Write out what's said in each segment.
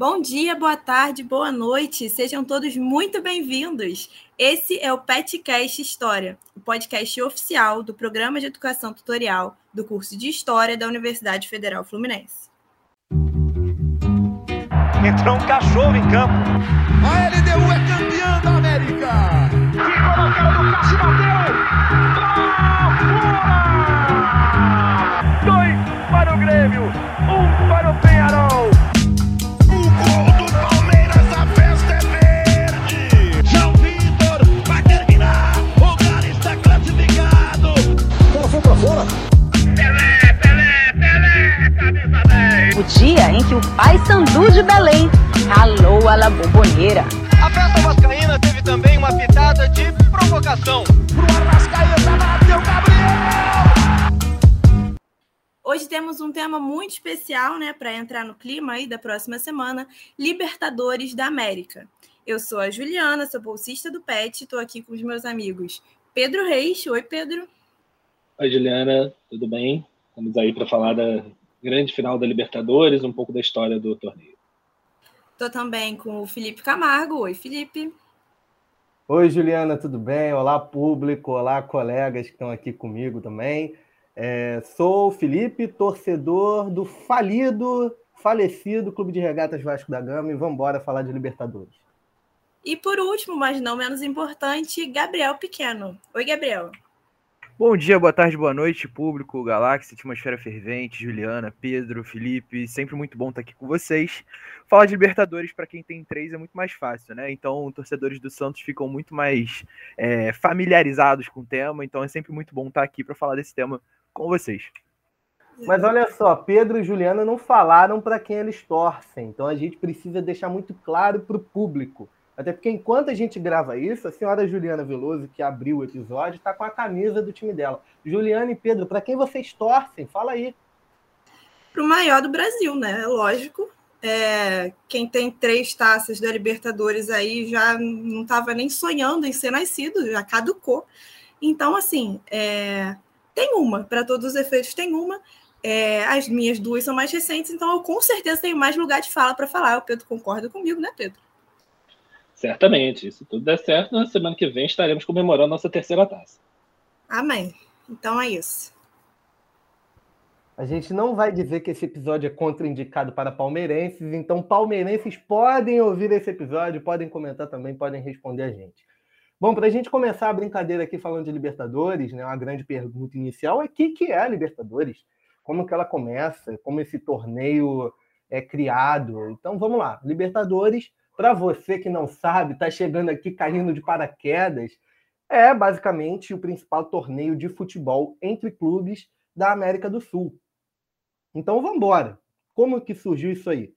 Bom dia, boa tarde, boa noite, sejam todos muito bem-vindos. Esse é o PetCast História, o podcast oficial do Programa de Educação Tutorial do curso de História da Universidade Federal Fluminense. Entrou um cachorro em campo. A LDU é campeã da América! Ficou na cara do Cássio, bateu! Que o pai Sandu de Belém ralou a la bomboneira. A festa vascaína teve também uma pitada de provocação. Pro Arrascaeta, bateu Gabriel! Hoje temos um tema muito especial, né, para entrar no clima aí da próxima semana, Libertadores da América. Eu sou a Juliana, sou bolsista do PET, estou aqui com os meus amigos Pedro Reis. Oi, Pedro. Oi, Juliana, tudo bem? Estamos aí para falar da grande final da Libertadores, um pouco da história do torneio. Estou também com o Felipe Camargo. Oi, Felipe. Oi, Juliana, tudo bem? Olá, público, olá, colegas que estão aqui comigo também. É, sou o Felipe, torcedor do falido, falecido Clube de Regatas Vasco da Gama e vamos embora falar de Libertadores. E por último, mas não menos importante, Gabriel Pequeno. Oi, Gabriel. Bom dia, boa tarde, boa noite, público, Galáxia, Atmosfera Fervente, Juliana, Pedro, Felipe, sempre muito bom estar aqui com vocês. Falar de Libertadores para quem tem três é muito mais fácil, né? Então, torcedores do Santos ficam muito mais é, familiarizados com o tema, então é sempre muito bom estar aqui para falar desse tema com vocês. Mas olha só, Pedro e Juliana não falaram para quem eles torcem, então a gente precisa deixar muito claro para o público. Até porque enquanto a gente grava isso, a senhora Juliana Veloso, que abriu o episódio, está com a camisa do time dela. Juliana e Pedro, para quem vocês torcem? Fala aí. Para o maior do Brasil, né? Lógico. É, quem tem três taças da Libertadores aí já não estava nem sonhando em ser nascido, já caducou. Então, assim, é, tem uma, para todos os efeitos, tem uma. É, as minhas duas são mais recentes, então eu com certeza tenho mais lugar de fala para falar. O Pedro concorda comigo, né, Pedro? Certamente. Se tudo der certo, na semana que vem estaremos comemorando nossa terceira taça. Amém. Então é isso. A gente não vai dizer que esse episódio é contraindicado para palmeirenses, então palmeirenses podem ouvir esse episódio, podem comentar também, podem responder a gente. Bom, para a gente começar a brincadeira aqui falando de Libertadores, né, uma grande pergunta inicial é o que, que é a Libertadores? Como que ela começa? Como esse torneio é criado? Então vamos lá. Libertadores para você que não sabe, está chegando aqui caindo de paraquedas, é basicamente o principal torneio de futebol entre clubes da América do Sul. Então vamos embora. Como que surgiu isso aí?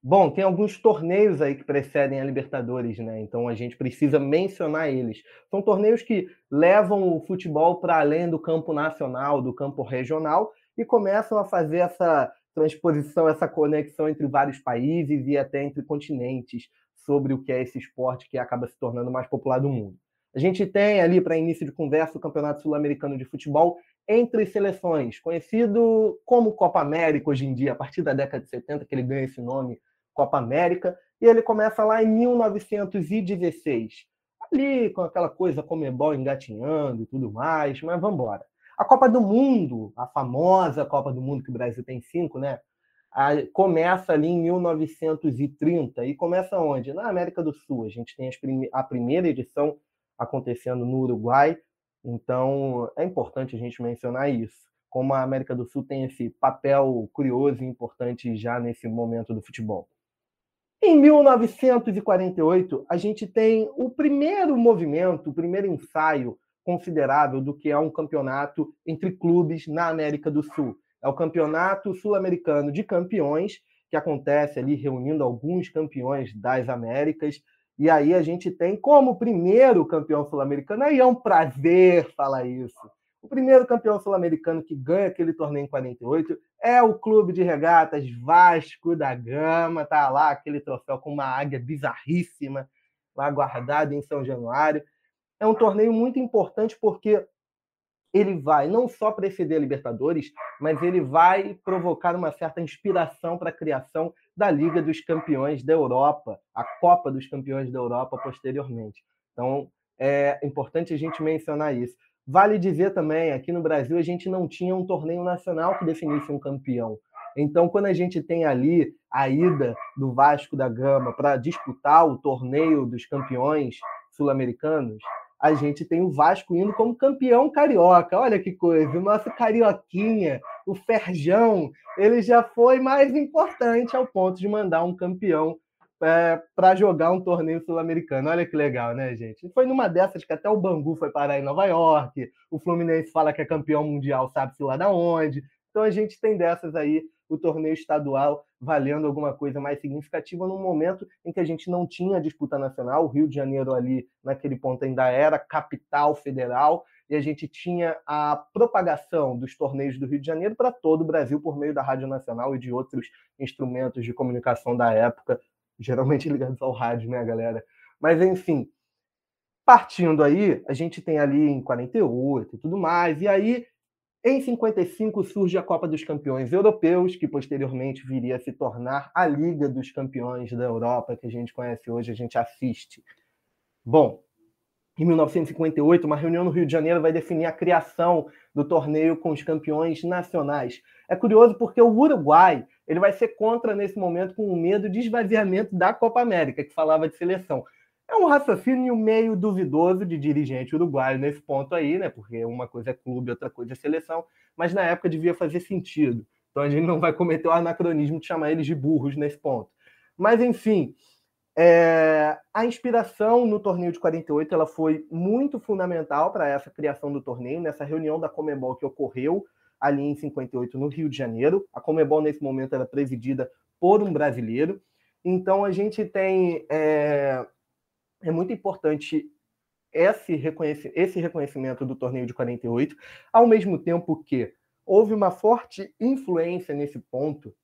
Bom, tem alguns torneios aí que precedem a Libertadores, né? Então a gente precisa mencionar eles. São torneios que levam o futebol para além do campo nacional, do campo regional e começam a fazer essa transposição, essa conexão entre vários países e até entre continentes sobre o que é esse esporte que acaba se tornando mais popular do mundo. A gente tem ali, para início de conversa, o Campeonato Sul-Americano de Futebol entre seleções, conhecido como Copa América hoje em dia, a partir da década de 70 que ele ganha esse nome, Copa América, e ele começa lá em 1916. Ali com aquela coisa Comebol engatinhando e tudo mais, mas vamos embora. A Copa do Mundo, a famosa Copa do Mundo, que o Brasil tem cinco, né? A, começa ali em 1930. E começa onde? Na América do Sul. A gente tem prime a primeira edição acontecendo no Uruguai. Então, é importante a gente mencionar isso. Como a América do Sul tem esse papel curioso e importante já nesse momento do futebol. Em 1948, a gente tem o primeiro movimento, o primeiro ensaio considerável do que é um campeonato entre clubes na América do Sul. É o Campeonato Sul-Americano de Campeões, que acontece ali reunindo alguns campeões das Américas. E aí a gente tem como primeiro campeão sul-americano, aí é um prazer falar isso. O primeiro campeão sul-americano que ganha aquele torneio em 48 é o Clube de Regatas Vasco da Gama, tá lá aquele troféu com uma águia bizarríssima lá guardado em São Januário é um torneio muito importante porque ele vai não só preceder a Libertadores, mas ele vai provocar uma certa inspiração para a criação da Liga dos Campeões da Europa, a Copa dos Campeões da Europa posteriormente. Então, é importante a gente mencionar isso. Vale dizer também, aqui no Brasil, a gente não tinha um torneio nacional que definisse um campeão. Então, quando a gente tem ali a ida do Vasco da Gama para disputar o torneio dos campeões sul-americanos, a gente tem o Vasco indo como campeão carioca. Olha que coisa, o nosso carioquinha, o Ferjão, ele já foi mais importante ao ponto de mandar um campeão é, para jogar um torneio sul-americano. Olha que legal, né, gente? Foi numa dessas que até o Bangu foi parar em Nova York, o Fluminense fala que é campeão mundial, sabe-se lá da onde. Então a gente tem dessas aí o torneio estadual valendo alguma coisa mais significativa no momento em que a gente não tinha disputa nacional. O Rio de Janeiro ali, naquele ponto, ainda era capital federal, e a gente tinha a propagação dos torneios do Rio de Janeiro para todo o Brasil por meio da Rádio Nacional e de outros instrumentos de comunicação da época, geralmente ligados ao rádio, né, galera? Mas, enfim, partindo aí, a gente tem ali em 48 e tudo mais, e aí em 55 surge a Copa dos Campeões Europeus, que posteriormente viria a se tornar a Liga dos Campeões da Europa, que a gente conhece hoje, a gente assiste. Bom, em 1958, uma reunião no Rio de Janeiro vai definir a criação do torneio com os campeões nacionais. É curioso porque o Uruguai ele vai ser contra nesse momento com o medo de esvaziamento da Copa América, que falava de seleção. É um raciocínio meio duvidoso de dirigente uruguaio nesse ponto aí, né? Porque uma coisa é clube, outra coisa é seleção, mas na época devia fazer sentido. Então a gente não vai cometer o anacronismo de chamar eles de burros nesse ponto. Mas enfim, é... a inspiração no torneio de 48 ela foi muito fundamental para essa criação do torneio, nessa reunião da Comebol que ocorreu ali em 58 no Rio de Janeiro. A Comebol nesse momento era presidida por um brasileiro. Então a gente tem é é muito importante esse, reconhecimento, esse reconhecimento do torneio de 48, ao mesmo tempo que houve uma forte influência nesse ponto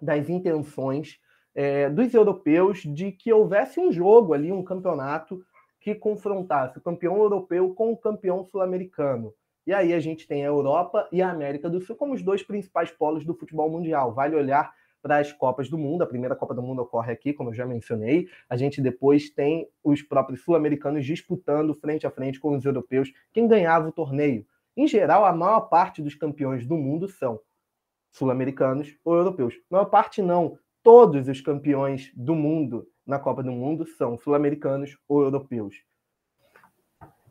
das intenções é, dos europeus de que houvesse um jogo ali, um campeonato que confrontasse o campeão europeu com o campeão sul-americano. E aí a gente tem a Europa e a América do Sul como os dois principais polos do futebol mundial. Vale olhar para as Copas do Mundo. A primeira Copa do Mundo ocorre aqui, como eu já mencionei. A gente depois tem os próprios sul-americanos disputando frente a frente com os europeus quem ganhava o torneio. Em geral, a maior parte dos campeões do mundo são sul-americanos ou europeus. A maior parte não. Todos os campeões do mundo na Copa do Mundo são sul-americanos ou europeus.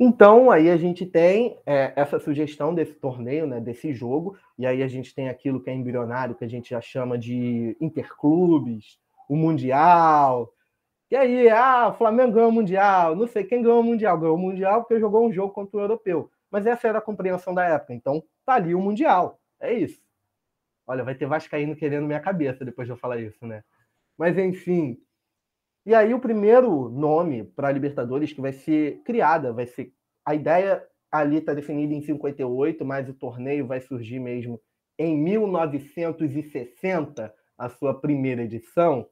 Então, aí a gente tem é, essa sugestão desse torneio, né, desse jogo, e aí a gente tem aquilo que é embrionário, que a gente já chama de interclubes, o Mundial. E aí, ah, o Flamengo ganhou o Mundial, não sei quem ganhou o Mundial, ganhou o Mundial porque jogou um jogo contra o Europeu. Mas essa era a compreensão da época, então tá ali o Mundial, é isso. Olha, vai ter Vascaíno querendo minha cabeça depois de eu falar isso, né? Mas enfim, e aí o primeiro nome para a Libertadores que vai ser criada, vai ser a ideia ali está definida em 58, mas o torneio vai surgir mesmo em 1960, a sua primeira edição.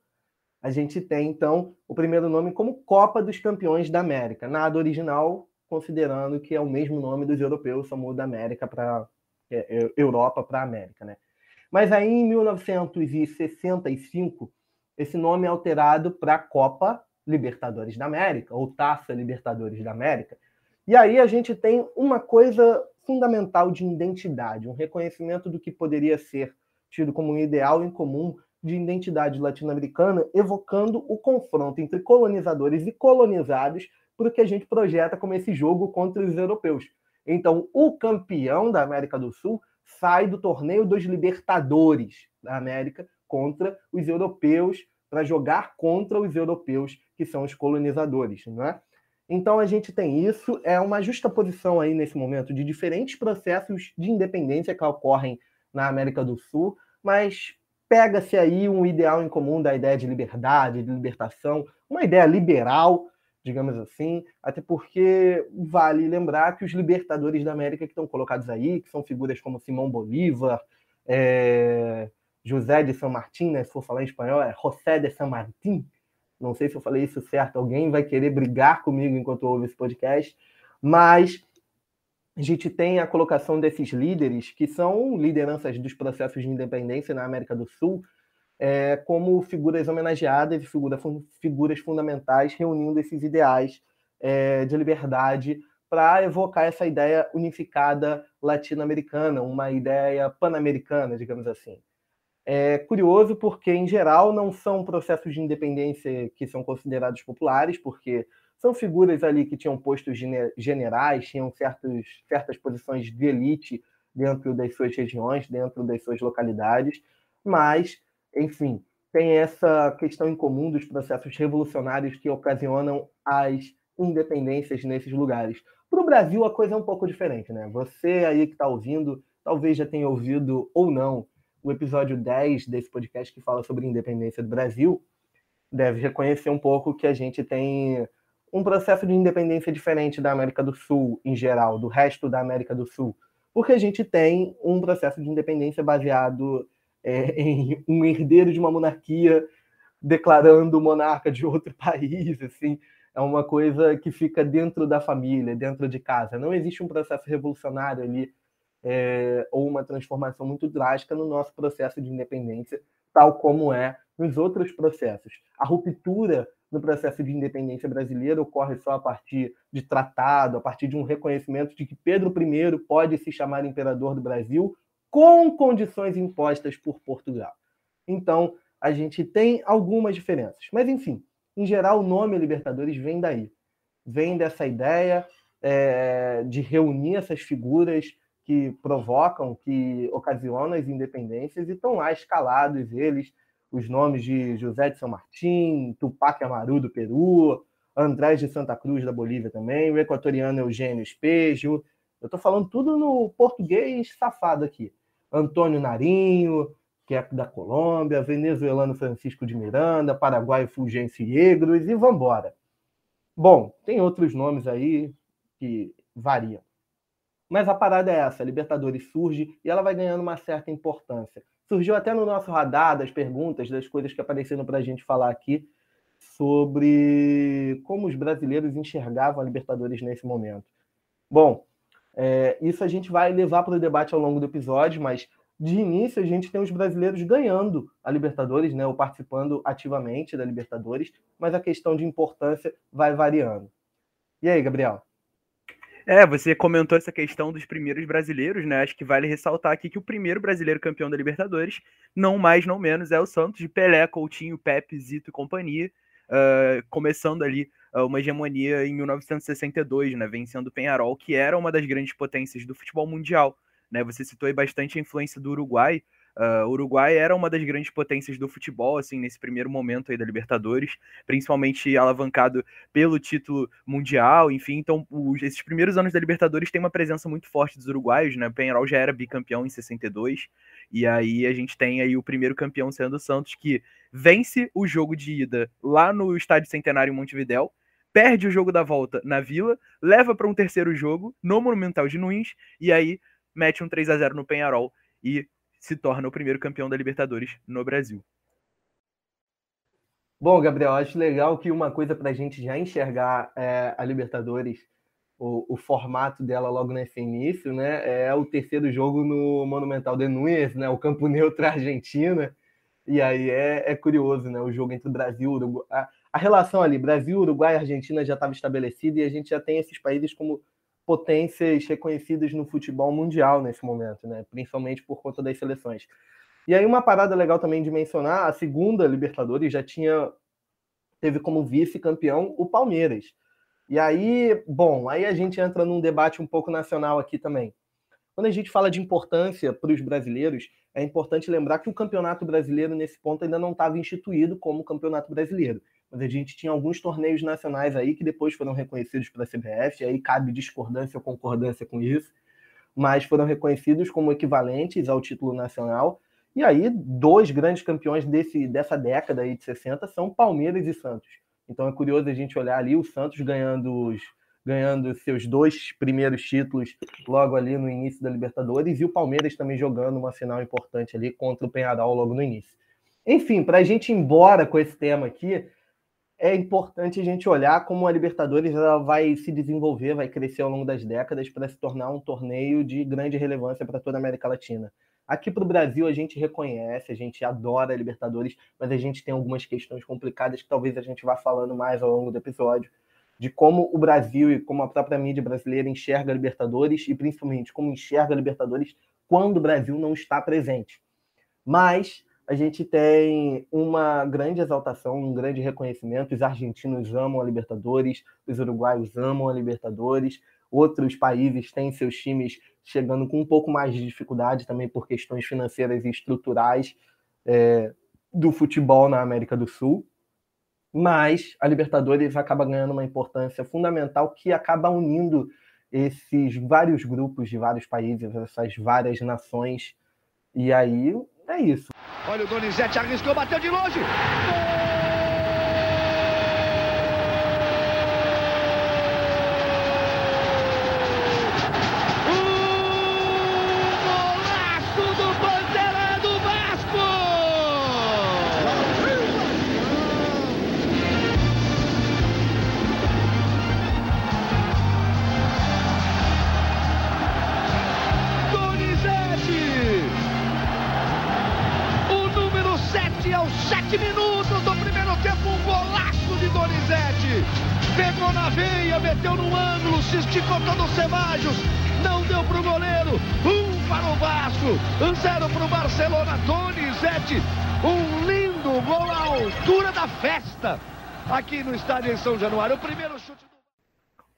A gente tem então o primeiro nome como Copa dos Campeões da América, nada original, considerando que é o mesmo nome dos europeus, só muda América para é, é, Europa para América, né? Mas aí em 1965 esse nome é alterado para Copa Libertadores da América, ou Taça Libertadores da América. E aí a gente tem uma coisa fundamental de identidade, um reconhecimento do que poderia ser tido como um ideal em comum de identidade latino-americana, evocando o confronto entre colonizadores e colonizados para o que a gente projeta como esse jogo contra os europeus. Então, o campeão da América do Sul sai do torneio dos Libertadores da América contra os europeus para jogar contra os europeus, que são os colonizadores, não é? Então a gente tem isso, é uma justa posição aí nesse momento de diferentes processos de independência que ocorrem na América do Sul, mas pega-se aí um ideal em comum da ideia de liberdade, de libertação, uma ideia liberal, digamos assim, até porque vale lembrar que os libertadores da América que estão colocados aí, que são figuras como Simão Bolívar, é, José de São Martin, né? Se for falar em espanhol, é José de São Martin. Não sei se eu falei isso certo. Alguém vai querer brigar comigo enquanto ouve esse podcast. Mas a gente tem a colocação desses líderes, que são lideranças dos processos de independência na América do Sul, é, como figuras homenageadas e figura, figuras fundamentais, reunindo esses ideais é, de liberdade para evocar essa ideia unificada latino-americana, uma ideia pan-americana, digamos assim. É curioso porque, em geral, não são processos de independência que são considerados populares, porque são figuras ali que tinham postos generais, tinham certos, certas posições de elite dentro das suas regiões, dentro das suas localidades, mas, enfim, tem essa questão em comum dos processos revolucionários que ocasionam as independências nesses lugares. Para o Brasil, a coisa é um pouco diferente, né? Você aí que está ouvindo, talvez já tenha ouvido ou não o episódio 10 desse podcast que fala sobre independência do Brasil, deve reconhecer um pouco que a gente tem um processo de independência diferente da América do Sul em geral, do resto da América do Sul, porque a gente tem um processo de independência baseado é, em um herdeiro de uma monarquia declarando monarca de outro país, assim, é uma coisa que fica dentro da família, dentro de casa. Não existe um processo revolucionário ali é, ou uma transformação muito drástica no nosso processo de independência, tal como é nos outros processos. A ruptura no processo de independência brasileira ocorre só a partir de tratado, a partir de um reconhecimento de que Pedro I pode se chamar imperador do Brasil com condições impostas por Portugal. Então, a gente tem algumas diferenças. Mas, enfim, em geral, o nome Libertadores vem daí. Vem dessa ideia é, de reunir essas figuras que provocam, que ocasionam as independências, e estão lá escalados eles, os nomes de José de São Martim, Tupac Amaru do Peru, Andrés de Santa Cruz da Bolívia também, o equatoriano Eugênio Espejo. Eu estou falando tudo no português safado aqui. Antônio Narinho, que é da Colômbia, venezuelano Francisco de Miranda, paraguaio Fulgêncio Yegros e vambora. Bom, tem outros nomes aí que variam. Mas a parada é essa, a Libertadores surge e ela vai ganhando uma certa importância. Surgiu até no nosso radar das perguntas, das coisas que apareceram para a gente falar aqui, sobre como os brasileiros enxergavam a Libertadores nesse momento. Bom, é, isso a gente vai levar para o debate ao longo do episódio, mas de início a gente tem os brasileiros ganhando a Libertadores, né, ou participando ativamente da Libertadores, mas a questão de importância vai variando. E aí, Gabriel? É, você comentou essa questão dos primeiros brasileiros, né? Acho que vale ressaltar aqui que o primeiro brasileiro campeão da Libertadores, não mais, não menos, é o Santos de Pelé, Coutinho, Pepe, Zito e companhia, uh, começando ali uma hegemonia em 1962, né? Vencendo o Penharol, que era uma das grandes potências do futebol mundial. Né? Você citou aí bastante a influência do Uruguai. Uh, o Uruguai era uma das grandes potências do futebol, assim, nesse primeiro momento aí da Libertadores, principalmente alavancado pelo título mundial, enfim. Então, os, esses primeiros anos da Libertadores tem uma presença muito forte dos uruguaios, né? O Penharol já era bicampeão em 62, e aí a gente tem aí o primeiro campeão sendo o Santos, que vence o jogo de ida lá no Estádio Centenário em Montevidéu, perde o jogo da volta na Vila, leva para um terceiro jogo no Monumental de Nunes, e aí mete um 3 a 0 no Penharol e se torna o primeiro campeão da Libertadores no Brasil. Bom, Gabriel, acho legal que uma coisa para a gente já enxergar é, a Libertadores, o, o, formato dela logo nesse início, né? É o terceiro jogo no Monumental de Nunes, né? O campo neutro Argentina. E aí é, é curioso, né? O jogo entre Brasil, Uruguai. A, a relação ali, Brasil, Uruguai e Argentina já estava estabelecida e a gente já tem esses países como potências reconhecidas no futebol mundial nesse momento, né? principalmente por conta das seleções. E aí uma parada legal também de mencionar, a segunda Libertadores já tinha teve como vice-campeão o Palmeiras. E aí, bom, aí a gente entra num debate um pouco nacional aqui também. Quando a gente fala de importância para os brasileiros, é importante lembrar que o Campeonato Brasileiro nesse ponto ainda não estava instituído como Campeonato Brasileiro mas a gente tinha alguns torneios nacionais aí que depois foram reconhecidos pela CBF, aí cabe discordância ou concordância com isso, mas foram reconhecidos como equivalentes ao título nacional. E aí, dois grandes campeões desse, dessa década aí de 60 são Palmeiras e Santos. Então é curioso a gente olhar ali o Santos ganhando os, ganhando seus dois primeiros títulos logo ali no início da Libertadores e o Palmeiras também jogando uma final importante ali contra o Penharol logo no início. Enfim, para a gente ir embora com esse tema aqui, é importante a gente olhar como a Libertadores ela vai se desenvolver, vai crescer ao longo das décadas para se tornar um torneio de grande relevância para toda a América Latina. Aqui para o Brasil a gente reconhece, a gente adora a Libertadores, mas a gente tem algumas questões complicadas que talvez a gente vá falando mais ao longo do episódio, de como o Brasil e como a própria mídia brasileira enxerga a Libertadores e principalmente como enxerga a Libertadores quando o Brasil não está presente. Mas a gente tem uma grande exaltação, um grande reconhecimento. Os argentinos amam a Libertadores, os uruguaios amam a Libertadores, outros países têm seus times chegando com um pouco mais de dificuldade também por questões financeiras e estruturais é, do futebol na América do Sul. Mas a Libertadores acaba ganhando uma importância fundamental que acaba unindo esses vários grupos de vários países, essas várias nações. E aí é isso. Olha o Donizete arriscou, bateu de longe. Gol! Meteu no ângulo, se esticou todo o Ceballos, não deu para o goleiro, um para o Vasco, um zero para o Barcelona, Donizete, um lindo gol à altura da festa, aqui no estádio em São Januário, o primeiro chute.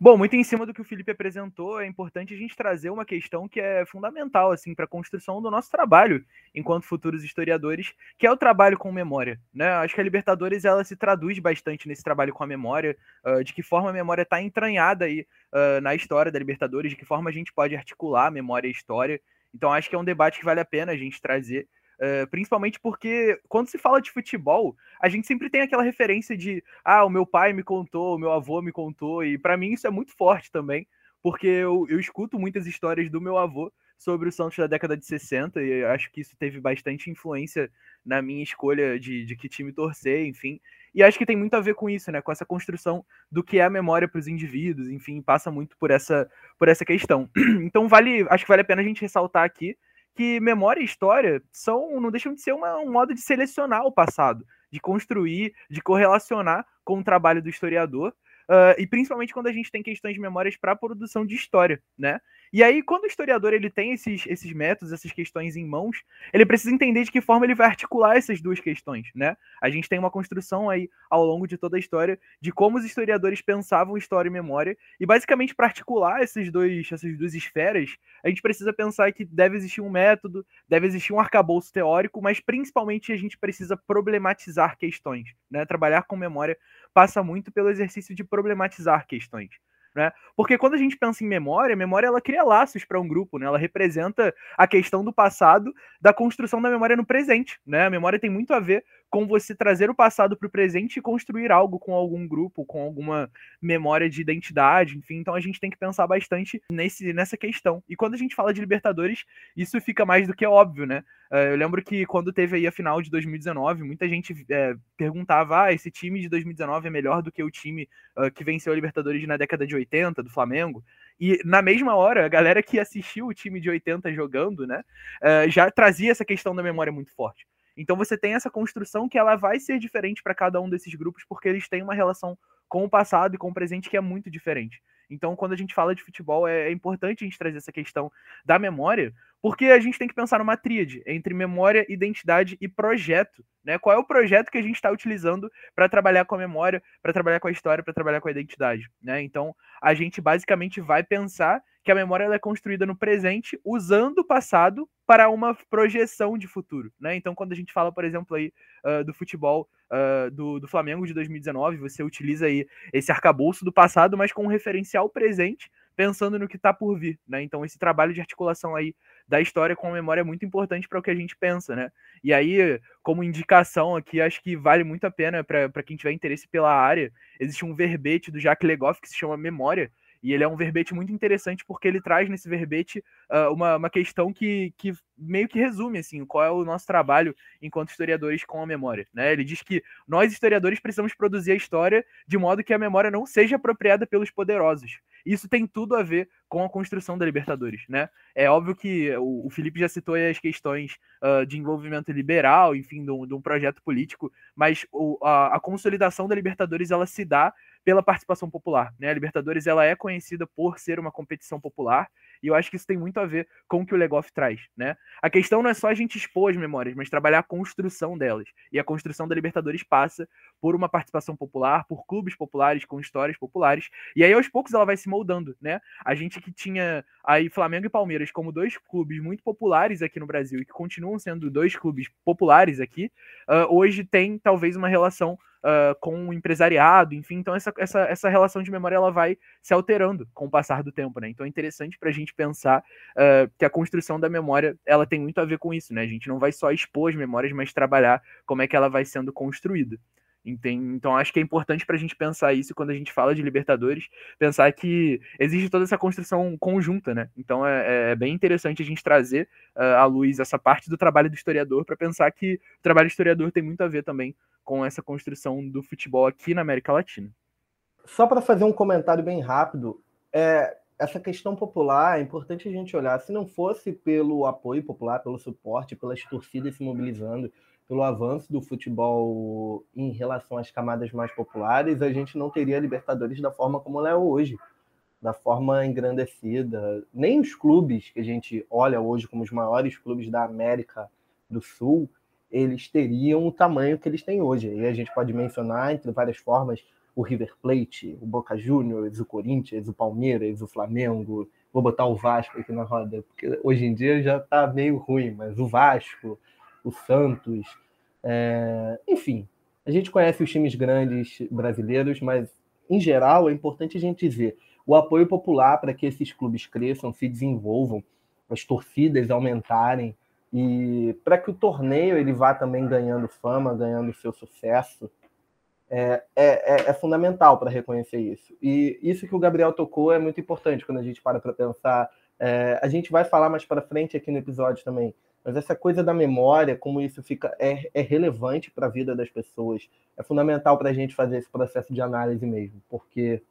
Bom, muito em cima do que o Felipe apresentou, é importante a gente trazer uma questão que é fundamental assim para a construção do nosso trabalho enquanto futuros historiadores, que é o trabalho com memória. Né? Acho que a Libertadores ela se traduz bastante nesse trabalho com a memória, uh, de que forma a memória está entranhada aí uh, na história da Libertadores, de que forma a gente pode articular memória e história. Então acho que é um debate que vale a pena a gente trazer. Uh, principalmente porque quando se fala de futebol, a gente sempre tem aquela referência de ah, o meu pai me contou, o meu avô me contou, e para mim isso é muito forte também, porque eu, eu escuto muitas histórias do meu avô sobre o Santos da década de 60, e acho que isso teve bastante influência na minha escolha de, de que time torcer, enfim. E acho que tem muito a ver com isso, né? Com essa construção do que é a memória para os indivíduos, enfim, passa muito por essa, por essa questão. Então vale, acho que vale a pena a gente ressaltar aqui que memória e história são, não deixam de ser uma, um modo de selecionar o passado, de construir, de correlacionar com o trabalho do historiador, uh, e principalmente quando a gente tem questões de memórias para produção de história, né? E aí, quando o historiador ele tem esses, esses métodos, essas questões em mãos, ele precisa entender de que forma ele vai articular essas duas questões, né? A gente tem uma construção aí ao longo de toda a história de como os historiadores pensavam história e memória, e basicamente para articular esses dois, essas duas esferas, a gente precisa pensar que deve existir um método, deve existir um arcabouço teórico, mas principalmente a gente precisa problematizar questões, né? Trabalhar com memória passa muito pelo exercício de problematizar questões. Né? Porque quando a gente pensa em memória, a memória ela cria laços para um grupo, né? Ela representa a questão do passado, da construção da memória no presente, né? A memória tem muito a ver com você trazer o passado para o presente e construir algo com algum grupo, com alguma memória de identidade, enfim. Então a gente tem que pensar bastante nesse, nessa questão. E quando a gente fala de Libertadores, isso fica mais do que óbvio, né? Eh, eu lembro que quando teve aí a final de 2019, muita gente é, perguntava: ah, esse time de 2019 é melhor do que o time uh, que venceu a Libertadores na década de 80, do Flamengo. E na mesma hora, a galera que assistiu o time de 80 jogando, né, uh, já trazia essa questão da memória muito forte. Então você tem essa construção que ela vai ser diferente para cada um desses grupos, porque eles têm uma relação com o passado e com o presente que é muito diferente. Então, quando a gente fala de futebol, é, é importante a gente trazer essa questão da memória, porque a gente tem que pensar numa tríade entre memória, identidade e projeto. Né? Qual é o projeto que a gente está utilizando para trabalhar com a memória, para trabalhar com a história, para trabalhar com a identidade? Né? Então, a gente basicamente vai pensar que a memória é construída no presente usando o passado para uma projeção de futuro, né? Então, quando a gente fala, por exemplo, aí uh, do futebol uh, do, do Flamengo de 2019, você utiliza aí esse arcabouço do passado, mas com um referencial presente, pensando no que está por vir, né? Então, esse trabalho de articulação aí da história com a memória é muito importante para o que a gente pensa, né? E aí, como indicação aqui, acho que vale muito a pena para quem tiver interesse pela área. Existe um verbete do Jacques Legoff que se chama Memória, e ele é um verbete muito interessante porque ele traz nesse verbete uh, uma, uma questão que, que meio que resume assim qual é o nosso trabalho enquanto historiadores com a memória. Né? Ele diz que nós historiadores precisamos produzir a história de modo que a memória não seja apropriada pelos poderosos. Isso tem tudo a ver com a construção da Libertadores, né? É óbvio que o, Felipe já citou as questões uh, de envolvimento liberal, enfim, de um, de um projeto político, mas o, a, a, consolidação da Libertadores ela se dá pela participação popular, né? A Libertadores ela é conhecida por ser uma competição popular e eu acho que isso tem muito a ver com o que o Legoff traz, né? A questão não é só a gente expor as memórias, mas trabalhar a construção delas. E a construção da Libertadores passa por uma participação popular, por clubes populares com histórias populares. E aí aos poucos ela vai se moldando, né? A gente que tinha aí Flamengo e Palmeiras como dois clubes muito populares aqui no Brasil e que continuam sendo dois clubes populares aqui, uh, hoje tem talvez uma relação uh, com o empresariado, enfim, então essa, essa, essa relação de memória ela vai se alterando com o passar do tempo, né? Então é interessante para a gente pensar uh, que a construção da memória ela tem muito a ver com isso, né? A gente não vai só expor as memórias, mas trabalhar como é que ela vai sendo construída. Então, acho que é importante para a gente pensar isso quando a gente fala de Libertadores, pensar que existe toda essa construção conjunta, né? Então, é, é bem interessante a gente trazer uh, à luz essa parte do trabalho do historiador para pensar que o trabalho do historiador tem muito a ver também com essa construção do futebol aqui na América Latina. Só para fazer um comentário bem rápido, é, essa questão popular é importante a gente olhar. Se não fosse pelo apoio popular, pelo suporte, pelas torcidas se mobilizando, pelo avanço do futebol em relação às camadas mais populares, a gente não teria a Libertadores da forma como ela é hoje, da forma engrandecida. Nem os clubes que a gente olha hoje como os maiores clubes da América do Sul, eles teriam o tamanho que eles têm hoje. E a gente pode mencionar, entre várias formas, o River Plate, o Boca Juniors, o Corinthians, o Palmeiras, o Flamengo. Vou botar o Vasco aqui na roda, porque hoje em dia já está meio ruim, mas o Vasco, o Santos, é... enfim, a gente conhece os times grandes brasileiros, mas em geral é importante a gente dizer o apoio popular para que esses clubes cresçam, se desenvolvam, as torcidas aumentarem e para que o torneio ele vá também ganhando fama, ganhando seu sucesso, é, é, é, é fundamental para reconhecer isso. E isso que o Gabriel tocou é muito importante quando a gente para para pensar. É, a gente vai falar mais para frente aqui no episódio também mas essa coisa da memória, como isso fica é, é relevante para a vida das pessoas, é fundamental para a gente fazer esse processo de análise mesmo, porque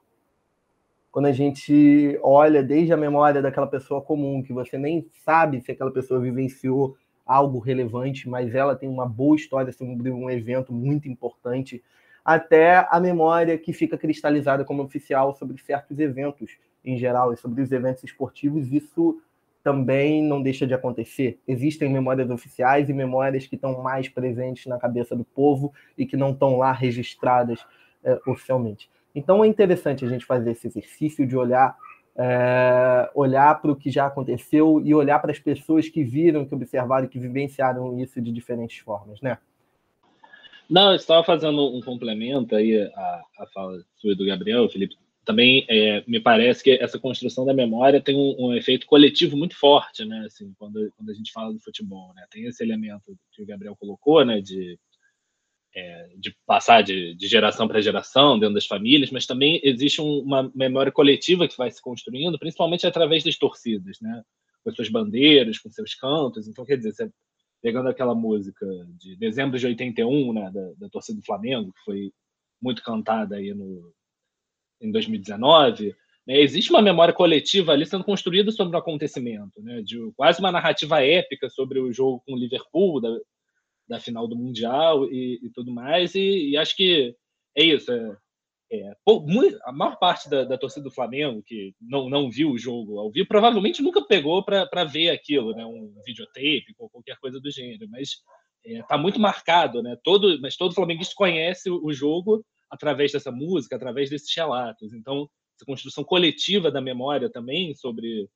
quando a gente olha desde a memória daquela pessoa comum, que você nem sabe se aquela pessoa vivenciou algo relevante, mas ela tem uma boa história sobre um evento muito importante, até a memória que fica cristalizada como oficial sobre certos eventos em geral e sobre os eventos esportivos, isso também não deixa de acontecer. Existem memórias oficiais e memórias que estão mais presentes na cabeça do povo e que não estão lá registradas é, oficialmente. Então é interessante a gente fazer esse exercício de olhar é, olhar para o que já aconteceu e olhar para as pessoas que viram, que observaram que vivenciaram isso de diferentes formas, né? Não, eu estava fazendo um complemento aí à, à fala sua do Gabriel, Felipe também é, me parece que essa construção da memória tem um, um, efeito coletivo muito forte, né? Assim, quando, quando a gente fala do futebol, né? Tem esse elemento que o Gabriel colocou, né? De, é, de passar de, de geração para geração dentro das famílias, mas também existe um, uma memória coletiva que vai se construindo, principalmente através das torcidas, né? Com suas bandeiras, com seus cantos. Então, quer dizer, você, pegando aquela música de dezembro de 81, né? Da, da torcida do Flamengo, que foi muito cantada aí no, em 2019, né, existe uma memória coletiva ali sendo construída sobre o acontecimento, né, de quase uma narrativa épica sobre o jogo com o Liverpool, da, da final do Mundial e, e tudo mais, e, e, acho que é isso. É, é, a maior parte da, da, torcida do Flamengo que não, não viu o jogo ao vivo provavelmente nunca pegou para ver aquilo, né, um videotape ou qualquer coisa do gênero, mas está é, muito marcado, né? Todo, mas todo flamenguista conhece o jogo através dessa música, através desses relatos. Então, essa construção coletiva da memória também sobre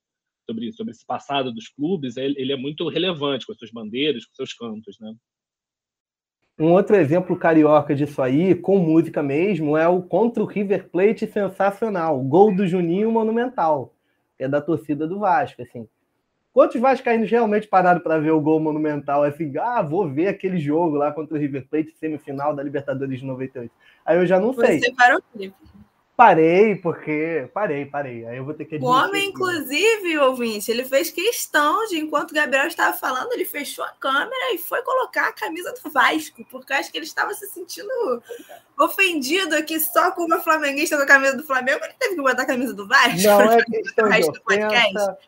sobre, sobre esse passado dos clubes, ele é muito relevante com as suas bandeiras, com seus cantos, né? Um outro exemplo carioca disso aí, com música mesmo, é o contra o River Plate sensacional, gol do Juninho Monumental, que é da torcida do Vasco, assim. Quantos vascaínos realmente pararam para ver o gol monumental? Assim, ah, vou ver aquele jogo lá contra o River Plate, semifinal da Libertadores de 98. Aí eu já não sei. Você parou, Felipe. Parei, porque. Parei, parei. Aí eu vou ter que. O homem, inclusive, ouvinte, ele fez questão de, enquanto o Gabriel estava falando, ele fechou a câmera e foi colocar a camisa do Vasco, porque eu acho que ele estava se sentindo ofendido aqui só com uma flamenguista com a camisa do Flamengo. Ele teve que botar a camisa do Vasco. Não é questão de ofensa,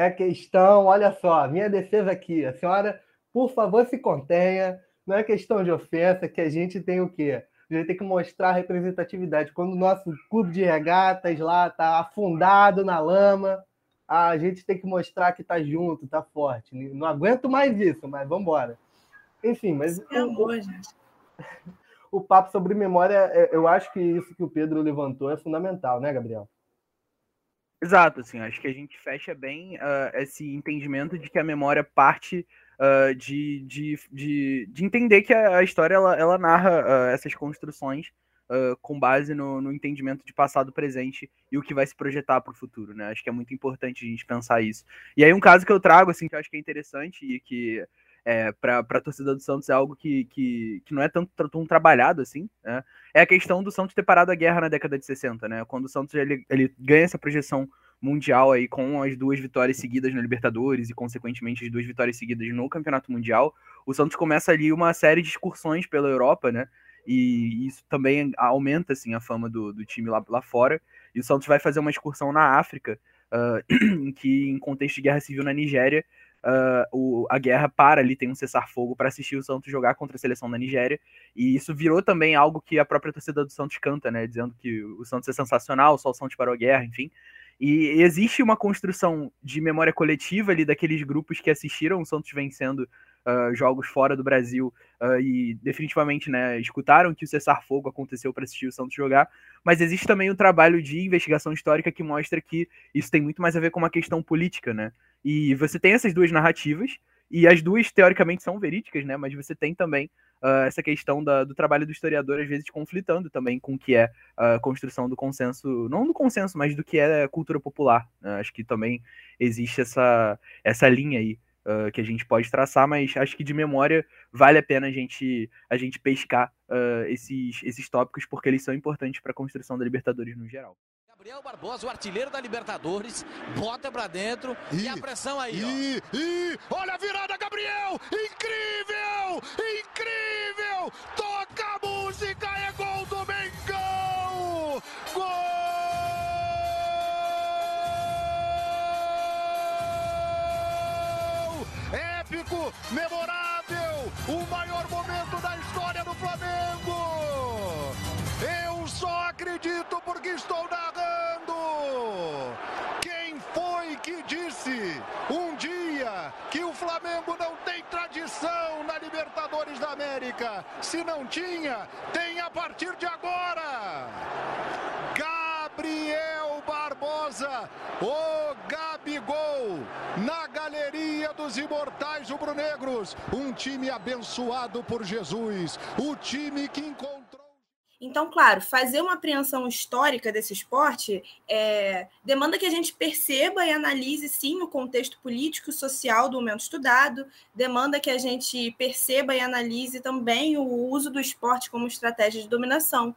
é questão, olha só, minha defesa aqui. A senhora, por favor, se contenha. Não é questão de ofensa, que a gente tem o quê? A gente tem que mostrar representatividade. Quando o nosso clube de regatas lá está afundado na lama, a gente tem que mostrar que está junto, está forte. Não aguento mais isso, mas vamos embora. Enfim, mas. É amor, gente. O papo sobre memória, é, eu acho que isso que o Pedro levantou é fundamental, né, Gabriel? Exato, assim, acho que a gente fecha bem uh, esse entendimento de que a memória parte uh, de, de, de, de, entender que a, história ela, ela narra uh, essas construções com base no, no, entendimento de passado, presente e o que vai se projetar para o futuro, né? Acho que é muito importante a gente pensar isso. E aí um caso que eu trago, assim, que eu acho que é interessante e que é, para a torcida do Santos é algo que, que, que não é tanto tão trabalhado assim, né? É a questão do Santos ter parado a guerra na década de 60, né? Quando o Santos ele, ele ganha essa projeção mundial aí com as duas vitórias seguidas na Libertadores e consequentemente as duas vitórias seguidas no Campeonato Mundial, o Santos começa ali uma série de excursões pela Europa, né? E isso também aumenta assim a fama do, do time lá, lá fora. E o Santos vai fazer uma excursão na África, uh, que em contexto de guerra civil na Nigéria, uh, o, a guerra para ali, tem um cessar-fogo para assistir o Santos jogar contra a seleção da Nigéria. E isso virou também algo que a própria torcida do Santos canta, né? Dizendo que o Santos é sensacional, só o Santos parou a guerra, enfim. E existe uma construção de memória coletiva ali daqueles grupos que assistiram o Santos vencendo uh, jogos fora do Brasil uh, e definitivamente né, escutaram que o cessar-fogo aconteceu para assistir o Santos jogar. Mas existe também um trabalho de investigação histórica que mostra que isso tem muito mais a ver com uma questão política, né? E você tem essas duas narrativas, e as duas teoricamente são verídicas, né? Mas você tem também uh, essa questão da, do trabalho do historiador, às vezes conflitando também com o que é a construção do consenso, não do consenso, mas do que é cultura popular. Né? Acho que também existe essa, essa linha aí. Uh, que a gente pode traçar, mas acho que de memória vale a pena a gente, a gente pescar uh, esses, esses tópicos, porque eles são importantes para a construção da Libertadores no geral. Gabriel Barbosa, o artilheiro da Libertadores, bota pra dentro e, e a pressão aí, e, ó. E, olha a virada, Gabriel! Incrível! Incrível! Toca a música, é gol do Mengão! Gol! Memorável, o maior momento da história do Flamengo! Eu só acredito porque estou narrando. Quem foi que disse um dia que o Flamengo não tem tradição na Libertadores da América? Se não tinha, tem a partir de agora. Gabriel Barbosa, o Gabigol, na dos imortais rubro-negros. Um time abençoado por Jesus, o time que encontrou. Então, claro, fazer uma apreensão histórica desse esporte é, demanda que a gente perceba e analise, sim, o contexto político e social do momento estudado, demanda que a gente perceba e analise também o uso do esporte como estratégia de dominação.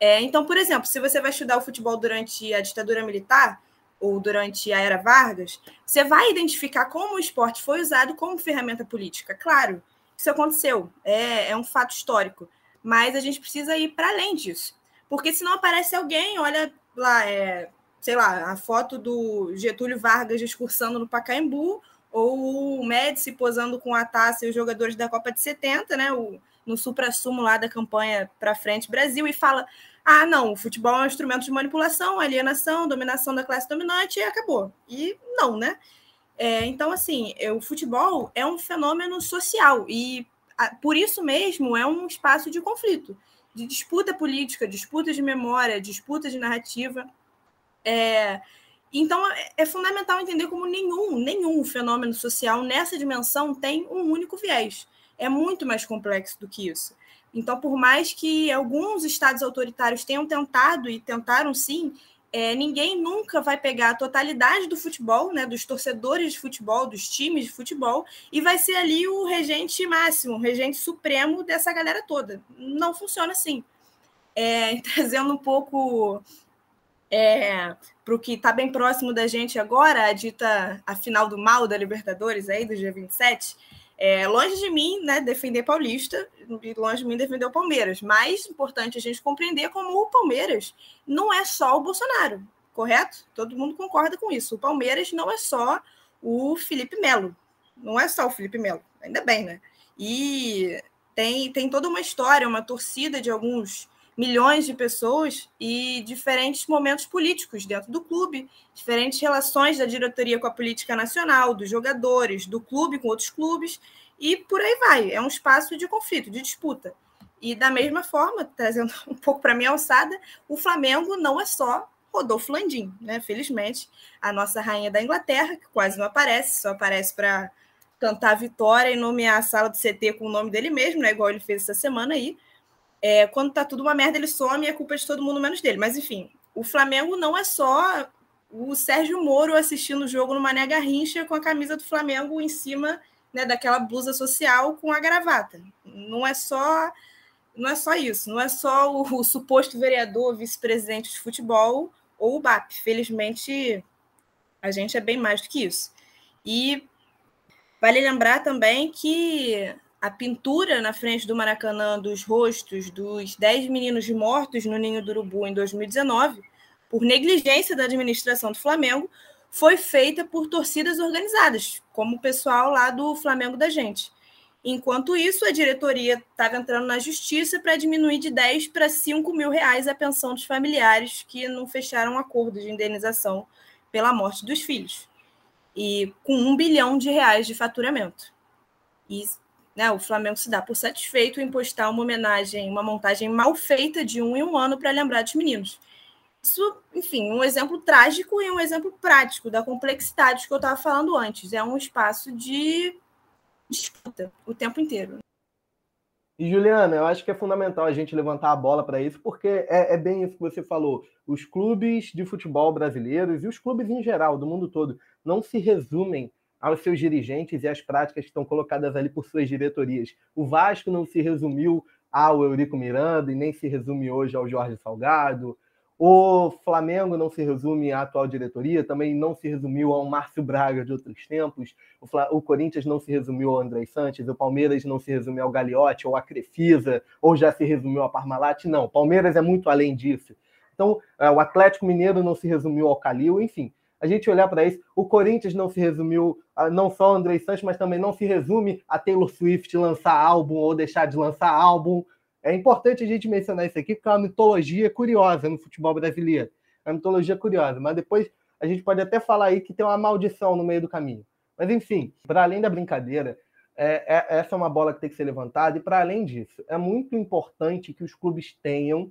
É, então, por exemplo, se você vai estudar o futebol durante a ditadura militar ou durante a era Vargas, você vai identificar como o esporte foi usado como ferramenta política. Claro, isso aconteceu, é, é um fato histórico mas a gente precisa ir para além disso. Porque senão aparece alguém, olha lá, é, sei lá, a foto do Getúlio Vargas discursando no Pacaembu, ou o Médici posando com a taça e os jogadores da Copa de 70, né? O, no supra-sumo lá da campanha para frente Brasil, e fala: ah, não, o futebol é um instrumento de manipulação, alienação, dominação da classe dominante, e acabou. E não, né? É, então, assim, é, o futebol é um fenômeno social, e por isso mesmo é um espaço de conflito, de disputa política, disputa de memória, disputa de narrativa. É, então é, é fundamental entender como nenhum, nenhum fenômeno social nessa dimensão tem um único viés. É muito mais complexo do que isso. Então, por mais que alguns estados autoritários tenham tentado e tentaram sim é, ninguém nunca vai pegar a totalidade do futebol, né, dos torcedores de futebol, dos times de futebol, e vai ser ali o regente máximo, o regente supremo dessa galera toda. Não funciona assim. É, trazendo um pouco é, para o que está bem próximo da gente agora, a dita a final do mal da Libertadores aí do dia 27, é, longe de mim né, defender Paulista longe de mim defender o Palmeiras, mas importante a gente compreender como o Palmeiras não é só o Bolsonaro, correto? Todo mundo concorda com isso. O Palmeiras não é só o Felipe Melo, não é só o Felipe Melo, ainda bem, né? E tem, tem toda uma história, uma torcida de alguns milhões de pessoas e diferentes momentos políticos dentro do clube, diferentes relações da diretoria com a política nacional, dos jogadores, do clube com outros clubes, e por aí vai. É um espaço de conflito, de disputa. E da mesma forma, trazendo um pouco para minha alçada, o Flamengo não é só Rodolfo Landim, né? Felizmente, a nossa rainha da Inglaterra, que quase não aparece, só aparece para cantar vitória e nomear a sala do CT com o nome dele mesmo, né? Igual ele fez essa semana aí. É, quando tá tudo uma merda, ele some e é culpa de todo mundo menos dele. Mas enfim, o Flamengo não é só o Sérgio Moro assistindo o jogo no Mané Garrincha com a camisa do Flamengo em cima né, daquela blusa social com a gravata. Não é só não é só isso, não é só o, o suposto vereador, vice-presidente de futebol ou o BAP. Felizmente, a gente é bem mais do que isso. E vale lembrar também que a pintura na frente do Maracanã dos rostos dos 10 meninos mortos no Ninho do Urubu em 2019, por negligência da administração do Flamengo, foi feita por torcidas organizadas, como o pessoal lá do Flamengo da gente. Enquanto isso, a diretoria estava entrando na justiça para diminuir de 10 para 5 mil reais a pensão dos familiares que não fecharam acordo de indenização pela morte dos filhos. E com um bilhão de reais de faturamento. E né, o Flamengo se dá por satisfeito em postar uma homenagem, uma montagem mal feita de um em um ano para lembrar dos meninos. Isso, enfim, um exemplo trágico e um exemplo prático da complexidade que eu estava falando antes. É um espaço de disputa o tempo inteiro. E Juliana, eu acho que é fundamental a gente levantar a bola para isso, porque é, é, bem isso que você falou. Os clubes de futebol brasileiros e os clubes em geral, do mundo todo, não se resumem aos seus dirigentes e às práticas que estão colocadas ali por suas diretorias. O Vasco não se resumiu ao Eurico Miranda e nem se resume hoje ao Jorge Salgado. O Flamengo não se resume à atual diretoria, também não se resumiu ao Márcio Braga de outros tempos. O, Fla... o Corinthians não se resumiu ao André Santos, o Palmeiras não se resumiu ao Gagliotti ou à Crefisa, ou já se resumiu ao Parmalat. Não, Palmeiras é muito além disso. Então, é, o Atlético Mineiro não se resumiu ao Calil, enfim a gente olhar para isso, o Corinthians não se resumiu não só ao André Santos, mas também não se resume a Taylor Swift lançar álbum ou deixar de lançar álbum. É importante a gente mencionar isso aqui, porque é uma mitologia curiosa no futebol brasileiro. É uma mitologia curiosa, mas depois a gente pode até falar aí que tem uma maldição no meio do caminho. Mas enfim, para além da brincadeira, é, é, essa é uma bola que tem que ser levantada, e para além disso, é muito importante que os clubes tenham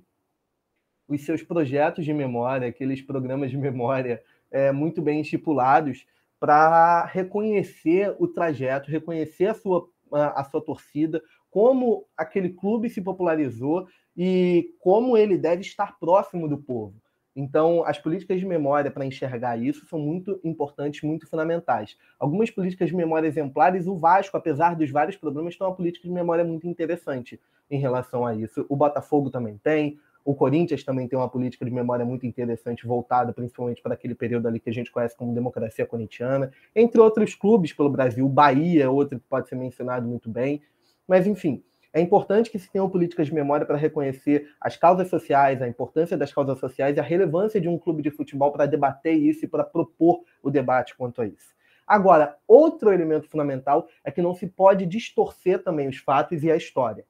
os seus projetos de memória, aqueles programas de memória é, muito bem estipulados para reconhecer o trajeto, reconhecer a sua, a, a sua torcida, como aquele clube se popularizou e como ele deve estar próximo do povo. Então, as políticas de memória para enxergar isso são muito importantes, muito fundamentais. Algumas políticas de memória exemplares, o Vasco, apesar dos vários problemas, tem uma política de memória muito interessante em relação a isso. O Botafogo também tem, o Corinthians também tem uma política de memória muito interessante, voltada principalmente para aquele período ali que a gente conhece como democracia corintiana, entre outros clubes pelo Brasil. O Bahia é outro que pode ser mencionado muito bem. Mas, enfim, é importante que se tenham políticas de memória para reconhecer as causas sociais, a importância das causas sociais e a relevância de um clube de futebol para debater isso e para propor o debate quanto a isso. Agora, outro elemento fundamental é que não se pode distorcer também os fatos e a história.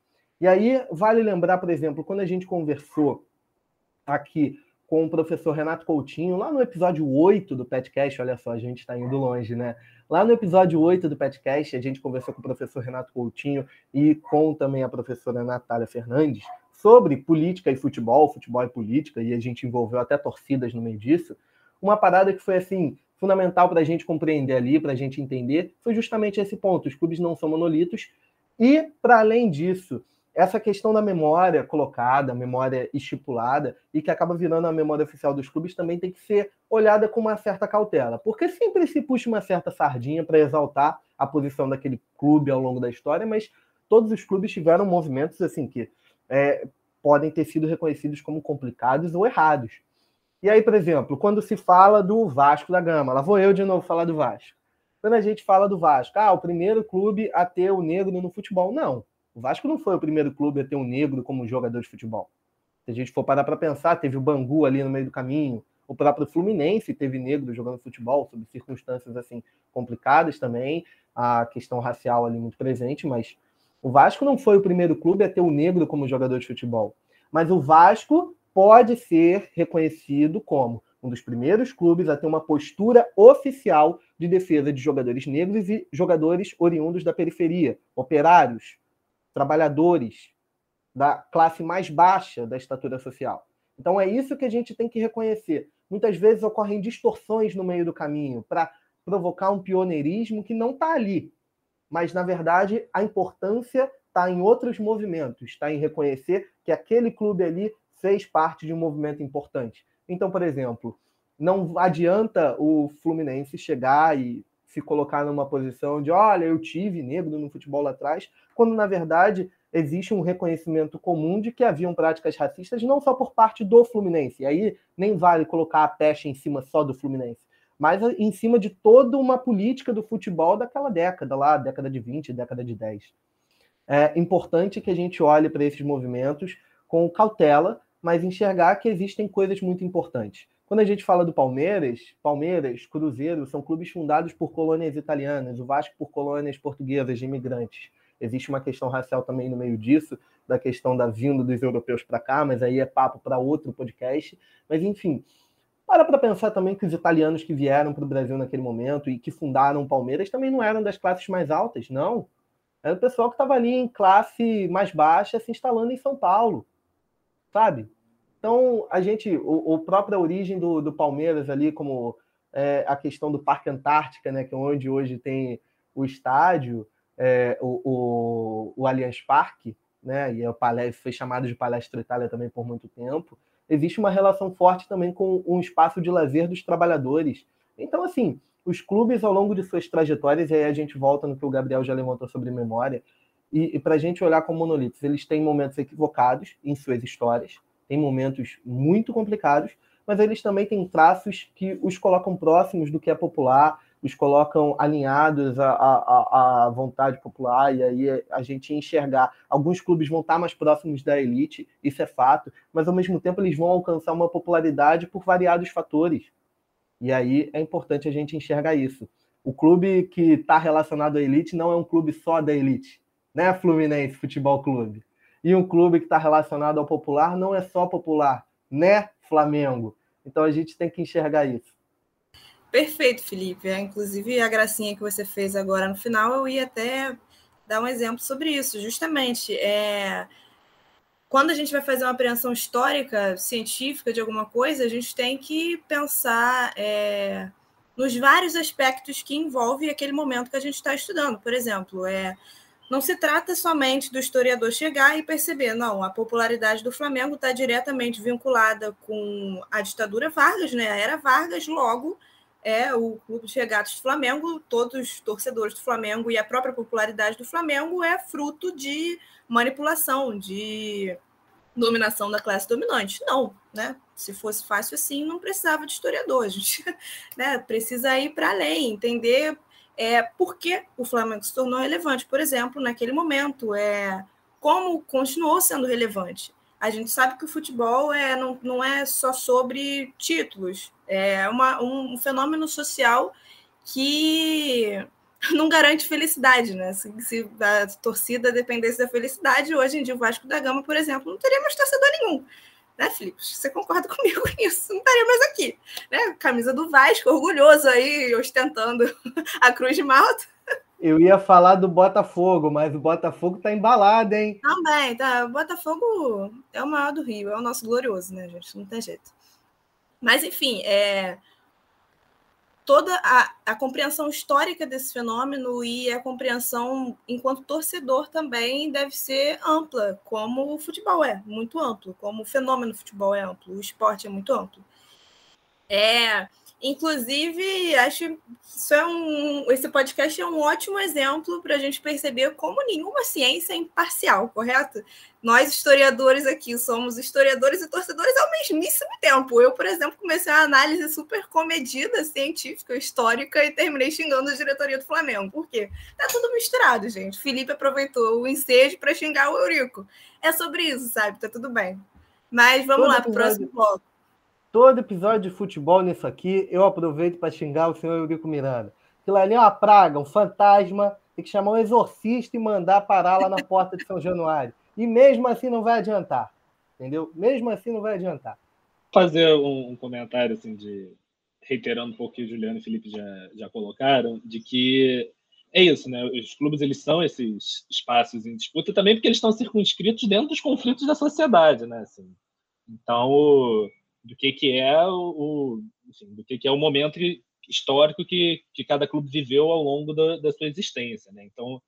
E aí vale lembrar, por exemplo, quando a gente conversou aqui com o professor Renato Coutinho, lá no episódio 8 do podcast, olha só, a gente está indo longe, né? Lá no episódio 8 do podcast, a gente conversou com o professor Renato Coutinho e com também a professora Natália Fernandes sobre política e futebol, futebol e política, e a gente envolveu até torcidas no meio disso. Uma parada que foi assim fundamental para a gente compreender ali, para a gente entender, foi justamente esse ponto: os clubes não são monolitos. E, para além disso, essa questão da memória colocada, memória estipulada, e que acaba virando a memória oficial dos clubes, também tem que ser olhada com uma certa cautela. Porque sempre se puxa uma certa sardinha para exaltar a posição daquele clube ao longo da história, mas todos os clubes tiveram movimentos assim que é, podem ter sido reconhecidos como complicados ou errados. E aí, por exemplo, quando se fala do Vasco da Gama, lá vou eu de novo falar do Vasco. Quando a gente fala do Vasco, ah, o primeiro clube a ter o negro no futebol. Não, o Vasco não foi o primeiro clube a ter um negro como jogador de futebol. Se a gente for parar para pensar, teve o Bangu ali no meio do caminho, o próprio Fluminense teve negro jogando futebol, sob circunstâncias assim complicadas também, a questão racial ali muito presente, mas o Vasco não foi o primeiro clube a ter o negro como jogador de futebol. Mas o Vasco pode ser reconhecido como um dos primeiros clubes a ter uma postura oficial de defesa de jogadores negros e jogadores oriundos da periferia, operários, trabalhadores da classe mais baixa da estatura social. Então é isso que a gente tem que reconhecer. Muitas vezes ocorrem distorções no meio do caminho para provocar um pioneirismo que não está ali. Mas, na verdade, a importância está em outros movimentos, está em reconhecer que aquele clube ali fez parte de um movimento importante. Então, por exemplo, não adianta o Fluminense chegar e se colocar numa posição de olha, eu tive negro no futebol lá atrás, quando na verdade existe um reconhecimento comum de que haviam práticas racistas não só por parte do Fluminense, e aí nem vale colocar a pecha em cima só do Fluminense, mas em cima de toda uma política do futebol daquela década lá, década de 20, década de 10. É importante que a gente olhe para esses movimentos com cautela, mas enxergar que existem coisas muito importantes. Quando a gente fala do Palmeiras, Palmeiras, Cruzeiro são clubes fundados por colônias italianas, o Vasco por colônias portuguesas de imigrantes. Existe uma questão racial também no meio disso, da questão da vinda dos europeus para cá, mas aí é papo para outro podcast. Mas enfim, para para pensar também que os italianos que vieram para o Brasil naquele momento e que fundaram o Palmeiras também não eram das classes mais altas, não. Era o pessoal que estava ali em classe mais baixa se instalando em São Paulo, sabe? Então, a gente, o, o própria origem do, do Palmeiras ali, como é, a questão do Parque Antártica, né, que é onde hoje tem o estádio, é, o, o, o Allianz Parque, né, e é palestra, foi chamado de Palestra Itália também por muito tempo, existe uma relação forte também com um espaço de lazer dos trabalhadores. Então, assim, os clubes ao longo de suas trajetórias, e aí a gente volta no que o Gabriel já levantou sobre memória, e, e para a gente olhar como monolitos, eles têm momentos equivocados em suas histórias, tem momentos muito complicados, mas eles também têm traços que os colocam próximos do que é popular, os colocam alinhados à, à, à vontade popular, e aí a gente enxergar. Alguns clubes vão estar mais próximos da elite, isso é fato, mas ao mesmo tempo eles vão alcançar uma popularidade por variados fatores. E aí é importante a gente enxergar isso. O clube que está relacionado à elite não é um clube só da elite, né? Fluminense Futebol Clube. E um clube que está relacionado ao popular não é só popular, né, Flamengo? Então a gente tem que enxergar isso. Perfeito, Felipe. É, inclusive, a gracinha que você fez agora no final, eu ia até dar um exemplo sobre isso. Justamente, é... quando a gente vai fazer uma apreensão histórica, científica de alguma coisa, a gente tem que pensar é... nos vários aspectos que envolvem aquele momento que a gente está estudando. Por exemplo, é não se trata somente do historiador chegar e perceber, não, a popularidade do Flamengo está diretamente vinculada com a ditadura Vargas, né? A era Vargas, logo é o clube de regatas do Flamengo, todos os torcedores do Flamengo e a própria popularidade do Flamengo é fruto de manipulação, de dominação da classe dominante. Não, né? Se fosse fácil assim, não precisava de historiador. A gente né, precisa ir para além, entender é, por que o Flamengo se tornou relevante, por exemplo, naquele momento, é, como continuou sendo relevante. A gente sabe que o futebol é, não, não é só sobre títulos, é uma, um, um fenômeno social que não garante felicidade, né? Se, se, a torcida dependesse da felicidade, hoje em dia o Vasco da Gama, por exemplo, não teria mais torcedor nenhum. Né, Felipe? Você concorda comigo nisso? Não estaria mais aqui. Né? Camisa do Vasco, orgulhoso aí, ostentando a Cruz de Malta. Eu ia falar do Botafogo, mas o Botafogo tá embalado, hein? Também, tá. O Botafogo é o maior do Rio, é o nosso glorioso, né, gente? Não tem jeito. Mas, enfim, é, toda a, a, compreensão histórica desse fenômeno e a compreensão enquanto torcedor também deve ser ampla, como o futebol é, muito amplo, como o fenômeno futebol é amplo, o esporte é muito amplo. É, Inclusive, acho isso é um, esse podcast é um ótimo exemplo para a gente perceber como nenhuma ciência é imparcial, correto? Nós, historiadores aqui, somos historiadores e torcedores ao mesmíssimo tempo. Eu, por exemplo, comecei uma análise super comedida, científica, histórica, e terminei xingando a diretoria do Flamengo. Por quê? Tá tudo misturado, gente. Felipe aproveitou o ensejo para xingar o Eurico. É sobre isso, sabe? Tá tudo bem. Mas vamos lá para o próximo bloco. Todo episódio de futebol nisso aqui, eu aproveito para xingar o senhor Eurico Miranda. Aquilo ali é uma praga, um fantasma. Tem que chamar um exorcista e mandar parar lá na porta de São Januário. E mesmo assim não vai adiantar. Entendeu? Mesmo assim não vai adiantar. Fazer um, comentário assim de reiterando um pouco o que o Juliano e o Felipe já, já colocaram, de que é isso, né? Os clubes eles são esses espaços em disputa também porque eles estão circunscritos dentro dos conflitos da sociedade, né? Assim, então, do que, que é o, do que, que é o momento histórico que, que cada clube viveu ao longo da, da sua existência, né? Então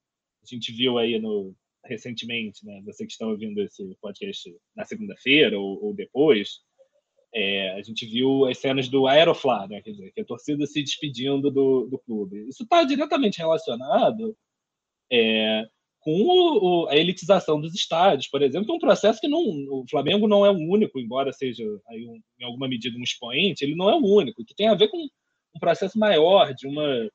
a gente viu aí no recentemente, né? Você que está ouvindo esse podcast na segunda-feira ou, ou, depois, é, a gente viu as cenas do Aeroflá, né? Quer dizer, que a torcida se despedindo do, do clube. Isso está diretamente relacionado é, com o, a elitização dos estádios, por exemplo, que é um processo que não, o Flamengo não é o único, embora seja um, em alguma medida um expoente, ele não é o único, que tem a ver com um processo maior de uma,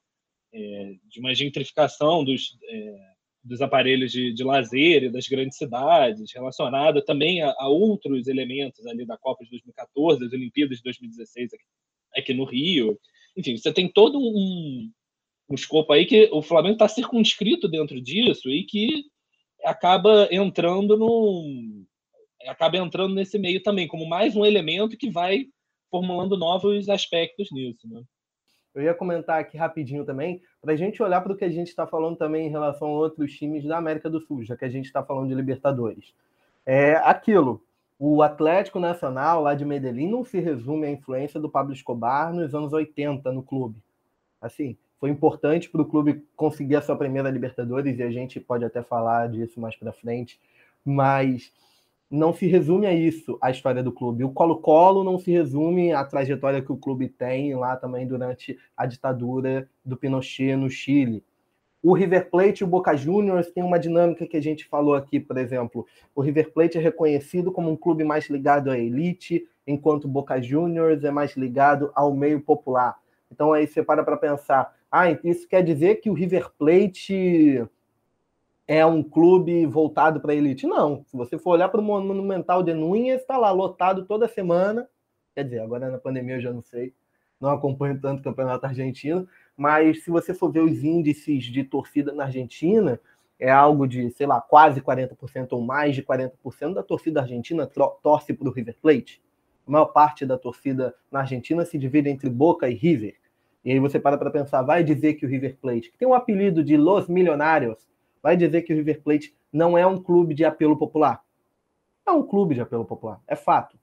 é, de uma gentrificação dos, é, dos aparelhos de, de lazer e das grandes cidades, relacionada também a, a, outros elementos ali da Copa de 2014, das Olimpíadas de 2016 aqui, aqui no Rio. Enfim, você tem todo um, um escopo aí que o Flamengo está circunscrito dentro disso e que acaba entrando no acaba entrando nesse meio também como mais um elemento que vai formulando novos aspectos nisso, né? Eu ia comentar aqui rapidinho também, para a gente olhar para o que a gente está falando também em relação a outros times da América do Sul, já que a gente está falando de Libertadores. É aquilo. O Atlético Nacional, lá de Medellín, não se resume à influência do Pablo Escobar nos anos 80 no clube. Assim, foi importante para o clube conseguir a sua primeira Libertadores e a gente pode até falar disso mais para frente, mas não se resume a isso a história do clube. O Colo-Colo não se resume à trajetória que o clube tem lá também durante a ditadura do Pinochet no Chile. O River Plate e o Boca Juniors têm uma dinâmica que a gente falou aqui, por exemplo. O River Plate é reconhecido como um clube mais ligado à elite, enquanto o Boca Juniors é mais ligado ao meio popular. Então aí você para para pensar, ah, isso quer dizer que o River Plate é um clube voltado para a elite? Não. Se você for olhar para o Monumental de Núñez, está lá lotado toda semana. Quer dizer, agora na pandemia eu já não sei, não acompanho tanto o campeonato argentino, mas se você for ver os índices de torcida na Argentina, é algo de, sei lá, quase 40% ou mais de 40% da torcida argentina torce para o River Plate. A maior parte da torcida na Argentina se divide entre Boca e River. E aí você para para pensar, vai dizer que o River Plate, que tem um apelido de Los Milionários, vai dizer que o River Plate não é um clube de apelo popular. É um clube de apelo popular, é fato.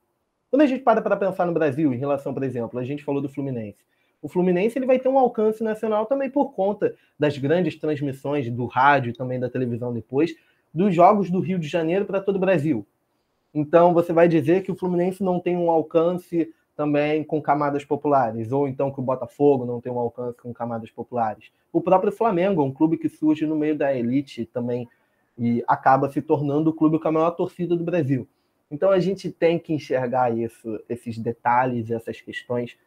Quando a gente para para pensar no Brasil, em relação, por exemplo, a gente falou do Fluminense. O Fluminense ele vai ter um alcance nacional também por conta das grandes transmissões do rádio e também da televisão depois, dos jogos do Rio de Janeiro para todo o Brasil. Então você vai dizer que o Fluminense não tem um alcance também com camadas populares, ou então que o Botafogo não tem um alcance com camadas populares. O próprio Flamengo um clube que surge no meio da elite também e acaba se tornando o clube com a maior torcida do Brasil. Então a gente tem que enxergar isso, esses detalhes, essas questões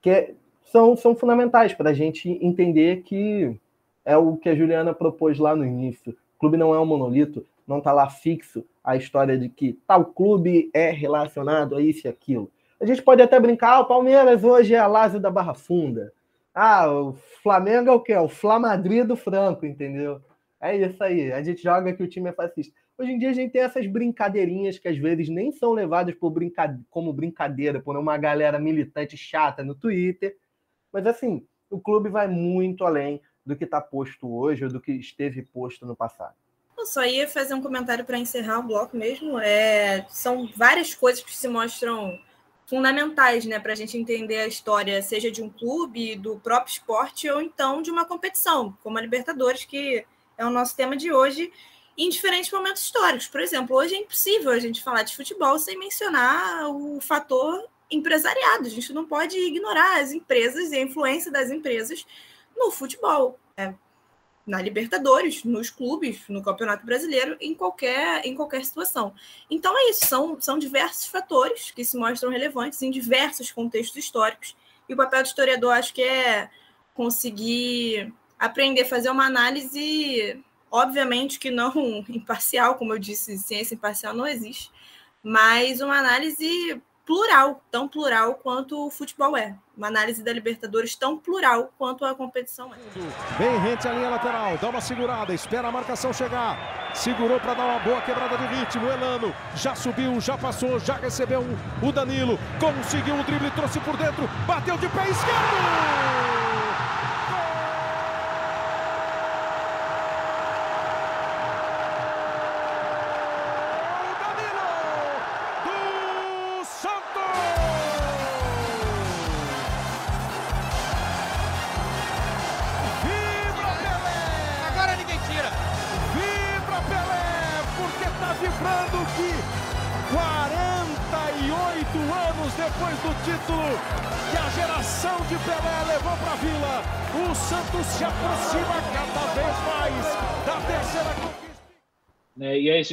que são, são fundamentais para a gente entender que é o que a Juliana propôs lá no início. O clube não é um monolito, não está lá fixo a história de que tal clube é relacionado a isso e aquilo. A gente pode até brincar, ah, o Palmeiras hoje é a Lázio da Barra Funda. Ah, o Flamengo é o quê? O Flamadri do Franco, entendeu? É isso aí. A gente joga que o time é fascista. Hoje em dia a gente tem essas brincadeirinhas que às vezes nem são levadas por brinca... como brincadeira por uma galera militante chata no Twitter. Mas assim, o clube vai muito além do que está posto hoje ou do que esteve posto no passado. Eu só ia fazer um comentário para encerrar o bloco mesmo. É... São várias coisas que se mostram fundamentais né, para a gente entender a história, seja de um clube, do próprio esporte, ou então de uma competição, como a Libertadores, que é o nosso tema de hoje, em diferentes momentos históricos. Por exemplo, hoje é impossível a gente falar de futebol sem mencionar o fator empresariado. A gente não pode ignorar as empresas e a influência das empresas no futebol, é, na Libertadores, nos clubes, no Campeonato Brasileiro, em qualquer, em qualquer situação. Então é isso, são, são diversos fatores que se mostram relevantes em diversos contextos históricos. E o papel do historiador acho que é conseguir aprender a fazer uma análise, obviamente que não imparcial, como eu disse, ciência imparcial não existe, mas uma análise plural, tão plural quanto o futebol é. Uma análise da Libertadores tão plural quanto a competição é. Bem rente a linha lateral, dá uma segurada, espera a marcação chegar. Segurou para dar uma boa quebrada de ritmo. Elano já subiu, já passou, já recebeu o Danilo. Conseguiu o drible, trouxe por dentro, bateu de pé esquerdo.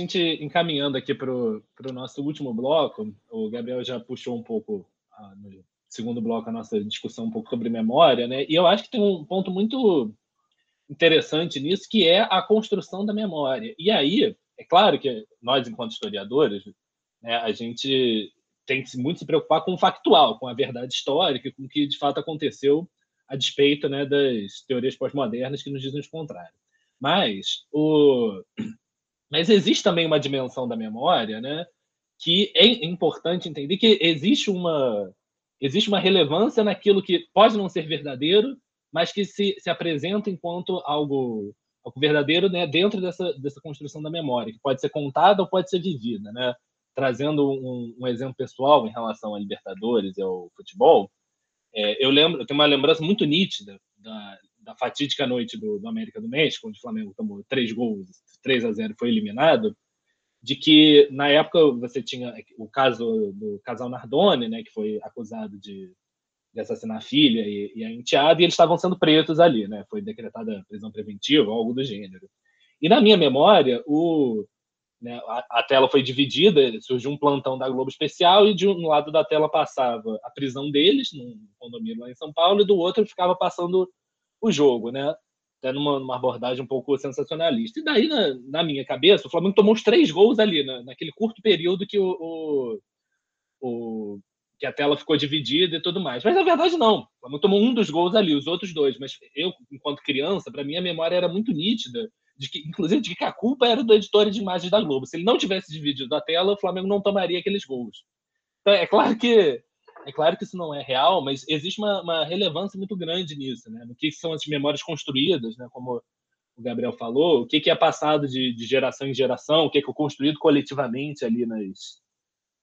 Gente encaminhando aqui para o nosso último bloco, o Gabriel já puxou um pouco no segundo bloco a nossa discussão um pouco sobre memória, né? E eu acho que tem um ponto muito interessante nisso, que é a construção da memória. E aí, é claro que nós, enquanto historiadores, né, a gente tem que muito se preocupar com o factual, com a verdade histórica, com o que de fato aconteceu, a despeito né, das teorias pós-modernas que nos dizem o contrário. Mas, o... Mas existe também uma dimensão da memória né, que é importante entender que existe uma, existe uma relevância naquilo que pode não ser verdadeiro, mas que se, se apresenta enquanto algo, algo verdadeiro né, dentro dessa, dessa construção da memória, que pode ser contada ou pode ser vivida. Né? trazendo um, um, exemplo pessoal em relação a Libertadores e ao futebol, é, eu lembro, eu tenho uma lembrança muito nítida da, da fatídica noite do, do, América do México, onde o Flamengo tomou três gols, 3 a 0 foi eliminado, de que na época você tinha o caso do casal Nardoni, né, que foi acusado de, de assassinar a filha e, e a enteada, e eles estavam sendo presos ali, né, foi decretada prisão preventiva, algo do gênero. E na minha memória, o né? A, a, tela foi dividida, surgiu um plantão da Globo Especial e de um lado da tela passava a prisão deles, num condomínio lá em São Paulo, e do outro ficava passando o jogo, né? Até numa, numa abordagem um pouco sensacionalista. E daí, na, na, minha cabeça, o Flamengo tomou os três gols ali, na, naquele curto período que o, o, o, que a tela ficou dividida e tudo mais. Mas na verdade, não. O Flamengo tomou um dos gols ali, os outros dois. Mas eu, enquanto criança, para mim a memória era muito nítida de que, inclusive, de que a culpa era do editor de imagens da Globo. Se ele não tivesse dividido a tela, o Flamengo não tomaria aqueles gols. Então, é claro que é claro que isso não é real, mas existe uma, uma relevância muito grande nisso, né? No que são as memórias construídas, né? Como o Gabriel falou, o que, é passado de, de geração em geração, o que, que é construído coletivamente ali nas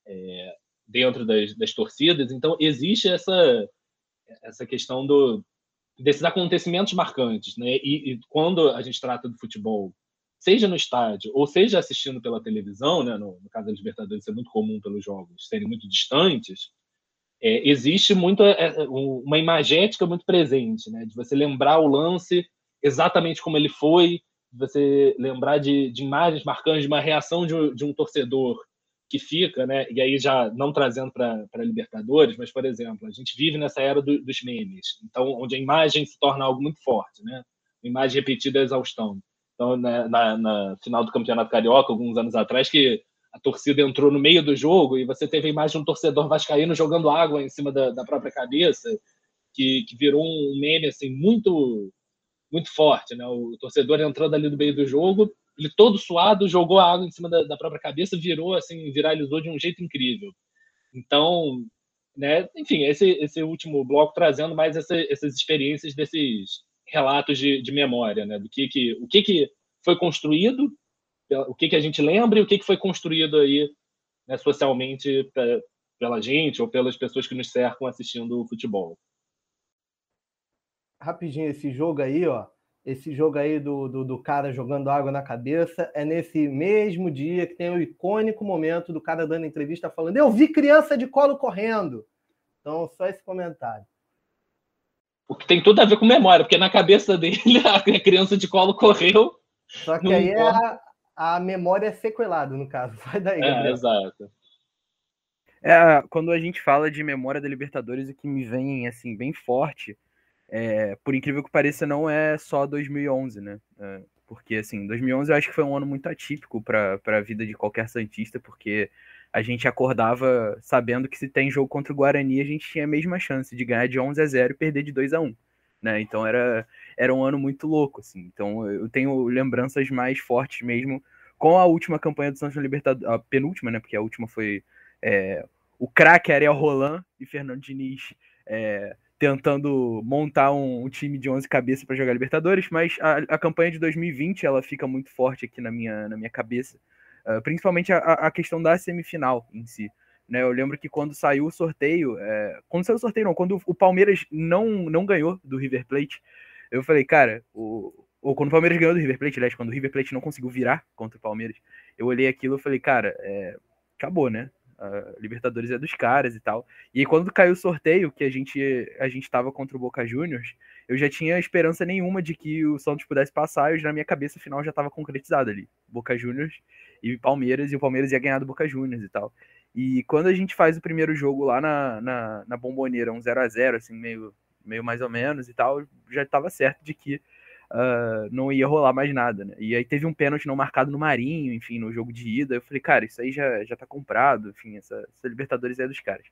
é, dentro das, das torcidas. Então existe essa essa questão do desses acontecimentos marcantes, né? E, e, quando a gente trata do futebol, seja no estádio ou seja assistindo pela televisão, né? No, no caso da Libertadores é muito comum pelos jogos serem muito distantes. É, existe muito é, é uma imagética muito presente, né? De você lembrar o lance exatamente como ele foi, de você lembrar de, de imagens marcantes, de uma reação de, de um torcedor que fica, né? E aí já não trazendo para Libertadores, mas por exemplo, a gente vive nessa era do, dos memes, então onde a imagem se torna algo muito forte, né? Uma imagem repetida é exaustão. Então, né, na, na, final do Campeonato Carioca, alguns anos atrás, que a torcida entrou no meio do jogo e você teve a imagem de um torcedor vascaíno jogando água em cima da, da própria cabeça, que, que virou um meme assim muito muito forte, né? O torcedor entrando ali no meio do jogo ele todo suado, jogou a água em cima da, da, própria cabeça, virou assim, viralizou de um jeito incrível. Então, né, enfim, esse, esse último bloco trazendo mais essa, essas experiências desses relatos de, de memória, né, do que, que o que, que foi construído, o que, que a gente lembra e o que, que foi construído aí né, socialmente pela gente ou pelas pessoas que nos cercam assistindo o futebol. Rapidinho, esse jogo aí, ó, esse jogo aí do, do, do, cara jogando água na cabeça é nesse mesmo dia que tem o icônico momento do cara dando entrevista falando: Eu vi criança de colo correndo. Então, só esse comentário. O que tem tudo a ver com memória, porque na cabeça dele a criança de colo correu. Só que aí é a, a, memória sequelada, no caso. Vai daí, é, Gabriel. É, exato. É, quando a gente fala de memória da Libertadores, o que me vem assim bem forte, é, por incrível que pareça, não é só 2011, né? É, porque assim, 2011 eu acho que foi um ano muito atípico para a vida de qualquer santista, porque a gente acordava sabendo que se tem jogo contra o Guarani, a gente tinha a mesma chance de ganhar de 11 a 0 e perder de 2 a 1. Né? Então era, era um ano muito louco, assim. Então eu tenho lembranças mais fortes mesmo com a última campanha do Santos Libertadores, a penúltima, né? Porque a última foi é, o craque Ariel Roland e Fernando Diniz é, tentando montar um, um, time de 11 cabeças para jogar Libertadores, mas a, a, campanha de 2020 ela fica muito forte aqui na minha, na minha cabeça, uh, principalmente a, a, questão da semifinal em si. Né, eu lembro que quando saiu o sorteio, é, quando saiu o sorteio, não, quando o Palmeiras não, não ganhou do River Plate, eu falei, cara, o, ou quando o Palmeiras ganhou do River Plate, aliás, quando o River Plate não conseguiu virar contra o Palmeiras, eu olhei aquilo e falei, cara, é, acabou, né? A Libertadores é dos caras e tal. E aí, quando caiu o sorteio, que a gente a gente tava contra o Boca Juniors, eu já tinha esperança nenhuma de que o Santos pudesse passar, e na minha cabeça final já estava concretizado ali. Boca Juniors e Palmeiras, e o Palmeiras ia ganhar do Boca Juniors e tal. E quando a gente faz o primeiro jogo lá na, na, na Bomboneira, um 0 a 0 assim, meio, meio mais ou menos e tal, já estava certo de que uh, não ia rolar mais nada, né? E aí teve um pênalti não marcado no Marinho, enfim, no jogo de ida. Eu falei, cara, isso aí já, já tá comprado, enfim, essa, essa Libertadores é dos caras.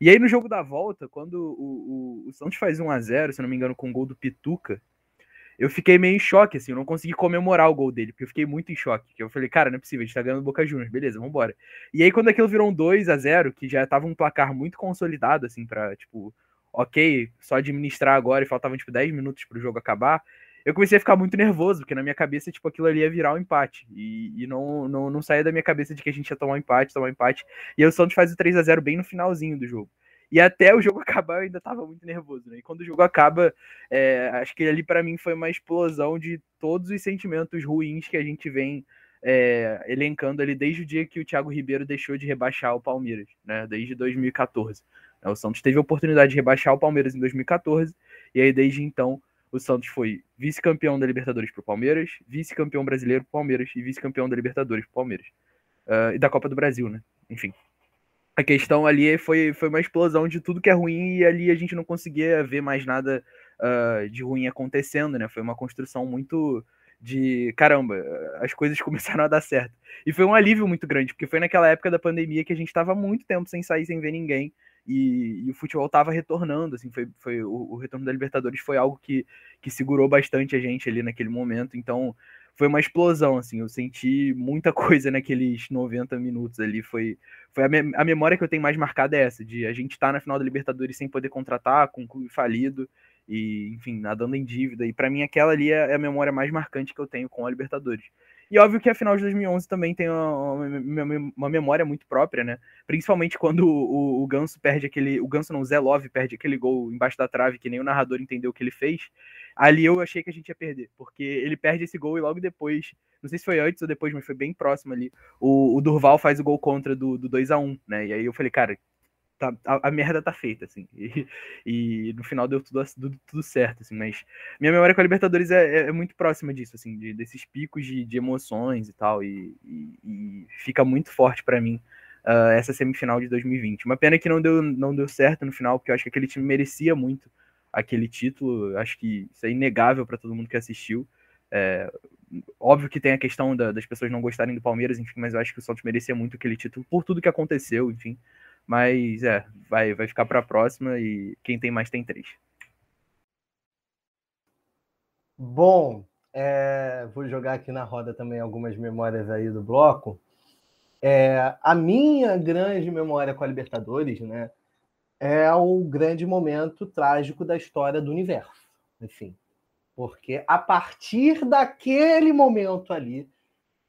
E aí no jogo da volta, quando o, o, o Santos faz 1 a 0 se não me engano, com o gol do Pituca, eu fiquei meio em choque, assim, eu não consegui comemorar o gol dele, porque eu fiquei muito em choque. Eu falei, cara, não é possível, a gente tá ganhando Boca Juniors, beleza, vambora. E aí, quando aquilo virou um 2 a 0 que já tava um placar muito consolidado, assim, pra, tipo, ok, só administrar agora e faltavam, tipo, 10 minutos pro jogo acabar, eu comecei a ficar muito nervoso, porque na minha cabeça, tipo, aquilo ali ia virar um empate. E, e não, não, não saía da minha cabeça de que a gente ia tomar um empate, tomar um empate. E o Santos faz o 3 a 0 bem no finalzinho do jogo. E até o jogo acabar eu ainda tava muito nervoso, né? E quando o jogo acaba, é, acho que ali para mim foi uma explosão de todos os sentimentos ruins que a gente vem é, elencando ali desde o dia que o Thiago Ribeiro deixou de rebaixar o Palmeiras, né? Desde 2014. O Santos teve a oportunidade de rebaixar o Palmeiras em 2014, e aí desde então o Santos foi vice-campeão da Libertadores pro Palmeiras, vice-campeão brasileiro pro Palmeiras e vice-campeão da Libertadores pro Palmeiras. Uh, e da Copa do Brasil, né? Enfim. A questão ali foi, foi uma explosão de tudo que é ruim e ali a gente não conseguia ver mais nada uh, de ruim acontecendo, né? Foi uma construção muito de caramba, as coisas começaram a dar certo. E foi um alívio muito grande, porque foi naquela época da pandemia que a gente estava muito tempo sem sair, sem ver ninguém e, e o futebol estava retornando, assim, foi, foi o, o, retorno da Libertadores foi algo que, que segurou bastante a gente ali naquele momento, então foi uma explosão, assim, eu senti muita coisa naqueles 90 minutos ali, foi, foi a, me, a memória que eu tenho mais marcada é essa, de a gente estar tá na final da Libertadores sem poder contratar, com o clube falido, e, enfim, nadando em dívida, e para mim aquela ali é, é a memória mais marcante que eu tenho com a Libertadores. E óbvio que a final de 2011 também tem uma, uma, memória muito própria, né? Principalmente quando o, o, Ganso perde aquele. O Ganso não, o Zé Love perde aquele gol embaixo da trave, que nem o narrador entendeu o que ele fez. Ali eu achei que a gente ia perder, porque ele perde esse gol e logo depois, não sei se foi antes ou depois, mas foi bem próximo ali. O, o Durval faz o gol contra do, do 2 a 1 né? E aí eu falei, cara, tá, a, a, merda tá feita, assim. E, e, no final deu tudo, tudo, tudo, certo, assim. Mas minha memória com a Libertadores é, é, é muito próxima disso, assim, de, desses picos de, de, emoções e tal. E, e, e fica muito forte para mim uh, essa semifinal de 2020. Uma pena que não deu, não deu certo no final, porque eu acho que aquele time merecia muito aquele título. Acho que isso é inegável para todo mundo que assistiu. É, óbvio que tem a questão da, das pessoas não gostarem do Palmeiras, enfim, mas eu acho que o Santos merecia muito aquele título por tudo que aconteceu, enfim. Mas é, vai, vai ficar para a próxima e quem tem mais tem três. Bom, é, vou jogar aqui na roda também algumas memórias aí do bloco. É, a minha grande memória com a Libertadores, né, é o grande momento trágico da história do universo, enfim, porque a partir daquele momento ali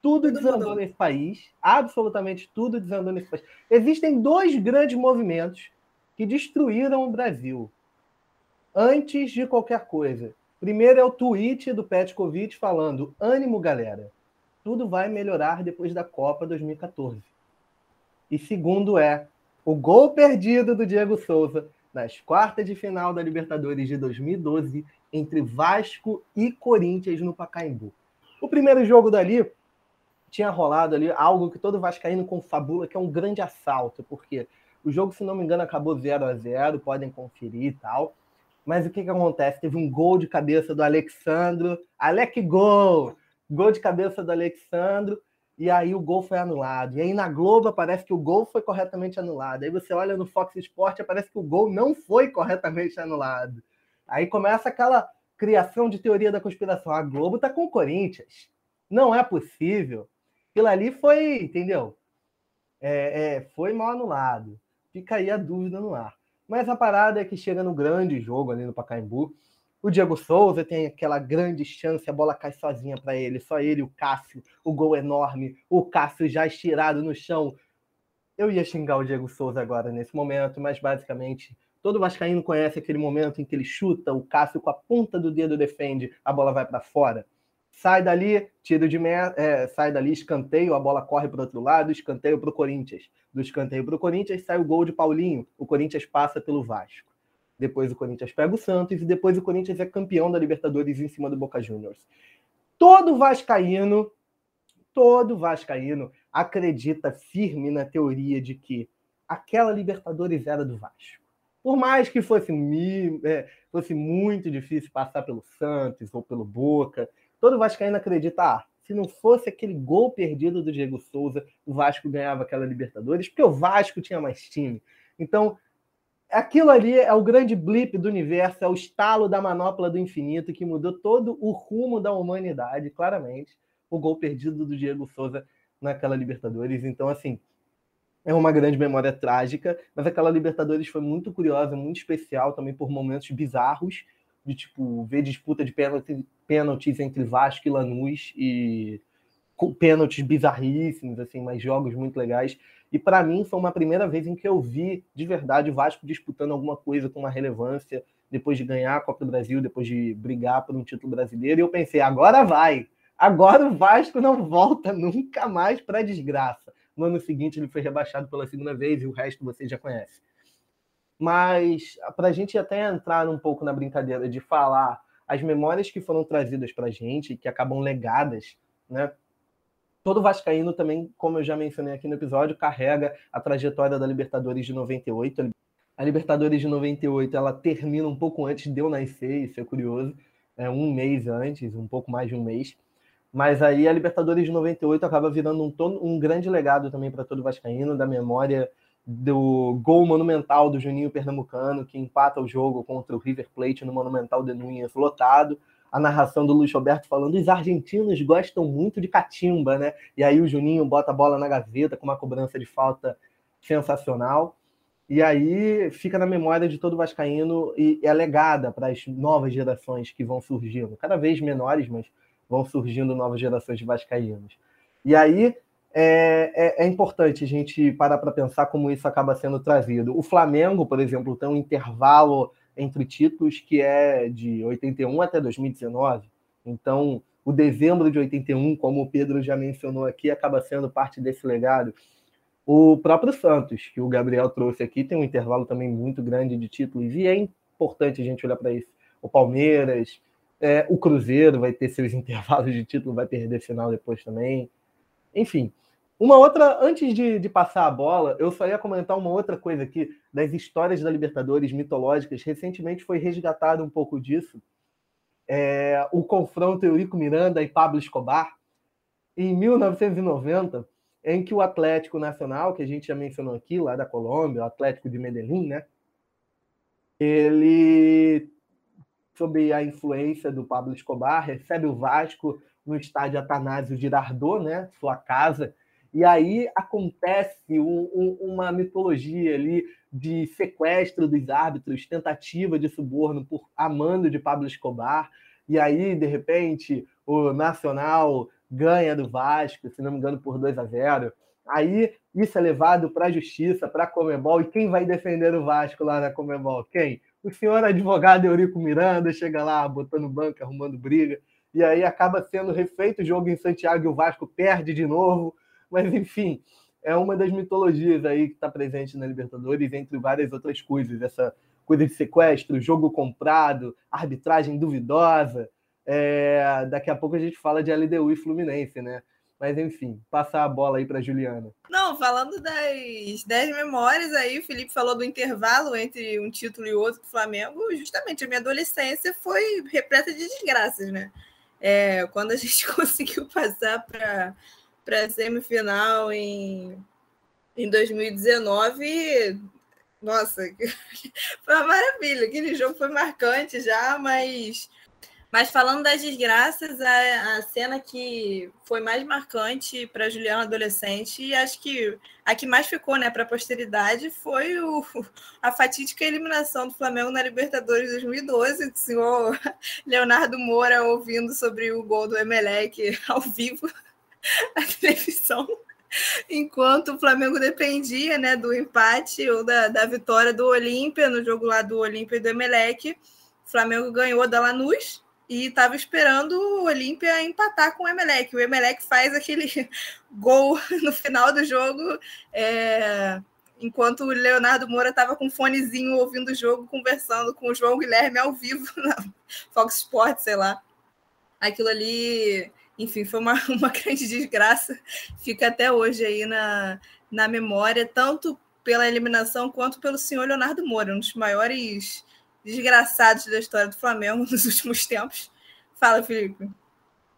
tudo desandou nesse país, absolutamente tudo desandou nesse país. Existem dois grandes movimentos que destruíram o Brasil antes de qualquer coisa. Primeiro é o tweet do Petkovic falando: ânimo, galera, tudo vai melhorar depois da Copa 2014. E segundo é O gol perdido do Diego Souza nas quartas de final da Libertadores de 2012 entre Vasco e Corinthians no Pacaembu. O primeiro jogo dali tinha rolado ali algo que todo vascaíno confabula, que é um grande assalto, porque o jogo, se não me engano, acabou 0 a 0 podem conferir e tal. Mas o que, que acontece? Teve um gol de cabeça do Alexandro. Alec Gol! Gol de cabeça do Alexandro. E aí o gol foi anulado. E aí na Globo aparece que o gol foi corretamente anulado. Aí você olha no Fox Sport aparece que o gol não foi corretamente anulado. Aí começa aquela criação de teoria da conspiração. A Globo tá com o Corinthians. Não é possível. Aquilo ali foi, entendeu? É, é, foi mal anulado. Fica aí a dúvida no ar. Mas a parada é que chega no grande jogo ali no Pacaembu. O Diego Souza tem aquela grande chance, a bola cai sozinha para ele, só ele, o Cássio, o gol enorme, o Cássio já estirado no chão. Eu ia xingar o Diego Souza agora nesse momento, mas basicamente todo vascaíno conhece aquele momento em que ele chuta, o Cássio com a ponta do dedo defende, a bola vai para fora. Sai dali, tiro de mer... É, sai dali, escanteio, a bola corre para o outro lado, escanteio para o Corinthians. Do escanteio para o Corinthians sai o gol de Paulinho. O Corinthians passa pelo Vasco. Depois o Corinthians pega o Santos e depois o Corinthians é campeão da Libertadores em cima do Boca Juniors. Todo vascaíno, todo vascaíno acredita firme na teoria de que aquela Libertadores era do Vasco. Por mais que fosse, é, fosse muito difícil passar pelo Santos ou pelo Boca, Todo Vascaíno acredita, ah, se não fosse aquele gol perdido do Diego Souza, o Vasco ganhava aquela Libertadores, porque o Vasco tinha mais time. Então, aquilo ali é o grande blip do universo, é o estalo da manopla do infinito que mudou todo o rumo da humanidade, claramente. O gol perdido do Diego Souza naquela Libertadores. Então, assim, é uma grande memória trágica, mas aquela Libertadores foi muito curiosa, muito especial também por momentos bizarros de tipo ver disputa de pênalti, pênaltis entre Vasco e Lanús e pênaltis bizarríssimos, assim, mas jogos muito legais. E para mim foi uma primeira vez em que eu vi de verdade o Vasco disputando alguma coisa com uma relevância depois de ganhar a Copa do Brasil, depois de brigar por um título brasileiro. E eu pensei, agora vai. Agora o Vasco não volta nunca mais para desgraça. No ano seguinte ele foi rebaixado pela segunda vez e o resto vocês já conhecem. Mas para a gente até entrar um pouco na brincadeira de falar as memórias que foram trazidas para a gente, que acabam legadas, né? Todo Vascaíno também, como eu já mencionei aqui no episódio, carrega a trajetória da Libertadores de 98. A Libertadores de 98 ela termina um pouco antes de eu nascer, isso é curioso, é um mês antes, um pouco mais de um mês. Mas aí a Libertadores de 98 acaba virando um, um grande legado também para todo Vascaíno, da memória do gol monumental do Juninho Pernambucano, que empata o jogo contra o River Plate no Monumental de Núñez lotado. A narração do Luiz Roberto falando: os argentinos gostam muito de catimba, né? E aí o Juninho bota a bola na gaveta com uma cobrança de falta sensacional. E aí fica na memória de todo Vascaíno e é legada para as novas gerações que vão surgindo, cada vez menores, mas vão surgindo novas gerações de Vascaínos. E aí é, é, é, importante a gente parar para pensar como isso acaba sendo trazido. O Flamengo, por exemplo, tem um intervalo entre títulos que é de 81 até 2019. Então, o dezembro de 81, como o Pedro já mencionou aqui, acaba sendo parte desse legado. O próprio Santos, que o Gabriel trouxe aqui, tem um intervalo também muito grande de títulos, e é importante a gente olhar para isso. O Palmeiras, é, o Cruzeiro vai ter seus intervalos de título, vai perder final depois também. Enfim, uma outra, antes de, de, passar a bola, eu só ia comentar uma outra coisa aqui das histórias da Libertadores mitológicas. Recentemente foi resgatado um pouco disso. É, o confronto Eurico Miranda e Pablo Escobar, em 1990, em que o Atlético Nacional, que a gente já mencionou aqui, lá da Colômbia, o Atlético de Medellín, né? Ele, sob a influência do Pablo Escobar, recebe o Vasco no estádio Atanásio Girardot, né? Sua casa, e aí acontece um, um, uma mitologia ali de sequestro dos árbitros, tentativa de suborno por amando de Pablo Escobar. E aí, de repente, o Nacional ganha do Vasco, se não me engano, por 2 a 0. Aí isso é levado para a justiça, para a Comebol. E quem vai defender o Vasco lá na Comebol? Quem? O senhor advogado Eurico Miranda chega lá botando banca, arrumando briga. E aí acaba sendo refeito o jogo em Santiago e o Vasco perde de novo. Mas, enfim, é uma das mitologias aí que está presente na Libertadores, entre várias outras coisas. Essa coisa de sequestro, jogo comprado, arbitragem duvidosa. É, daqui a pouco a gente fala de LDU e Fluminense, né? Mas enfim, passar a bola aí para Juliana. Não, falando das 10 memórias aí, o Felipe falou do intervalo entre um título e outro do Flamengo. Justamente a minha adolescência foi repleta de desgraças, né? É, quando a gente conseguiu passar para a semifinal em, em 2019, nossa, foi uma maravilha. Aquele jogo foi marcante já, mas mas falando das desgraças, a, a cena que foi mais marcante para Juliana adolescente, e acho que a que mais ficou né, para a posteridade foi o, a fatídica eliminação do Flamengo na Libertadores 2012, o senhor Leonardo Moura ouvindo sobre o gol do Emelec ao vivo na televisão enquanto o Flamengo dependia né, do empate ou da, da vitória do Olímpia, no jogo lá do Olímpia e do Emelec. O Flamengo ganhou da Lanús e estava esperando o Olímpia empatar com o Emelec. O Emelec faz aquele gol no final do jogo, é, enquanto o Leonardo Moura estava com um fonezinho ouvindo o jogo, conversando com o João Guilherme ao vivo na Fox Sports, sei lá. Aquilo ali, enfim, foi uma, uma grande desgraça. Fica até hoje aí na, na memória, tanto pela eliminação quanto pelo senhor Leonardo Moura, um dos maiores desgraçados da história do Flamengo nos últimos tempos. Fala, Felipe.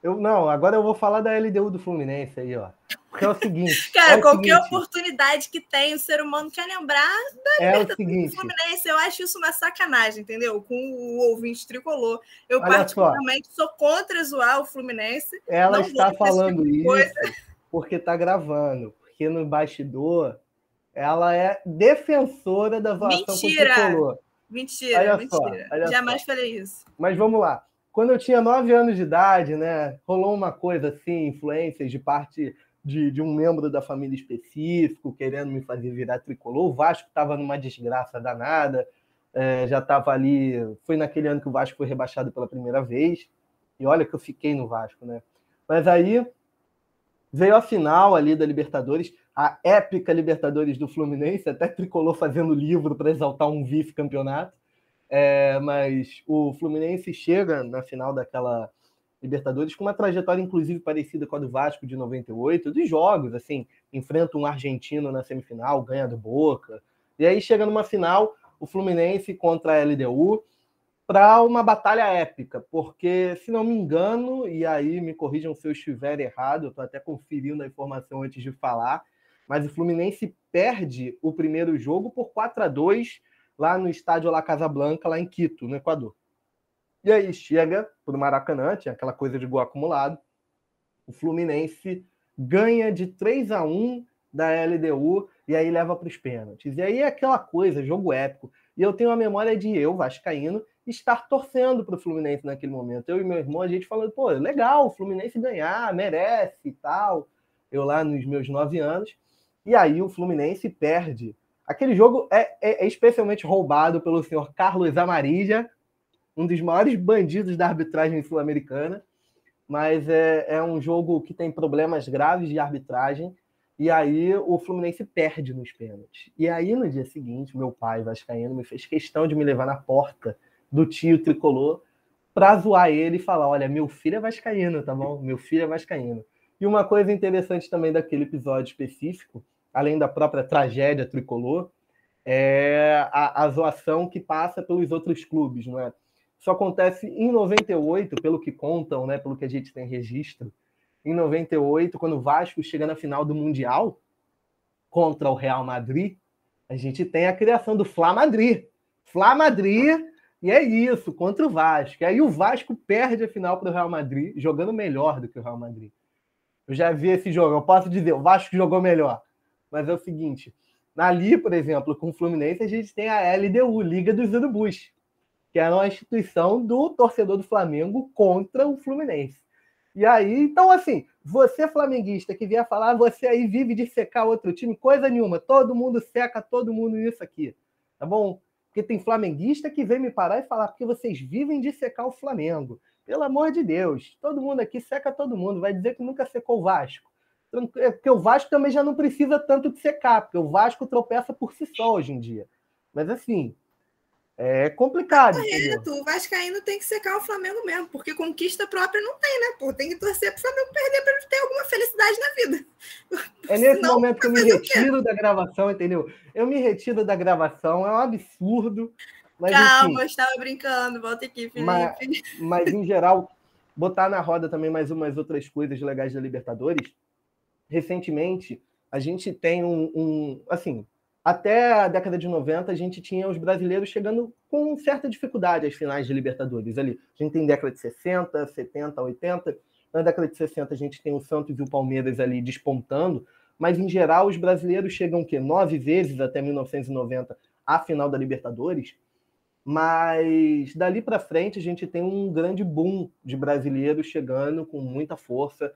Eu, não, agora eu vou falar da LDU do Fluminense aí, ó. Porque é o seguinte. Cara, é qualquer seguinte, oportunidade que tem, o ser humano quer lembrar da é o do seguinte, Fluminense. Eu acho isso uma sacanagem, entendeu? Com o ouvinte tricolor. Eu, Olha só. particularmente, sou contra zoar o Fluminense. ela está falando tipo isso porque está gravando. Porque no bastidor ela é defensora da voação Mentira! com o tricolor. Mentira, Olha só, mentira. olha Jamais só. falei isso. Mas vamos lá. Quando eu tinha nove anos de idade, né, rolou uma coisa assim, influências de parte de, de um membro da família específico, querendo me fazer virar tricolor. O Vasco estava numa desgraça danada, é, já estava ali. Foi naquele ano que o Vasco foi rebaixado pela primeira vez. E olha que eu fiquei no Vasco, né? Mas aí veio a final ali da Libertadores, a épica Libertadores do Fluminense, até tricolor fazendo livro para exaltar um vice-campeonato. É, mas o Fluminense chega na final daquela Libertadores com uma trajetória, inclusive, parecida com a do Vasco de 98, dos jogos, assim, enfrenta um argentino na semifinal, ganha do Boca, e aí chega numa final, o Fluminense contra a LDU, para uma batalha épica, porque, se não me engano, e aí me corrijam se eu estiver errado, eu estou até conferindo a informação antes de falar, mas o Fluminense perde o primeiro jogo por 4 a 2 lá no estádio La Casablanca, lá em Quito, no Equador. E aí chega para o Maracanã, tinha aquela coisa de gol acumulado. O Fluminense ganha de 3 a 1 da LDU e aí leva para os pênaltis. E aí é aquela coisa, jogo épico. E eu tenho a memória de eu, Vascaíno, estar torcendo para o Fluminense naquele momento. Eu e meu irmão, a gente falando, pô, legal, o Fluminense ganhar, merece e tal. Eu lá nos meus nove anos. E aí o Fluminense perde. Aquele jogo é, é- é especialmente roubado pelo senhor Carlos Amarilla, um dos maiores bandidos da arbitragem sul-americana. Mas é, é um jogo que tem problemas graves de arbitragem. E aí o Fluminense perde nos pênaltis. E aí no dia seguinte, meu pai, Vascaíno, me fez questão de me levar na porta do tio tricolor para zoar ele e falar: olha, meu filho é Vascaíno, tá bom? Meu filho é Vascaíno. E uma coisa interessante também daquele episódio específico, além da própria tragédia tricolor, é a, a zoação que passa pelos outros clubes, não é? Isso acontece em 98, pelo que contam, né, pelo que a gente tem registro. Em 98, quando o Vasco chega na final do Mundial contra o Real Madrid, a gente tem a criação do Fla Madrid. Fla Madrid, e é isso, contra o Vasco. E aí o Vasco perde a final para o Real Madrid, jogando melhor do que o Real Madrid. Eu já vi esse jogo, eu posso dizer, o Vasco jogou melhor. Mas é o seguinte, ali, por exemplo, com o Fluminense, a gente tem a LDU, Liga dos Urubus, que é uma instituição do torcedor do Flamengo contra o Fluminense. E aí, então, assim, você flamenguista que vier falar, você aí vive de secar outro time, coisa nenhuma, todo mundo seca todo mundo nisso aqui, tá bom? Porque tem flamenguista que vem me parar e falar, porque vocês vivem de secar o Flamengo. Pelo amor de Deus, todo mundo aqui seca todo mundo, vai dizer que nunca secou o Vasco. É porque o Vasco também já não precisa tanto de secar, porque o Vasco tropeça por si só hoje em dia. Mas assim, é complicado. Correto, o Vascaíno tem que secar o Flamengo mesmo, porque conquista própria não tem, né? Pô, tem que torcer para o Flamengo perder para ele ter alguma felicidade na vida. É nesse Senão, momento que eu me retiro da gravação, entendeu? Eu me retiro da gravação, é um absurdo. Mas, Calma, enfim, estava brincando, volta aqui, Felipe. Mas, mas, em geral, botar na roda também mais umas outras coisas legais da Libertadores. Recentemente, a gente tem um, um assim, até a década de 90, a gente tinha os brasileiros chegando com certa dificuldade às finais de Libertadores ali. A gente tem década de 60, 70, 80. Na década de 60, a gente tem o Santos e o Palmeiras ali despontando, mas em geral os brasileiros chegam o quê? Nove vezes até 1990 à final da Libertadores. Mas dali para frente a gente tem um grande boom de brasileiros chegando com muita força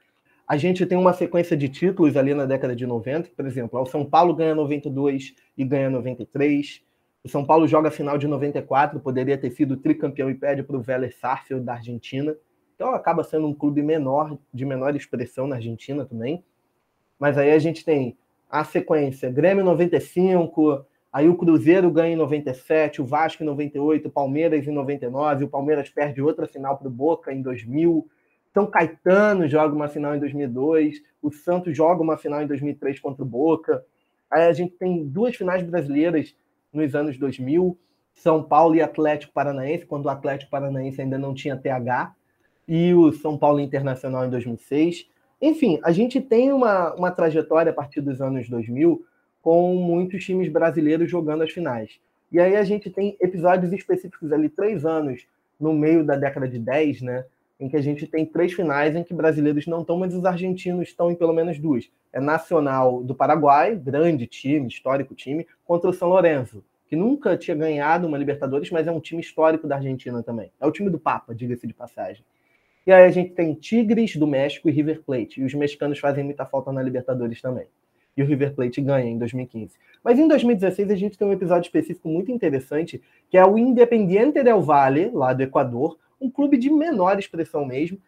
a gente tem uma sequência de títulos ali na década de 90, por exemplo, o São Paulo ganha 92 e ganha 93. O São Paulo joga a final de 94, poderia ter sido tricampeão e perde para o Vélez Sarsfield da Argentina. Então acaba sendo um clube menor, de menor expressão na Argentina também. Mas aí a gente tem a sequência: Grêmio 95, aí o Cruzeiro ganha em 97, o Vasco em 98, o Palmeiras em 99, o Palmeiras perde outra final para o Boca em 2000. São Caetano joga uma final em 2002, o Santos joga uma final em 2003 contra o Boca. Aí a gente tem duas finais brasileiras nos anos 2000, São Paulo e Atlético Paranaense, quando o Atlético Paranaense ainda não tinha TH, e o São Paulo Internacional em 2006. Enfim, a gente tem uma, uma trajetória a partir dos anos 2000 com muitos times brasileiros jogando as finais. E aí a gente tem episódios específicos ali, três anos no meio da década de 10, né? Em que a gente tem três finais em que brasileiros não estão, mas os argentinos estão em pelo menos duas. É Nacional do Paraguai, grande time, histórico time, contra o São Lourenço, que nunca tinha ganhado uma Libertadores, mas é um time histórico da Argentina também. É o time do Papa, diga-se de passagem. E aí a gente tem Tigres do México e River Plate. E os mexicanos fazem muita falta na Libertadores também. E o River Plate ganha em 2015. Mas em 2016 a gente tem um episódio específico muito interessante, que é o Independiente del Valle, lá do Equador, um clube de menor expressão mesmo,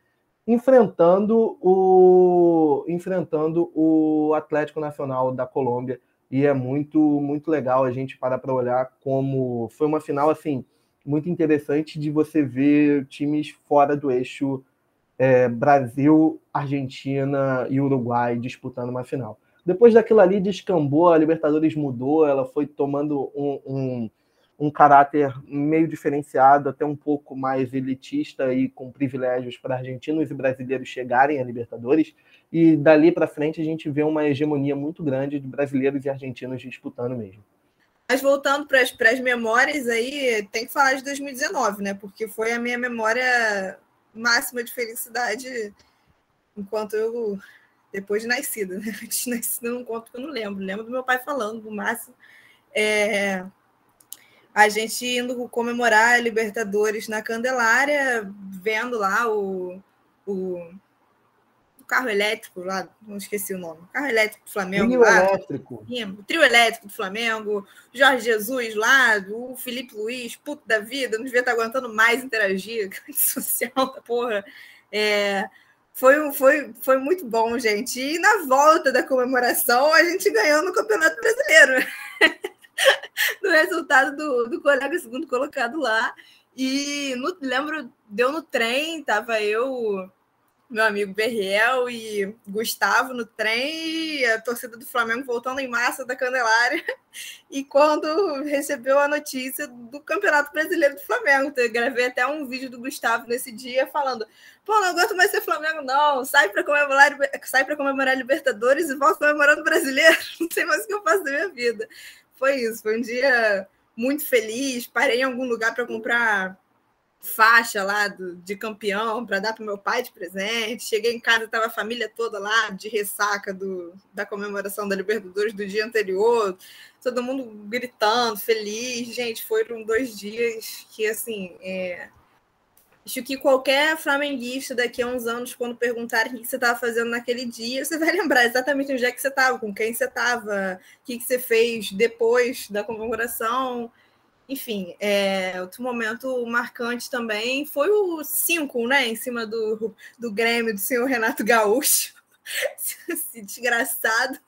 enfrentando o enfrentando o Atlético Nacional da Colômbia e é muito muito legal a gente parar para olhar como foi uma final assim muito interessante de você ver times fora do eixo é, Brasil, Argentina e Uruguai disputando uma final. Depois daquilo ali descambou, a Libertadores mudou, ela foi tomando um, um um caráter meio diferenciado, até um pouco mais elitista e com privilégios para argentinos e brasileiros chegarem a Libertadores. E dali para frente a gente vê uma hegemonia muito grande de brasileiros e argentinos disputando mesmo. Mas voltando para as memórias aí, tem que falar de 2019, né? Porque foi a minha memória máxima de felicidade enquanto eu depois de nascida, né? Antes de nascida não conto que eu não lembro. Lembro do meu pai falando do máximo. É, a gente indo comemorar a Libertadores na Candelária, vendo lá o, o, o carro elétrico lá, não esqueci o nome, carro elétrico do Flamengo. Trio lá, elétrico. O trio elétrico do Flamengo, Jorge Jesus lá, o Felipe Luiz, puto da vida, não devia estar aguentando mais interagir, social da porra. É, foi, foi, foi muito bom, gente. E na volta da comemoração, a gente ganhou no Campeonato Brasileiro. do resultado do, do colega segundo colocado lá. E no, lembro, deu no trem, tava eu, meu amigo Berriel e Gustavo no trem, e a torcida do Flamengo voltando em massa da Candelária. E quando recebeu a notícia do Campeonato Brasileiro do Flamengo, eu gravei até um vídeo do Gustavo nesse dia falando: pô, não aguento mais ser Flamengo, não. Sai para comemorar, sai para comemorar Libertadores e volta comemorando brasileiro. Não sei mais o que eu faço da minha vida foi isso. Foi um dia muito feliz. Parei em algum lugar para comprar faixa lá do, de campeão para dar para meu pai de presente. Cheguei em casa, estava a família toda lá de ressaca do, da comemoração da Libertadores do dia anterior. Todo mundo gritando, feliz. Gente, foram dois dias que, assim, é, Acho que qualquer flamenguista daqui a uns anos, quando perguntarem o que você estava fazendo naquele dia, você vai lembrar exatamente onde é que você estava, com quem você estava, o que, que você fez depois da comemoração. Enfim, é, outro momento marcante também foi o 5, né? Em cima do, do Grêmio, do senhor Renato Gaúcho. esse desgraçado.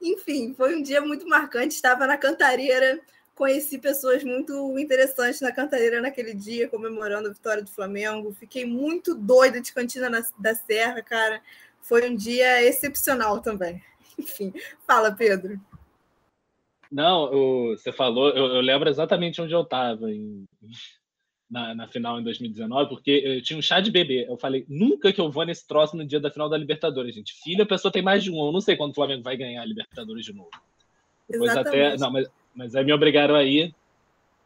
Enfim, foi um dia muito marcante. Estava na cantareira, conheci pessoas muito interessantes na cantareira naquele dia, comemorando a vitória do Flamengo. Fiquei muito doida de Cantina na, da Serra, cara. Foi um dia excepcional também. Enfim, fala, Pedro. Não, o, você falou, eu, eu, lembro exatamente onde eu estava em, na, na, final em 2019, porque eu tinha um chá de bebê. Eu falei, nunca que eu vou nesse troço no dia da final da Libertadores, gente. Filho, a pessoa tem mais de um. Eu não sei quando o Flamengo vai ganhar a Libertadores de novo. Depois exatamente. até. Não, mas, mas aí me obrigaram a ir.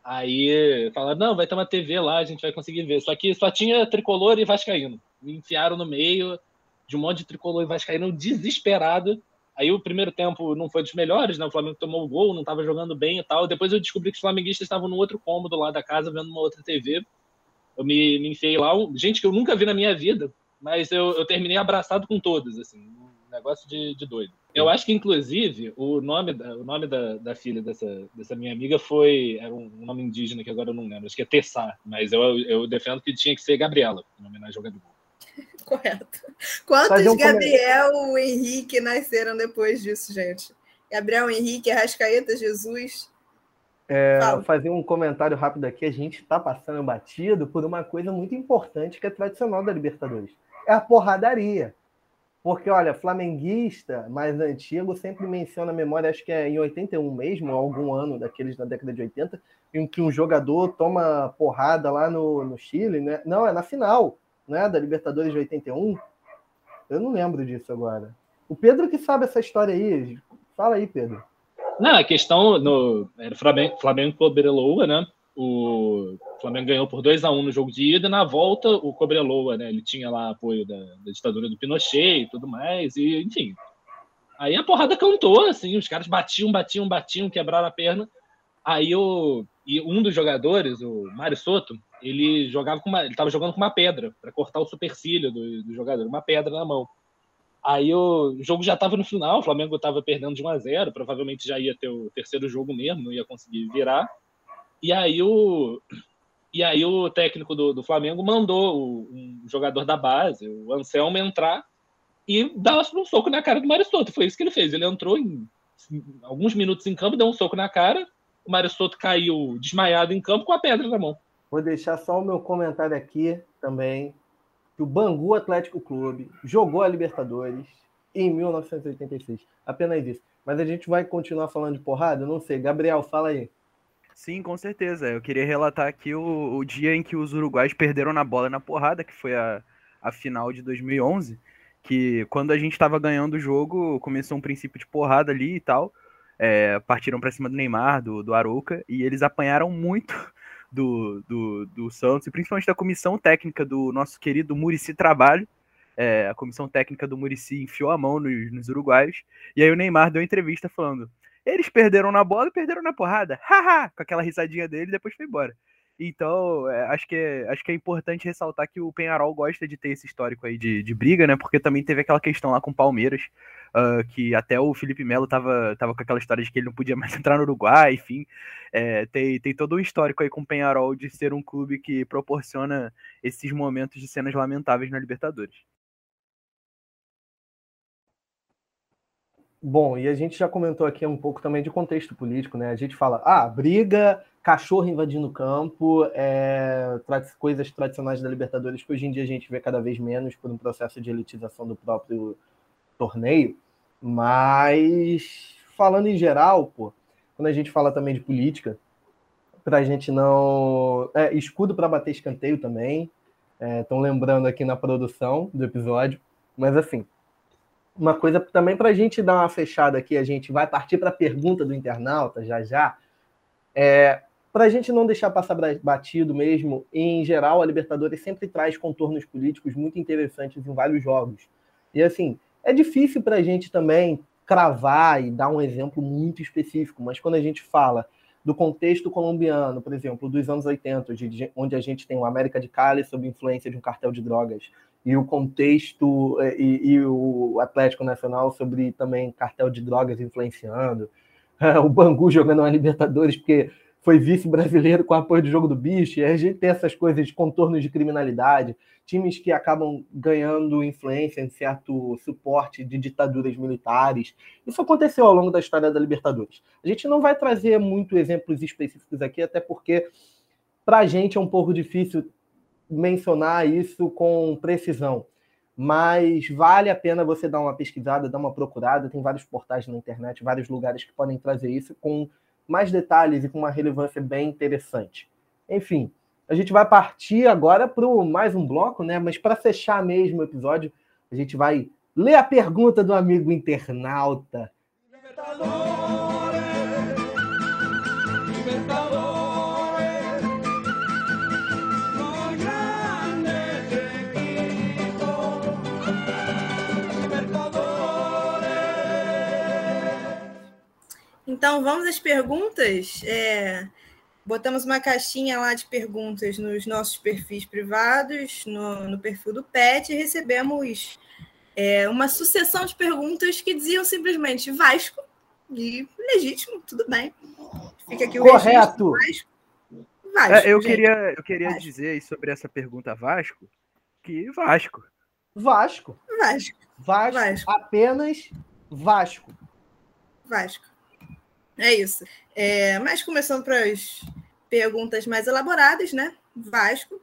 Aí falaram, não, vai ter uma TV lá, a gente vai conseguir ver. Só que só tinha tricolor e vascaíno. Me enfiaram no meio de um monte de tricolor e vascaíno desesperado. Aí o primeiro tempo não foi dos melhores, né? O Flamengo tomou o gol, não estava jogando bem e tal. Depois eu descobri que os flamenguistas estavam no outro cômodo lá da casa, vendo uma outra TV. Eu me, me enfiei lá, gente que eu nunca vi na minha vida, mas eu, eu terminei abraçado com todos, assim, um negócio de, de doido. Eu acho que, inclusive, o nome da, o nome da, da filha dessa, dessa minha amiga foi. Era um nome indígena que agora eu não lembro, acho que é Tessá, mas eu, eu defendo que tinha que ser Gabriela, em homenagem ao Gabriel. Correto. Quantos um Gabriel e Henrique nasceram depois disso, gente? Gabriel, Henrique, Arrascaeta, Jesus. É, fazer um comentário rápido aqui. A gente está passando batido por uma coisa muito importante que é tradicional da Libertadores. É a porradaria. Porque, olha, flamenguista mais antigo sempre menciona a memória, acho que é em 81 mesmo, algum ano daqueles da década de 80, em que um jogador toma porrada lá no, no Chile, né? Não, é na final né, da Libertadores de 81. Eu não lembro disso agora. O Pedro que sabe essa história aí. Fala aí, Pedro. Não, a questão no era Flamengo, Flamengo Cobreloa, né? O Flamengo ganhou por 2 a 1 no jogo de ida, na volta o Cobreloa, né? Ele tinha lá apoio da, da ditadura do Pinochet e tudo mais, e enfim. Aí a porrada cantou, assim, os caras batiam, batiam, batiam, quebraram a perna. Aí o e um dos jogadores, o Mário Soto, ele jogava com uma, ele estava jogando com uma pedra para cortar o supercílio do, do, jogador, uma pedra na mão. Aí o jogo já estava no final, o Flamengo estava perdendo de 1 a 0, provavelmente já ia ter o terceiro jogo mesmo, não ia conseguir virar. E aí o e aí o técnico do, do Flamengo mandou o, um jogador da base, o Anselmo, entrar e dar um soco na cara do Mário Soto. Foi isso que ele fez. Ele entrou em, em alguns minutos em campo, deu um soco na cara. O Mário Soto caiu desmaiado em campo com a pedra na mão. Vou deixar só o meu comentário aqui também, que o Bangu Atlético Clube jogou a Libertadores em 1986. Apenas isso. Mas a gente vai continuar falando de porrada? Não sei. Gabriel, fala aí. Sim, com certeza. Eu queria relatar aqui o, o dia em que os uruguais perderam na bola na porrada, que foi a, a final de 2011, que quando a gente estava ganhando o jogo, começou um princípio de porrada ali e tal, é, partiram para cima do Neymar, do, do Arouca, e eles apanharam muito do, do, do Santos, e principalmente da comissão técnica do nosso querido Murici Trabalho. É, a comissão técnica do Murici enfiou a mão nos, nos uruguaios, e aí o Neymar deu entrevista falando: eles perderam na bola e perderam na porrada, haha, com aquela risadinha dele e depois foi embora. Então, é, acho, que é, acho que é importante ressaltar que o Penharol gosta de ter esse histórico aí de, de briga, né? Porque também teve aquela questão lá com o Palmeiras, uh, que até o Felipe Melo tava, tava com aquela história de que ele não podia mais entrar no Uruguai, enfim. É, tem, tem todo um histórico aí com o Penharol de ser um clube que proporciona esses momentos de cenas lamentáveis na Libertadores. Bom, e a gente já comentou aqui um pouco também de contexto político, né? A gente fala, ah, briga, cachorro invadindo o campo, é, coisas tradicionais da Libertadores que hoje em dia a gente vê cada vez menos por um processo de elitização do próprio torneio. Mas, falando em geral, pô, quando a gente fala também de política, para a gente não. É, escudo para bater escanteio também. Estão é, lembrando aqui na produção do episódio. Mas, assim, uma coisa também para a gente dar uma fechada aqui, a gente vai partir para a pergunta do internauta já já. É, para a gente não deixar passar batido mesmo, em geral, a Libertadores sempre traz contornos políticos muito interessantes em vários jogos. E assim, é difícil para a gente também cravar e dar um exemplo muito específico, mas quando a gente fala do contexto colombiano, por exemplo, dos anos 80, de, onde a gente tem o América de Cali sob influência de um cartel de drogas, e o contexto eh, e, e, o Atlético Nacional sobre também cartel de drogas influenciando, o Bangu jogando uma Libertadores porque foi vice-brasileiro com apoio do jogo do bicho, e a gente tem essas coisas de contornos de criminalidade, times que acabam ganhando influência em certo suporte de ditaduras militares. Isso aconteceu ao longo da história da Libertadores. A gente não vai trazer muito exemplos específicos aqui, até porque para a gente é um pouco difícil mencionar isso com precisão. Mas vale a pena você dar uma pesquisada, dar uma procurada. Tem vários portais na internet, vários lugares que podem trazer isso com mais detalhes e com uma relevância bem interessante. Enfim, a gente vai partir agora para mais um bloco, né? Mas para fechar mesmo o episódio, a gente vai ler a pergunta do amigo internauta. Então, vamos às perguntas. É, botamos uma caixinha lá de perguntas nos nossos perfis privados, no, no perfil do PET, e recebemos é, uma sucessão de perguntas que diziam simplesmente Vasco, e legítimo, tudo bem. Fica aqui o Correto. Vasco. Vasco é, eu, queria, eu queria Vasco. dizer sobre essa pergunta Vasco, que Vasco. Vasco. Vasco. Vasco. Vasco. Apenas Vasco. Vasco. É isso. É, mas começando para as perguntas mais elaboradas, né? Vasco.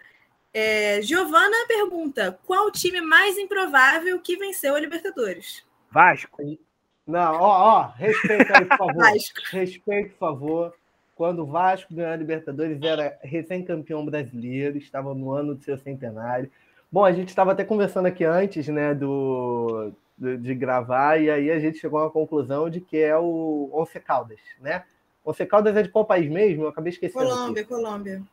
É, Giovana pergunta: qual o time mais improvável que venceu a Libertadores? Vasco. Não, ó, ó, respeita aí, por favor. Vasco. Respeito, por favor. Quando o Vasco ganhou a Libertadores, era recém-campeão brasileiro, estava no ano do seu centenário. Bom, a gente estava até conversando aqui antes, né, do, de gravar, e aí a gente chegou a uma conclusão de que é o Once Caldas, né? Once Caldas é de qual país mesmo? Eu acabei esquecendo. Colômbia, aqui. Colômbia.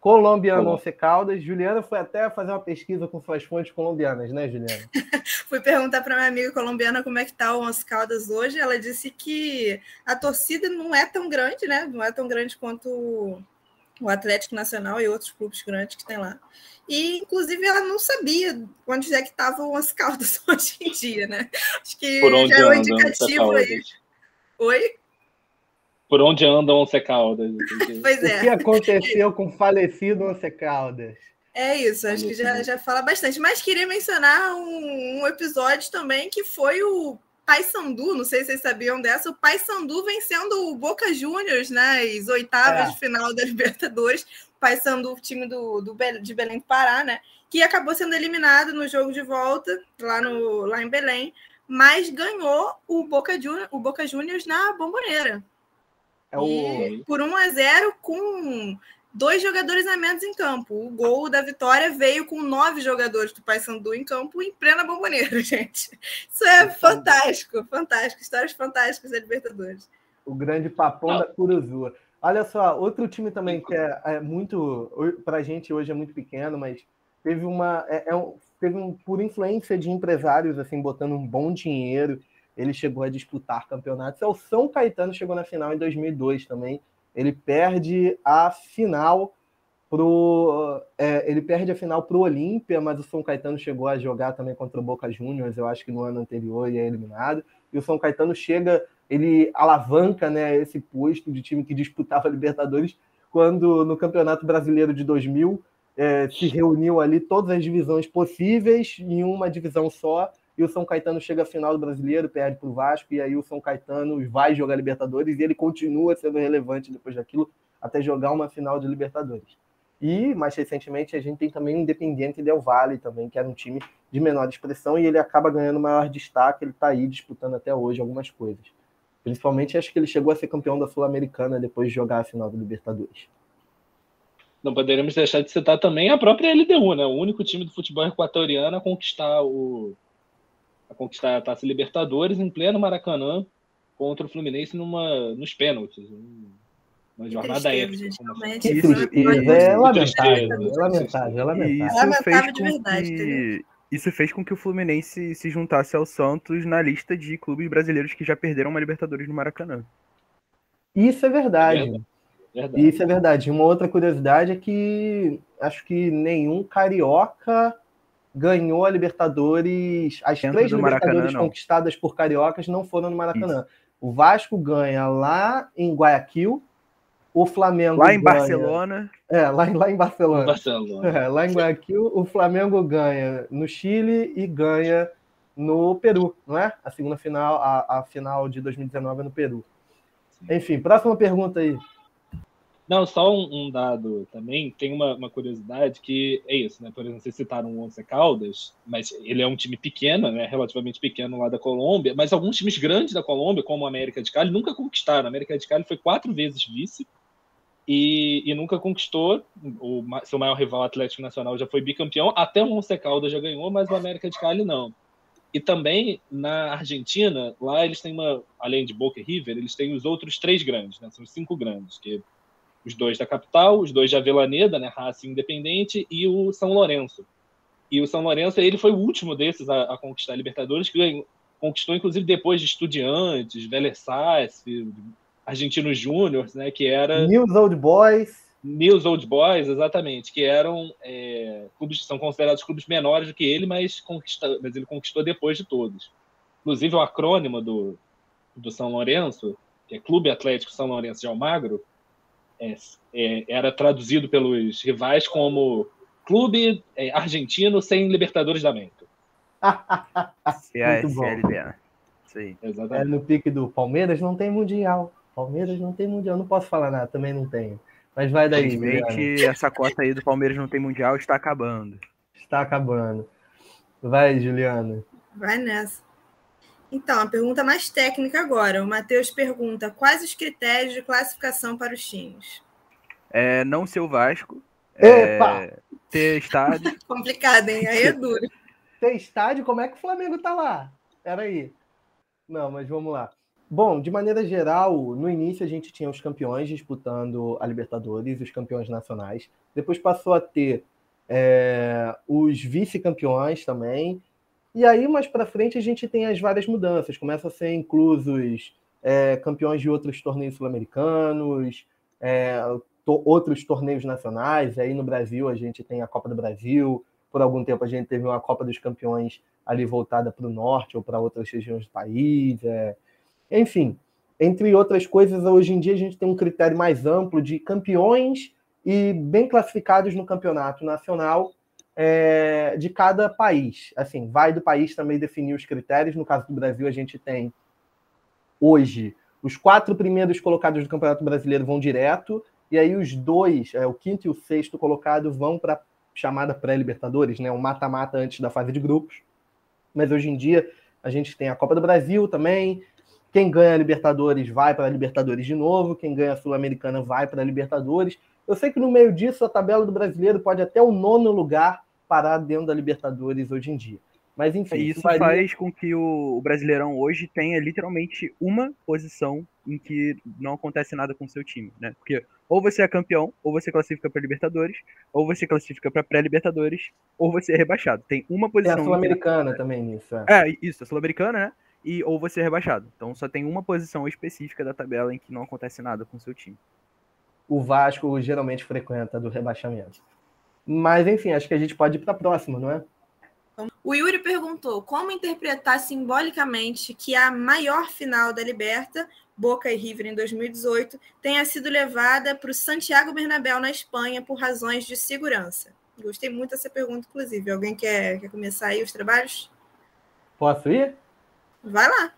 Colombiano Once Caldas. Juliana foi até fazer uma pesquisa com suas fontes colombianas, né, Juliana? Fui perguntar para minha amiga colombiana como é que tá o Once Caldas hoje. Ela disse que a torcida não é tão grande, né? Não é tão grande quanto o Atlético Nacional e outros clubes grandes que tem lá. E, inclusive, ela não sabia onde é que estavam as caldas hoje em dia, né? Acho que já é um indicativo aí. Oi? Por onde andam Once Caldas? pois é. O que aconteceu com o falecido Once Caldas? É isso, acho que já, já fala bastante. Mas queria mencionar um, um episódio também que foi o Paysandu, não sei se vocês sabiam dessa, o Paysandu vencendo o Boca Juniors nas né, oitavas é. de final da Libertadores. O Paysandu, time do, do, de Belém do Pará, né? Que acabou sendo eliminado no jogo de volta, lá, no, lá em Belém, mas ganhou o Boca, Juniors, o Boca Juniors na bomboneira. É o... por 1 a 0 com dois jogadores a menos em campo. O gol da vitória veio com nove jogadores do Paysandu em campo em plena bomboneira, gente. Isso é fantástico, fantástico. Histórias fantásticas da Libertadores. O grande papão da Curuzua. Olha só, outro time também que é, é muito, para a gente hoje é muito pequeno, mas teve uma, é, é um, teve um, por influência de empresários, assim, botando um bom dinheiro, ele chegou a disputar campeonatos. É o São Caetano chegou na final em 2002 também, ele perde a final pro é, ele perde a final para o Olímpia, mas o São Caetano chegou a jogar também contra o Boca Juniors, eu acho que no ano anterior e é eliminado. E o São Caetano chega, ele alavanca, né, esse posto de time que disputava Libertadores quando no Campeonato Brasileiro de 2000 é, se reuniu ali todas as divisões possíveis em uma divisão só e o São Caetano chega à final do brasileiro, perde para o Vasco, e aí o São Caetano vai jogar Libertadores e ele continua sendo relevante depois daquilo até jogar uma final de Libertadores. E, mais recentemente, a gente tem também o Independiente Del Valle também, que era um time de menor expressão, e ele acaba ganhando maior destaque, ele está aí disputando até hoje algumas coisas. Principalmente, acho que ele chegou a ser campeão da Sul-Americana depois de jogar a final do Libertadores. Não poderíamos deixar de citar também a própria LDU, né? O único time do futebol equatoriano a conquistar o, a conquistar a Taça Libertadores em pleno Maracanã contra o Fluminense numa, nos pênaltis. Uma jornada épica. Isso, é lamentável, é lamentável, é lamentável. de verdade. Que, isso fez com que o Fluminense se juntasse ao Santos na lista de clubes brasileiros que já perderam uma Libertadores no Maracanã. Isso é verdade. É verdade. Isso é verdade. Uma outra curiosidade é que acho que nenhum carioca ganhou a Libertadores. As Dentro três Libertadores conquistadas por cariocas não foram no Maracanã. Isso. O Vasco ganha lá em Guayaquil, O Flamengo. Lá em ganha- Barcelona. É, lá, em- lá em Barcelona. Barcelona. É, lá em Guayaquil, o Flamengo ganha no Chile e ganha no Peru, não é? A segunda final, a, a final de 2019 é no Peru. Enfim, próxima pergunta aí. Não, só um, um dado também, tem uma, uma curiosidade que é isso, né? Por exemplo, vocês citaram o Once Caldas, mas ele é um time pequeno, né? Relativamente pequeno lá da Colômbia, mas alguns times grandes da Colômbia, como a América de Cali, nunca conquistaram. A América de Cali foi quatro vezes vice e, e nunca conquistou. O seu maior rival Atlético Nacional já foi bicampeão, até o Once Caldas já ganhou, mas o América de Cali não. E também na Argentina, lá eles têm uma, além de Boca e River, eles têm os outros três grandes, né? São os cinco grandes, que os dois da capital, os dois de Avellaneda, né, Racing Independente, e o São Lourenço. E o São Lourenço, ele foi o último desses a, a conquistar a Libertadores, que ganhou- conquistou inclusive depois de Estudiantes, Vélez Sarsfield, Argentinos Júniors, né, que era News Old Boys. News Old Boys, exatamente, que eram é, clubes, são considerados clubes menores do que ele, mas, conquista, mas ele conquistou depois de todos. Inclusive o acrônimo do, do São Lourenço, que é Clube Atlético São Lourenço de Almagro, é, é, era traduzido pelos rivais como Clube é, Argentino sem Libertadores da América. Muito bom. CASLB, né? Isso aí. É no pique do Palmeiras não tem mundial. Palmeiras não tem mundial. Não posso falar nada, também não tenho. Mas vai daí. Infelizmente, essa cota aí do Palmeiras não tem mundial está acabando. Está acabando. Vai, Juliana. Vai nessa. Então, a pergunta mais técnica agora. O Matheus pergunta: quais os critérios de classificação para os times? É, não ser o Vasco. Epa! É, ter estádio. Complicado, hein? Aí é duro. Tem estádio, como é que o Flamengo tá lá? Peraí. Não, mas vamos lá. Bom, de maneira geral, no início a gente tinha os campeões disputando a Libertadores, os campeões nacionais. Depois passou a ter é, os vice-campeões também. E aí, mais para frente, a gente tem as várias mudanças. Começa a ser inclusos é, campeões de outros torneios sul-americanos, é, to- outros torneios nacionais. Aí no Brasil a gente tem a Copa do Brasil. Por algum tempo a gente teve uma Copa dos Campeões ali voltada para o norte ou para outras regiões do país. é. Enfim, entre outras coisas, hoje em dia a gente tem um critério mais amplo de campeões e bem classificados no campeonato nacional é, de cada país. Assim, vai do país também definir os critérios. No caso do Brasil, a gente tem hoje os quatro primeiros colocados do Campeonato Brasileiro vão direto, e aí os dois, é, o quinto e o sexto colocado, vão para chamada pré-Libertadores, né? Um mata-mata antes da fase de grupos. Mas hoje em dia a gente tem a Copa do Brasil também. Quem ganha a Libertadores vai para a Libertadores de novo, quem ganha a Sul-Americana vai para a Libertadores. Eu sei que no meio disso a tabela do brasileiro pode até o nono lugar parar dentro da Libertadores hoje em dia. Mas enfim, Isso varia- faz com que o, Brasileirão hoje tenha literalmente uma posição em que não acontece nada com o seu time, né? Porque ou você é campeão, ou você classifica para Libertadores, ou você classifica para pré-Libertadores, ou você é rebaixado. Tem uma posição. a em que- Sul-Americana também nisso. é. É, isso, a Sul-Americana, né? E ou você é rebaixado. Então só tem uma posição específica da tabela em que não acontece nada com o seu time. O Vasco geralmente frequenta do rebaixamento. Mas enfim, acho que a gente pode ir para a próxima, não é? O Yuri perguntou como interpretar simbolicamente que a maior final da Liberta, Boca e River em 2018, tenha sido levada para o Santiago Bernabéu na Espanha por razões de segurança. Gostei muito dessa pergunta, inclusive. Alguém quer, quer começar aí os trabalhos? Posso ir? Vai lá.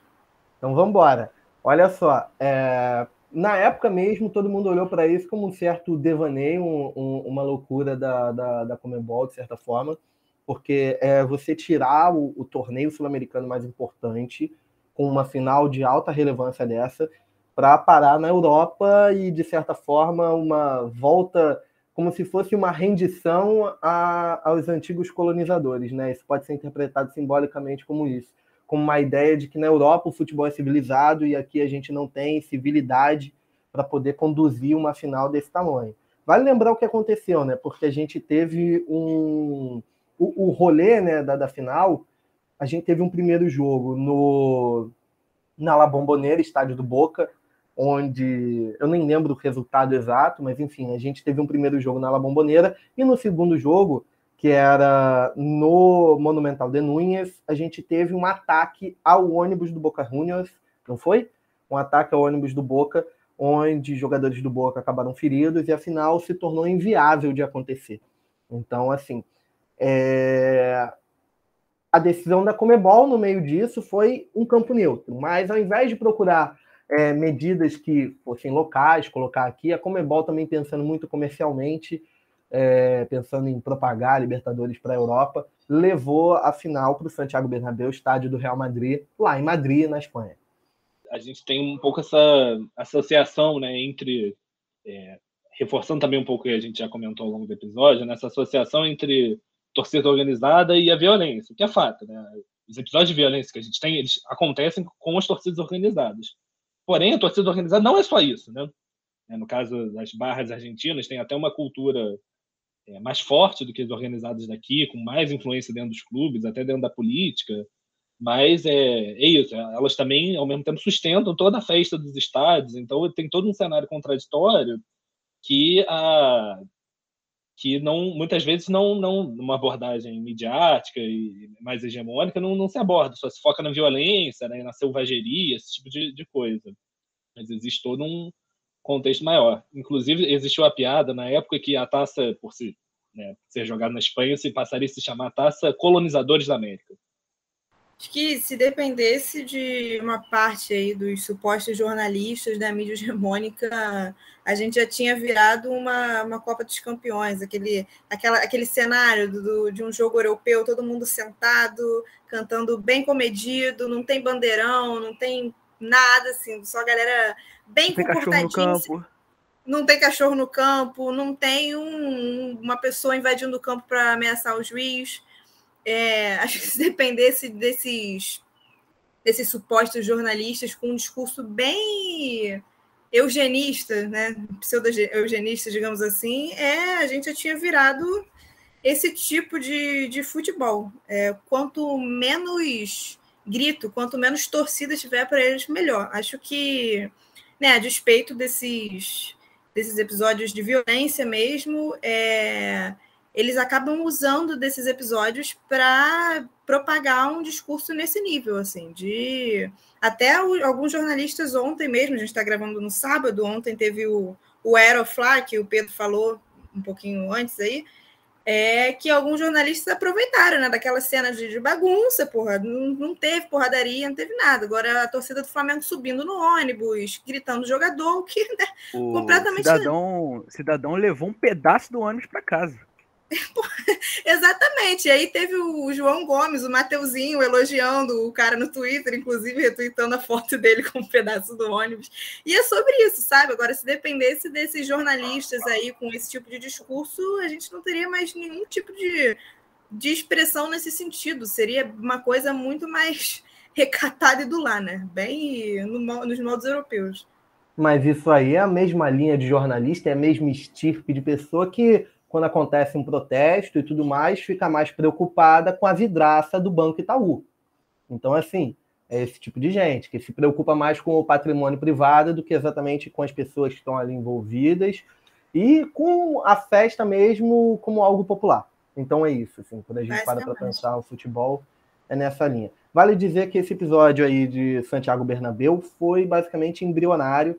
Então vamos embora. Olha só, é, na época mesmo, todo mundo olhou para isso como um certo devaneio, um- um- uma loucura da, da, da Comembol, de certa forma, porque é você tirar o, o torneio sul-americano mais importante, com uma final de alta relevância dessa, para parar na Europa e, de certa forma, uma volta como se fosse uma rendição a- aos antigos colonizadores. Né? Isso pode ser interpretado simbolicamente como isso como uma ideia de que na Europa o futebol é civilizado e aqui a gente não tem civilidade para poder conduzir uma final desse tamanho. Vale lembrar o que aconteceu, né? Porque a gente teve um. O, o rolê né, da, da final, a gente teve um primeiro jogo no na La Bombonera, estádio do Boca, onde eu nem lembro o resultado exato, mas enfim, a gente teve um primeiro jogo na La Bombonera e no segundo jogo que era no Monumental de Núñez, a gente teve um ataque ao ônibus do Boca Juniors, não foi? Um ataque ao ônibus do Boca, onde jogadores do Boca acabaram feridos e a final se tornou inviável de acontecer. Então, assim, é... a decisão da Comebol no meio disso foi um campo neutro, mas ao invés de procurar é, medidas que fossem locais, colocar aqui, a Comebol também pensando muito comercialmente, é, pensando em propagar Libertadores para a Europa, levou a final para o Santiago Bernabéu, estádio do Real Madrid, lá em Madrid, na Espanha. A gente tem um pouco essa associação né, entre, é, reforçando também um pouco o que a gente já comentou ao longo do episódio, né, associação entre torcida organizada e a violência, que é fato. Né? Os episódios de violência que a gente tem, eles acontecem com as torcidas organizadas. Porém, a torcida organizada não é só isso. Né? No caso das barras argentinas, tem até uma cultura é, mais forte do que as organizadas daqui, com mais influência dentro dos clubes, até dentro da política. Mas é, é isso, elas também, ao mesmo tempo, sustentam toda a festa dos estádios, então tem todo um cenário contraditório que a que não muitas vezes não não uma abordagem midiática e mais hegemônica não, não se aborda só se foca na violência né, na selvageria esse tipo de, de coisa mas existe todo um contexto maior. Inclusive, existiu a piada na época que a taça, por se, né, ser jogada na Espanha, se passaria a se chamar Taça Colonizadores da América. Acho que se dependesse de uma parte aí dos supostos jornalistas da mídia hegemônica, a gente já tinha virado uma, uma Copa dos Campeões, aquele, aquela, aquele cenário do, de um jogo europeu, todo mundo sentado, cantando bem comedido, não tem bandeirão, não tem nada, assim, só a galera bem não. Não tem cachorro no campo, não tem um, uma pessoa invadindo o campo para ameaçar o juiz. É, acho que se dependesse desses, desses supostos jornalistas com um discurso bem eugenista, né? pseudo-eugenista, digamos assim, é, a gente já tinha virado esse tipo de, de futebol. É, quanto menos grito, quanto menos torcida tiver para eles, melhor. Acho que, né, a despeito desses, desses episódios de violência mesmo, é, eles acabam usando desses episódios para propagar um discurso nesse nível, assim, de até o, alguns jornalistas ontem mesmo, a gente está gravando no sábado, ontem teve o, o Aeroflá, que o Pedro falou um pouquinho antes aí, é que alguns jornalistas aproveitaram, né? Daquela cena de, de bagunça, porra. Não, não, teve porradaria, não teve nada. Agora a torcida do Flamengo subindo no ônibus, gritando jogador, que né, o completamente. Cidadão, cidadão levou um pedaço do ônibus para casa. Exatamente. E aí teve o João Gomes, o Mateuzinho, elogiando o cara no Twitter, inclusive retweetando a foto dele com um pedaço do ônibus. E é sobre isso, sabe? Agora, se dependesse desses jornalistas aí com esse tipo de discurso, a gente não teria mais nenhum tipo de, de expressão nesse sentido. Seria uma coisa muito mais recatada e do lá, né? Bem no, nos modos europeus. Mas isso aí é a mesma linha de jornalista, é a mesma estirpe de pessoa que quando acontece um protesto e tudo mais, fica mais preocupada com a vidraça do Banco Itaú. Então, assim, é esse tipo de gente que se preocupa mais com o patrimônio privado do que exatamente com as pessoas que estão ali envolvidas e com a festa mesmo como algo popular. Então é isso, assim, quando a gente para para pensar o futebol, é nessa linha. Vale dizer que esse episódio aí de Santiago Bernabéu foi basicamente embrionário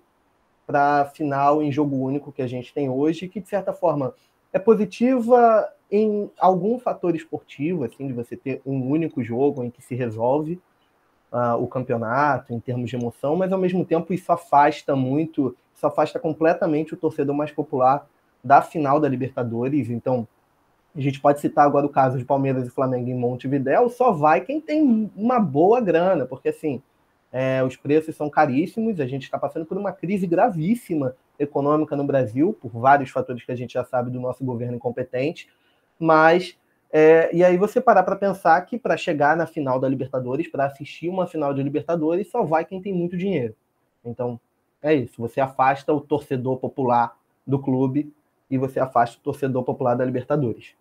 para a final em jogo único que a gente tem hoje, que de certa forma é positiva em algum fator esportivo, assim, de você ter um único jogo em que se resolve uh, o campeonato em termos de emoção, mas ao mesmo tempo isso afasta muito, isso afasta completamente o torcedor mais popular da final da Libertadores. Então, a gente pode citar agora o caso de Palmeiras e Flamengo em Montevidéu, só vai quem tem uma boa grana, porque assim, é, os preços são caríssimos, a gente está passando por uma crise gravíssima econômica no Brasil, por vários fatores que a gente já sabe do nosso governo incompetente, mas é, e aí você parar para pensar que para chegar na final da Libertadores, para assistir uma final de Libertadores, só vai quem tem muito dinheiro. Então, é isso, você afasta o torcedor popular do clube e você afasta o torcedor popular da Libertadores.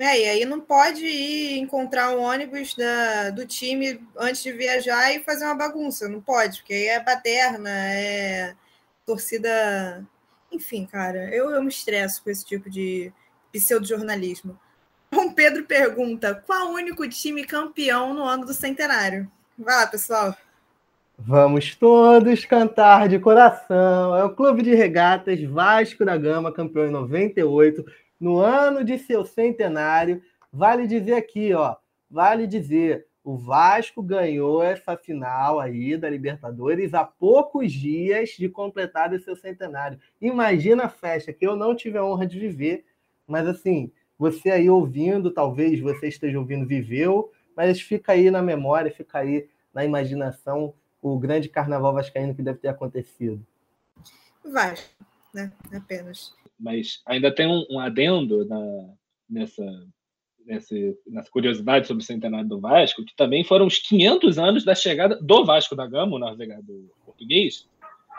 É, e aí não pode ir encontrar um ônibus da, do time antes de viajar e fazer uma bagunça, não pode, porque aí é baderna, é torcida. Enfim, cara, eu, eu me estresso com esse tipo de pseudo-jornalismo. João Pedro pergunta: qual o único time campeão no ano do centenário? Vai lá, pessoal. Vamos todos cantar de coração. É o Clube de Regatas Vasco da Gama, campeão em 98, no ano de seu centenário. Vale dizer aqui, ó, vale dizer, o Vasco ganhou essa final aí da Libertadores há poucos dias de completar o seu centenário. Imagina a festa que eu não tive a honra de viver, mas assim, você aí ouvindo, talvez você esteja ouvindo, viveu, mas fica aí na memória, fica aí na imaginação o grande carnaval vascaíno que deve ter acontecido. Vasco, né? Apenas. Mas ainda tem um, um adendo na, nessa, nessa, nessa curiosidade sobre o centenário do Vasco, que também foram os 500 anos da chegada do Vasco da Gama, o navegador português,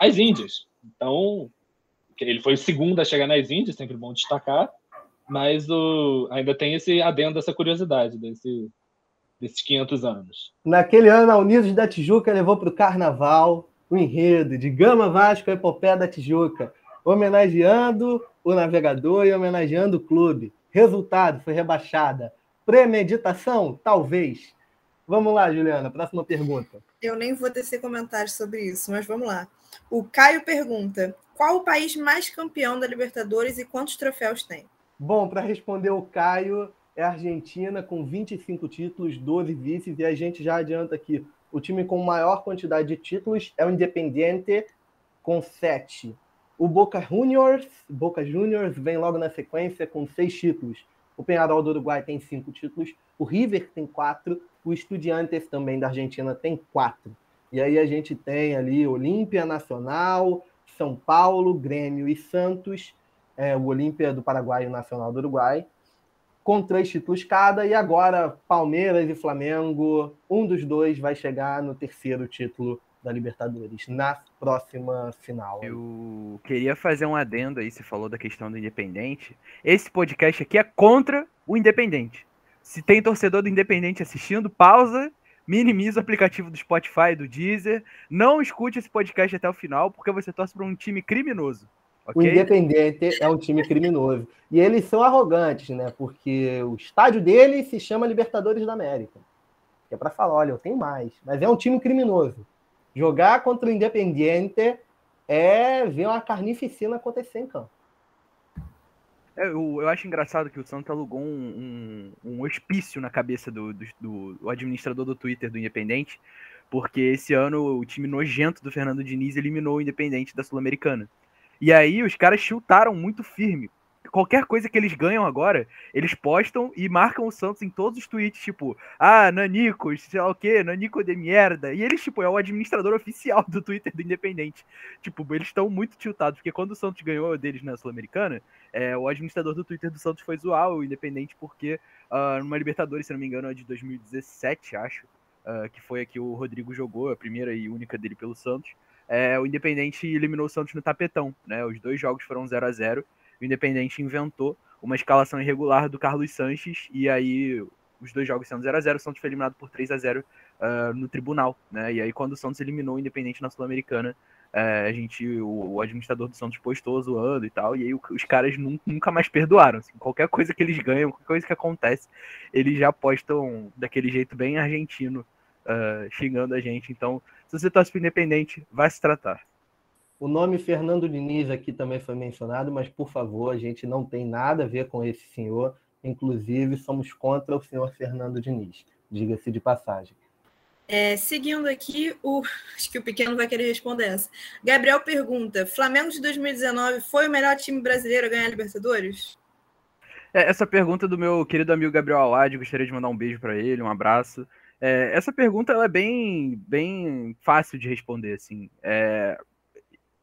às Índias. Então, ele foi o segundo a chegar nas Índias, sempre bom destacar, mas o, ainda tem esse adendo, essa curiosidade desse, desses 500 anos. Naquele ano, a Unidos da Tijuca levou para o Carnaval o enredo de Gama Vasco a Epopeia da Tijuca, homenageando o navegador e homenageando o clube. Resultado, foi rebaixada. Premeditação? Talvez. Vamos lá, Juliana, próxima pergunta. Eu nem vou tecer comentários sobre isso, mas vamos lá. O Caio pergunta: qual o país mais campeão da Libertadores e quantos troféus tem? Bom, para responder o Caio, é a Argentina com 25 títulos, 12 vices, e a gente já adianta aqui. O time com maior quantidade de títulos é o Independiente, com 7. O Boca Juniors, Boca Juniors vem logo na sequência com 6 títulos. O Penharol do Uruguai tem 5 títulos, o River tem 4, o Estudiantes também da Argentina tem 4. E aí a gente tem ali Olímpia Nacional, São Paulo, Grêmio e Santos, é, o Olímpia do Paraguai e o Nacional do Uruguai com três títulos cada, e agora Palmeiras e Flamengo, um dos dois vai chegar no terceiro título da Libertadores, na próxima final. Eu queria fazer um adendo aí, você falou da questão do Independente. Esse podcast aqui é contra o Independente. Se tem torcedor do Independente assistindo, pausa, minimiza o aplicativo do Spotify, do Deezer, não escute esse podcast até o final, porque você torce para um time criminoso. Okay? O Independente é um time criminoso. E eles são arrogantes, né? Porque o estádio dele se chama Libertadores da América. Que é para falar, olha, eu tenho mais. Mas é um time criminoso. Jogar contra o Independiente é ver uma carnificina acontecer em campo. É, eu, eu, acho engraçado que o Santos alugou um, um, um hospício na cabeça do, do, do, administrador do Twitter do Independente, porque esse ano o time nojento do Fernando Diniz eliminou o Independente da Sul-Americana. E aí os caras chutaram muito firme. Qualquer coisa que eles ganham agora, eles postam e marcam o Santos em todos os tweets, tipo, ah, Nanico, sei lá o quê, Nanico de merda. E eles, tipo, é o administrador oficial do Twitter do Independente. Tipo, eles estão muito tiltados, porque quando o Santos ganhou deles na Sul-Americana, é, o administrador do Twitter do Santos foi zoar o Independente, porque uh, numa Libertadores, se não me engano, é de 2017, acho, uh, que foi a que o Rodrigo jogou, a primeira e única dele pelo Santos é, o Independente eliminou o Santos no tapetão, né? Os dois jogos foram 0 a 0 O Independente inventou uma escalação irregular do Carlos Sanches e aí os dois jogos sendo 0 a 0 o Santos foi eliminado por 3 a 0 uh, ah, no tribunal, né? E aí quando o Santos eliminou o Independente na Sul-Americana, uh, a gente, o, o, administrador do Santos postou zoando e tal, e aí o, os caras nunca, nunca mais perdoaram. Assim, qualquer coisa que eles ganham, qualquer coisa que acontece, eles já postam daquele jeito bem argentino, uh, xingando a gente. Então, se você torce para Independente, vai se tratar. O nome Fernando Diniz aqui também foi mencionado, mas por favor, a gente não tem nada a ver com esse senhor. Inclusive, somos contra o senhor Fernando Diniz, diga-se de passagem. É, seguindo aqui, o, acho que o pequeno vai querer responder essa. Gabriel pergunta: Flamengo de 2019 foi o melhor time brasileiro a ganhar a Libertadores? É, essa pergunta do meu querido amigo Gabriel Alad, gostaria de mandar um beijo para ele, um abraço. É, essa pergunta ela é bem, bem fácil de responder, assim.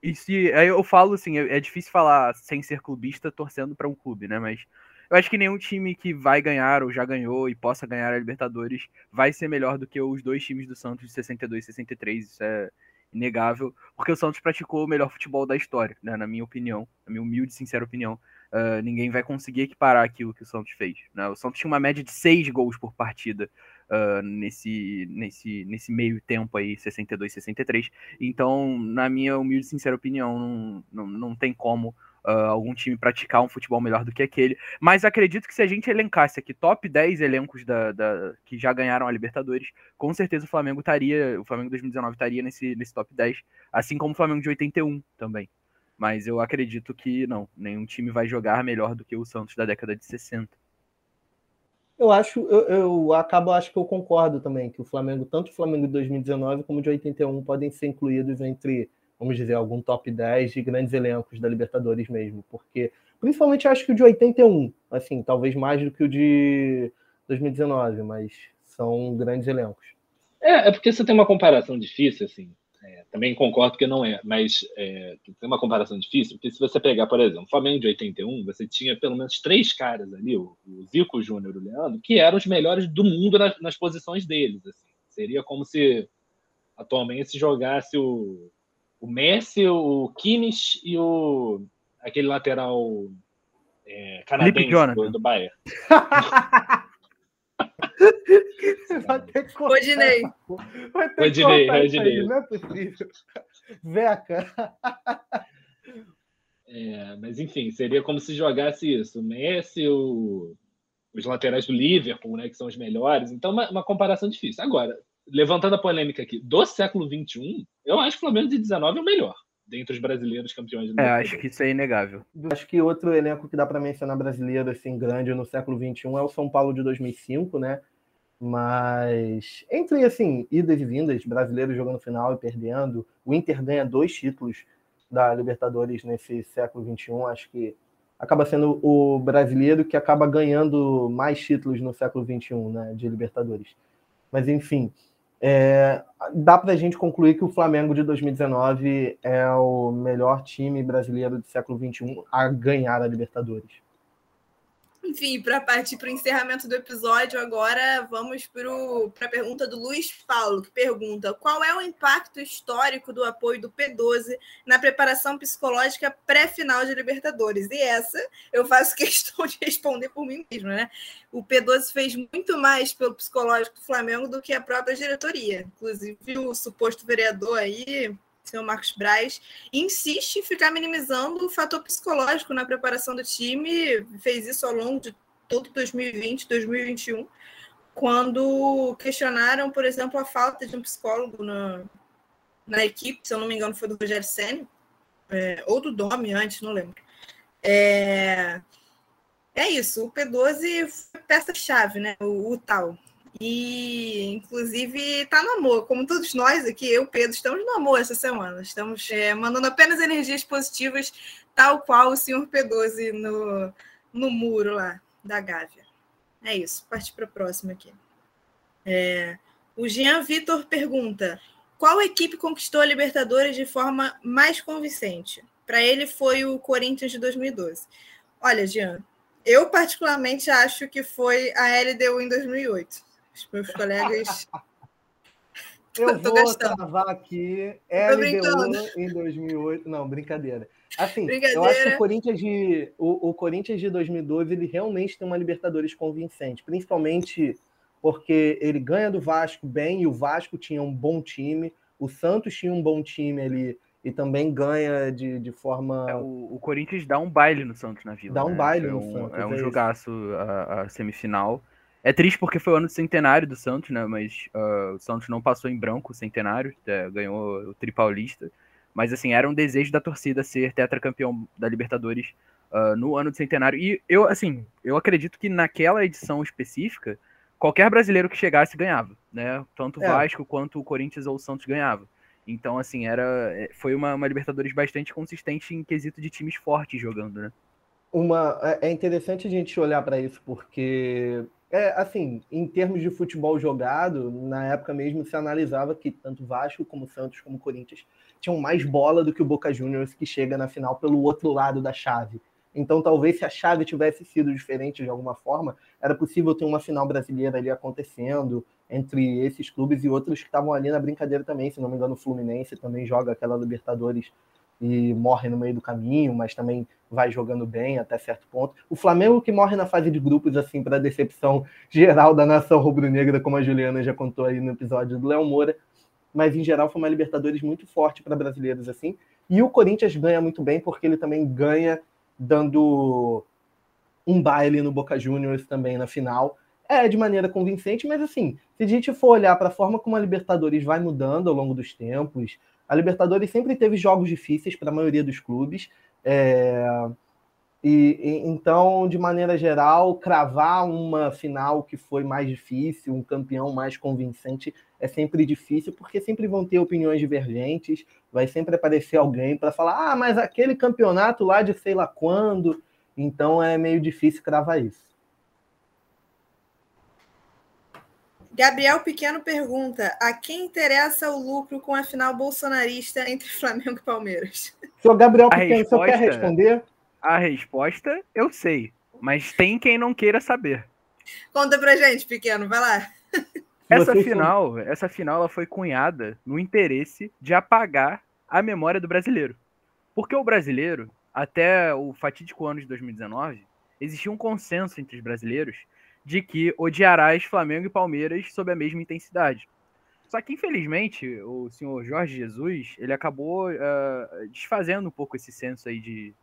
E se aí eu falo assim, é, é difícil falar sem ser clubista torcendo para um clube, né? Mas eu acho que nenhum time que vai ganhar ou já ganhou e possa ganhar a Libertadores vai ser melhor do que os dois times do Santos de 62 e 63. Isso é inegável, porque o Santos praticou o melhor futebol da história, né? Na minha opinião, na minha humilde e sincera opinião. Uh, ninguém vai conseguir equiparar aquilo que o Santos fez. Né? O Santos tinha uma média de seis gols por partida uh, nesse, nesse, nesse meio tempo aí, 62, 63. Então, na minha humilde e sincera opinião, não, não, não tem como uh, algum time praticar um futebol melhor do que aquele. Mas acredito que se a gente elencasse aqui top 10 elencos da, da, que já ganharam a Libertadores, com certeza o Flamengo estaria, o Flamengo 2019 estaria nesse, nesse top 10, assim como o Flamengo de 81 também. Mas eu acredito que não, nenhum time vai jogar melhor do que o Santos da década de 60. Eu acho, eu, eu acabo, acho que eu concordo também que o Flamengo, tanto o Flamengo de 2019 como de 81 podem ser incluídos entre vamos dizer, algum top 10 de grandes elencos da Libertadores mesmo, porque principalmente acho que o de 81, assim, talvez mais do que o de 2019, mas são grandes elencos. É, é porque você tem uma comparação difícil, assim. É, também concordo que não é, mas é, tem uma comparação difícil, porque se você pegar, por exemplo, o Flamengo de 81, você tinha pelo menos três caras ali, o, o Zico, o Júnior e o Leandro, que eram os melhores do mundo nas, nas posições deles. Assim. Seria como se atualmente se jogasse o, o Messi, o Kimmich e o aquele lateral é, canadense do, do Bayern. Rodinei. Rodinei, Rodinei. Não é possível. Zeca. É, mas enfim, seria como se jogasse isso. O Messi, o, os laterais do Liverpool, né, que são os melhores. Então, uma, uma comparação difícil. Agora, levantando a polêmica aqui, do século XXI, eu acho que o Flamengo de 19 é o melhor dentre os brasileiros campeões do É, acho que isso é inegável. Acho que outro elenco que dá para mencionar brasileiro assim grande no século XXI é o São Paulo de 2005, né? Mas entre assim idas e vindas, brasileiros jogando final e perdendo, o Inter ganha dois títulos da Libertadores nesse século XXI. Acho que acaba sendo o brasileiro que acaba ganhando mais títulos no século XXI, né? De Libertadores. Mas enfim, é, dá para a gente concluir que o Flamengo de 2019 é o melhor time brasileiro do século XXI a ganhar a Libertadores. Enfim, para partir para o encerramento do episódio, agora vamos para a pergunta do Luiz Paulo, que pergunta: qual é o impacto histórico do apoio do P12 na preparação psicológica pré-final de Libertadores? E essa eu faço questão de responder por mim mesmo, né? O P12 fez muito mais pelo psicológico do Flamengo do que a própria diretoria. Inclusive, o suposto vereador aí, senhor Marcos Braz, insiste em ficar minimizando o fator psicológico na preparação do time, fez isso ao longo de todo 2020, 2021, quando questionaram, por exemplo, a falta de um psicólogo na, na equipe, se eu não me engano foi do Rogério Senna, é, ou do Domi antes, não lembro. É, é isso, o P12 foi peça-chave, né? O, o, tal. E, inclusive, está no amor. Como todos nós aqui, eu, Pedro, estamos no amor essa semana. Estamos é, mandando apenas energias positivas, tal qual o senhor P12 no, no muro lá da Gávea. É isso. Partir para a próxima aqui. É, o Jean Vitor pergunta: qual equipe conquistou a Libertadores de forma mais convincente? Para ele foi o Corinthians de 2012. Olha, Jean, eu particularmente acho que foi a LDU em 2008. Os meus colegas. Eu vou gastando. travar aqui LDU em 2008. Não, brincadeira. Assim, brincadeira. eu acho que o Corinthians de o, o, Corinthians de 2012 ele realmente tem uma Libertadores convincente, principalmente porque ele ganha do Vasco bem e o Vasco tinha um bom time, o Santos tinha um bom time ali e também ganha de, de forma. É, o, o, Corinthians dá um baile no Santos na Vila. Dá um né? baile é no um, Santos. É um é jogaço a, a semifinal. É triste porque foi o ano do centenário do Santos, né? Mas uh, o Santos não passou em branco o centenário, é, ganhou o Tripaulista. Mas assim, era um desejo da torcida ser tetracampeão da Libertadores uh, no ano do centenário. E eu, assim, eu acredito que naquela edição específica, qualquer brasileiro que chegasse ganhava, né? Tanto o é. Vasco quanto o Corinthians ou o Santos ganhava. Então, assim, era, é, foi uma, uma Libertadores bastante consistente em quesito de times fortes jogando, né? Uma, é, é interessante a gente olhar para isso, porque é, assim, em termos de futebol jogado, na época mesmo se analisava que tanto Vasco como Santos como Corinthians tinham mais bola do que o Boca Juniors que chega na final pelo outro lado da chave. Então, talvez se a chave tivesse sido diferente de alguma forma, era possível ter uma final brasileira ali acontecendo entre esses clubes e outros que estavam ali na brincadeira também. Se não me engano, o Fluminense também joga aquela Libertadores e morre no meio do caminho, mas também vai jogando bem até certo ponto. O Flamengo que morre na fase de grupos, assim, para decepção geral da nação rubro-negra, como a Juliana já contou aí no episódio do Léo Moura, mas em geral foi uma Libertadores muito forte para brasileiros, assim. E o Corinthians ganha muito bem porque ele também ganha dando um baile no Boca Juniors também na final. É de maneira convincente, mas assim, se a gente for olhar para a forma como a Libertadores vai mudando ao longo dos tempos, a Libertadores sempre teve jogos difíceis para a maioria dos clubes. É... E, e, então, de maneira geral, cravar uma final que foi mais difícil, um campeão mais convincente, é sempre difícil, porque sempre vão ter opiniões divergentes, vai sempre aparecer alguém para falar, ah, mas aquele campeonato lá de sei lá quando. Então é meio difícil cravar isso. Gabriel Pequeno pergunta: a quem interessa o lucro com a final bolsonarista entre Flamengo e Palmeiras? Senhor Gabriel Pequeno, resposta... você quer responder? A resposta eu sei, mas tem quem não queira saber. Conta pra gente, pequeno, vai lá. Essa final, essa final ela foi cunhada no interesse de apagar a memória do brasileiro. Porque o brasileiro, até o fatídico ano de 2019, existia um consenso entre os brasileiros de que odiarás Flamengo e Palmeiras sob a mesma intensidade. Só que, infelizmente, o senhor Jorge Jesus, ele acabou uh, desfazendo um pouco esse senso aí de,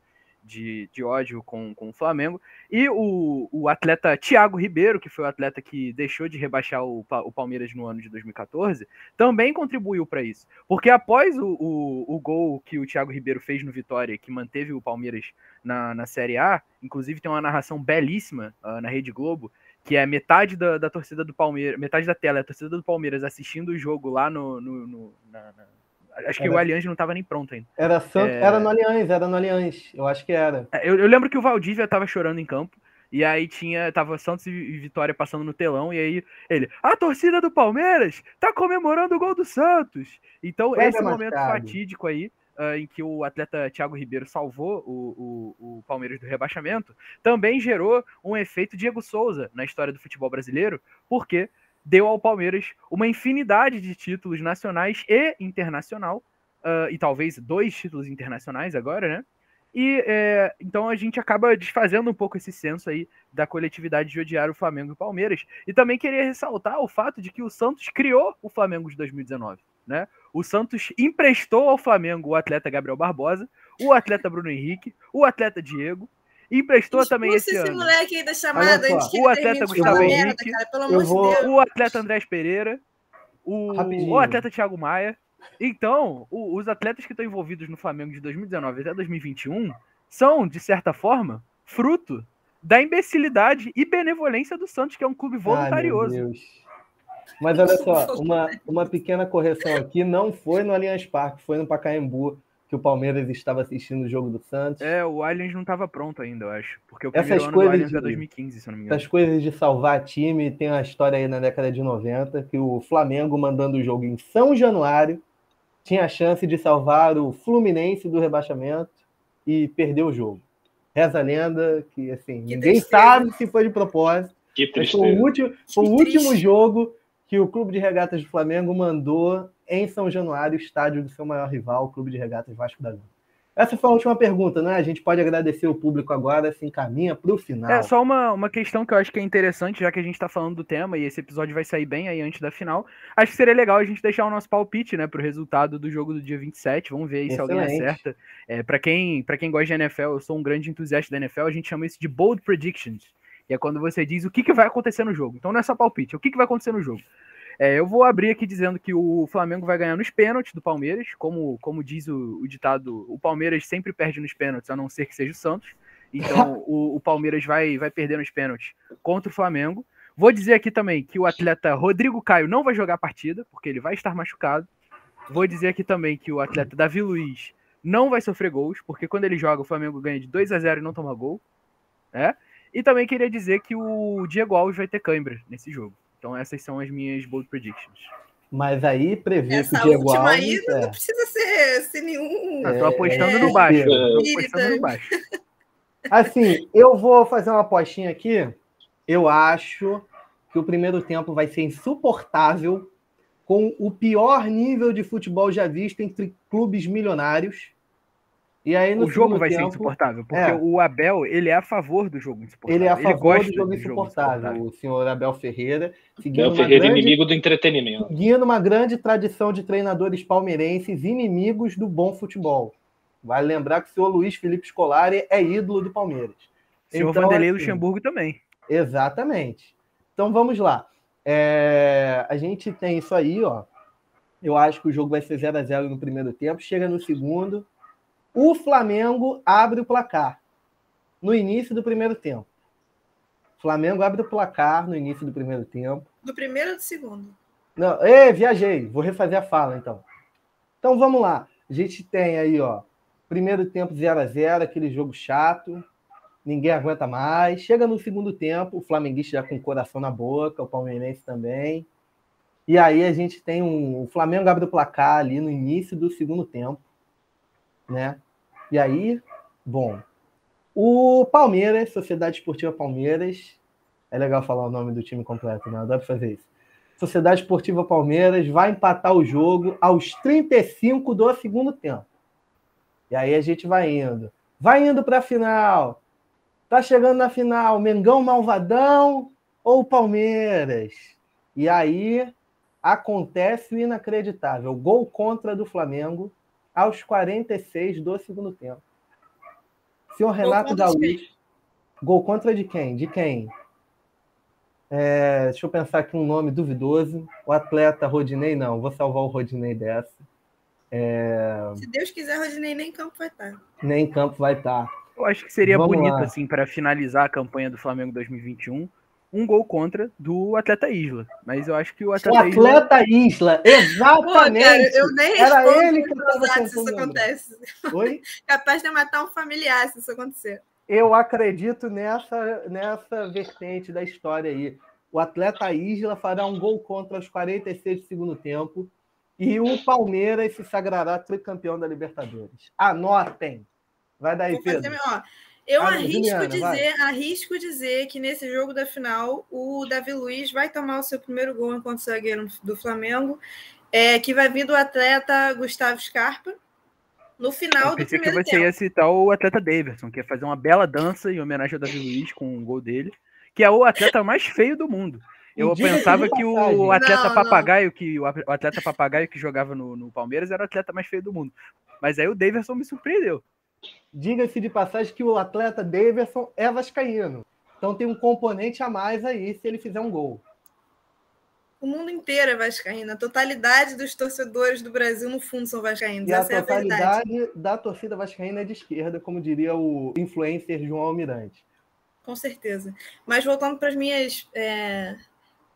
de, de ódio com, com o Flamengo. E o, o atleta Thiago Ribeiro, que foi o atleta que deixou de rebaixar o, o Palmeiras no ano de 2014, também contribuiu para isso. Porque após o, o, o, gol que o Thiago Ribeiro fez no Vitória, que manteve o Palmeiras na, na Série A, inclusive tem uma narração belíssima uh, na Rede Globo, que é metade da, da torcida do Palmeiras, metade da tela é a torcida do Palmeiras assistindo o jogo lá no, no, no na, na Acho que era... o Allianz não estava nem pronto ainda. Era, Santo, é... era no Allianz, era no Allianz. Eu acho que era. É, eu, eu lembro que o Valdívia estava chorando em campo. E aí tinha, tava Santos e Vitória passando no telão, e aí ele, a torcida do Palmeiras tá comemorando o gol do Santos. Então, Vai esse momento fatídico aí, uh, em que o atleta Thiago Ribeiro salvou o, o, o, Palmeiras do rebaixamento, também gerou um efeito Diego Souza na história do futebol brasileiro, porque deu ao Palmeiras uma infinidade de títulos nacionais e internacional, uh, e talvez dois títulos internacionais agora, né? E é, então a gente acaba desfazendo um pouco esse senso aí da coletividade de odiar o Flamengo e o Palmeiras. E também queria ressaltar o fato de que o Santos criou o Flamengo de 2019. Né? O Santos emprestou ao Flamengo o atleta Gabriel Barbosa, o atleta Bruno Henrique, o atleta Diego, emprestou Expulsa também esse, esse ano. moleque aí da chamada antes que o atleta Gustavo Henrique, merda, cara, vou... o atleta Andrés Pereira, o, o atleta Thiago Maia. Então, o, os atletas que estão envolvidos no Flamengo de 2019 até 2021 são, de certa forma, fruto da imbecilidade e benevolência do Santos, que é um clube voluntarioso. Ai, Mas olha só, uma, uma pequena correção aqui, não foi no Allianz Parque, foi no Pacaembu que o Palmeiras estava assistindo o jogo do Santos. É, o Allianz não estava pronto ainda, eu acho. Porque o primeiro essas ano coisas do Allianz de, é 2015, se não me engano. Essas coisas de salvar time, tem uma história aí na década de 90, que o Flamengo, mandando o jogo em São Januário, tinha a chance de salvar o Fluminense do rebaixamento e perdeu o jogo. Reza a lenda que, assim, que ninguém tristeza. sabe se foi de propósito. Que tristeza. Foi o último, foi o último jogo que o Clube de Regatas do Flamengo mandou em São Januário, estádio do seu maior rival, o Clube de Regatas Vasco da Gama. Essa foi a última pergunta, né? A gente pode agradecer o público agora, se encaminha para o final. É só uma, uma questão que eu acho que é interessante, já que a gente está falando do tema e esse episódio vai sair bem aí antes da final. Acho que seria legal a gente deixar o nosso palpite, né, para o resultado do jogo do dia 27. Vamos ver aí Excelente. se alguém acerta. É, para quem, quem gosta de NFL, eu sou um grande entusiasta da NFL, a gente chama isso de bold predictions. Que é quando você diz o que, que vai acontecer no jogo. Então não é só palpite, é o que, que vai acontecer no jogo. É, eu vou abrir aqui dizendo que o Flamengo vai ganhar nos pênaltis do Palmeiras, como, como diz o, o ditado, o Palmeiras sempre perde nos pênaltis, a não ser que seja o Santos. Então o, o Palmeiras vai, vai perder nos pênaltis contra o Flamengo. Vou dizer aqui também que o atleta Rodrigo Caio não vai jogar a partida, porque ele vai estar machucado. Vou dizer aqui também que o atleta Davi Luiz não vai sofrer gols, porque quando ele joga, o Flamengo ganha de 2 a 0 e não toma gol. Né? E também queria dizer que o Diego Alves vai ter cãibra nesse jogo. Então essas são as minhas bold predictions. Mas aí prever Essa que o Diego última Alves, aí não é. precisa ser, ser nenhum. Eu tô apostando é, no baixo. Tô apostando no baixo. Assim, eu vou fazer uma apostinha aqui. Eu acho que o primeiro tempo vai ser insuportável, com o pior nível de futebol já visto entre clubes milionários. E aí, o jogo vai tempo, ser insuportável, porque é. o Abel ele é a favor do jogo insuportável. Ele é a favor ele do, jogo, do insuportável, jogo insuportável, o senhor Abel Ferreira. Abel Ferreira, grande, inimigo do entretenimento. Seguindo uma grande tradição de treinadores palmeirenses, inimigos do bom futebol. Vale lembrar que o senhor Luiz Felipe Scolari é ídolo do Palmeiras. O senhor Então, Vanderlei assim, Luxemburgo também. Exatamente. Então vamos lá. É, a gente tem isso aí, ó. Eu acho que o jogo vai ser 0 a 0 no primeiro tempo. Chega no segundo. O Flamengo abre o placar no início do primeiro tempo. O Flamengo abre o placar no início do primeiro tempo. Do primeiro ou do segundo? Não, ei, viajei. Vou refazer a fala, então. Então vamos lá. A gente tem aí, ó. Primeiro tempo 0 a 0 aquele jogo chato. Ninguém aguenta mais. Chega no segundo tempo, o flamenguista já com o coração na boca, o palmeirense também. E aí a gente tem um. O Flamengo abre o placar ali no início do segundo tempo. Né? E aí, bom. O Palmeiras, Sociedade Esportiva Palmeiras. É legal falar o nome do time completo, né? Adoro fazer isso. Sociedade Esportiva Palmeiras vai empatar o jogo aos 35 do segundo tempo. E aí a gente vai indo. Vai indo para a final. Tá chegando na final, Mengão Malvadão ou Palmeiras? E aí acontece o inacreditável. Gol contra do Flamengo aos 46 do segundo tempo. Senhor Renato de Gaúcho. Gol contra de quem? De quem? É, deixa eu pensar aqui um nome duvidoso. O atleta Rodinei, não. Vou salvar o Rodinei dessa. É, Se Deus quiser, Rodinei nem em campo vai estar. nem em campo vai estar. Eu acho que seria Vamos bonito, lá. assim, para finalizar a campanha do Flamengo 2021, um gol contra do Atleta Isla. Mas eu acho que o O Atleta, Isla. atleta Isla, Pô, exatamente. cara, eu nem Era ele que eu se isso acontece. Oi? Capaz de matar um familiar se isso acontecer. Eu acredito nessa, nessa vertente da história aí. O atleta Isla fará um gol contra os 46 do segundo tempo e o Palmeiras se sagrará tricampeão da Libertadores. Anotem. Vai daí, Vou fazer, Pedro. ó, eu Ah, arrisco Juliana, dizer, arrisco dizer que nesse jogo da final o Davi Luiz vai tomar o seu primeiro gol enquanto zagueiro do Flamengo, é, que vai vir do atleta Gustavo Scarpa no final Eu do pensei que primeiro você tempo. ia citar o atleta Davidson, que ia fazer uma bela dança em homenagem ao Davi Luiz com o gol dele, que é o atleta mais feio do mundo. Eu pensava que o atleta Não, não. papagaio, que o a- o atleta papagaio que jogava no, no Palmeiras era o atleta mais feio do mundo. Mas aí o Davidson me surpreendeu. Diga-se de passagem que o atleta Daverson é vascaíno. Então tem um componente a mais aí se ele fizer um gol. O mundo inteiro é vascaíno. A totalidade dos torcedores do Brasil, no fundo, são vascaínos. E a Essa é a totalidade da torcida vascaína é de esquerda, como diria o influencer João Almirante. Com certeza. Mas voltando para as minhas, é,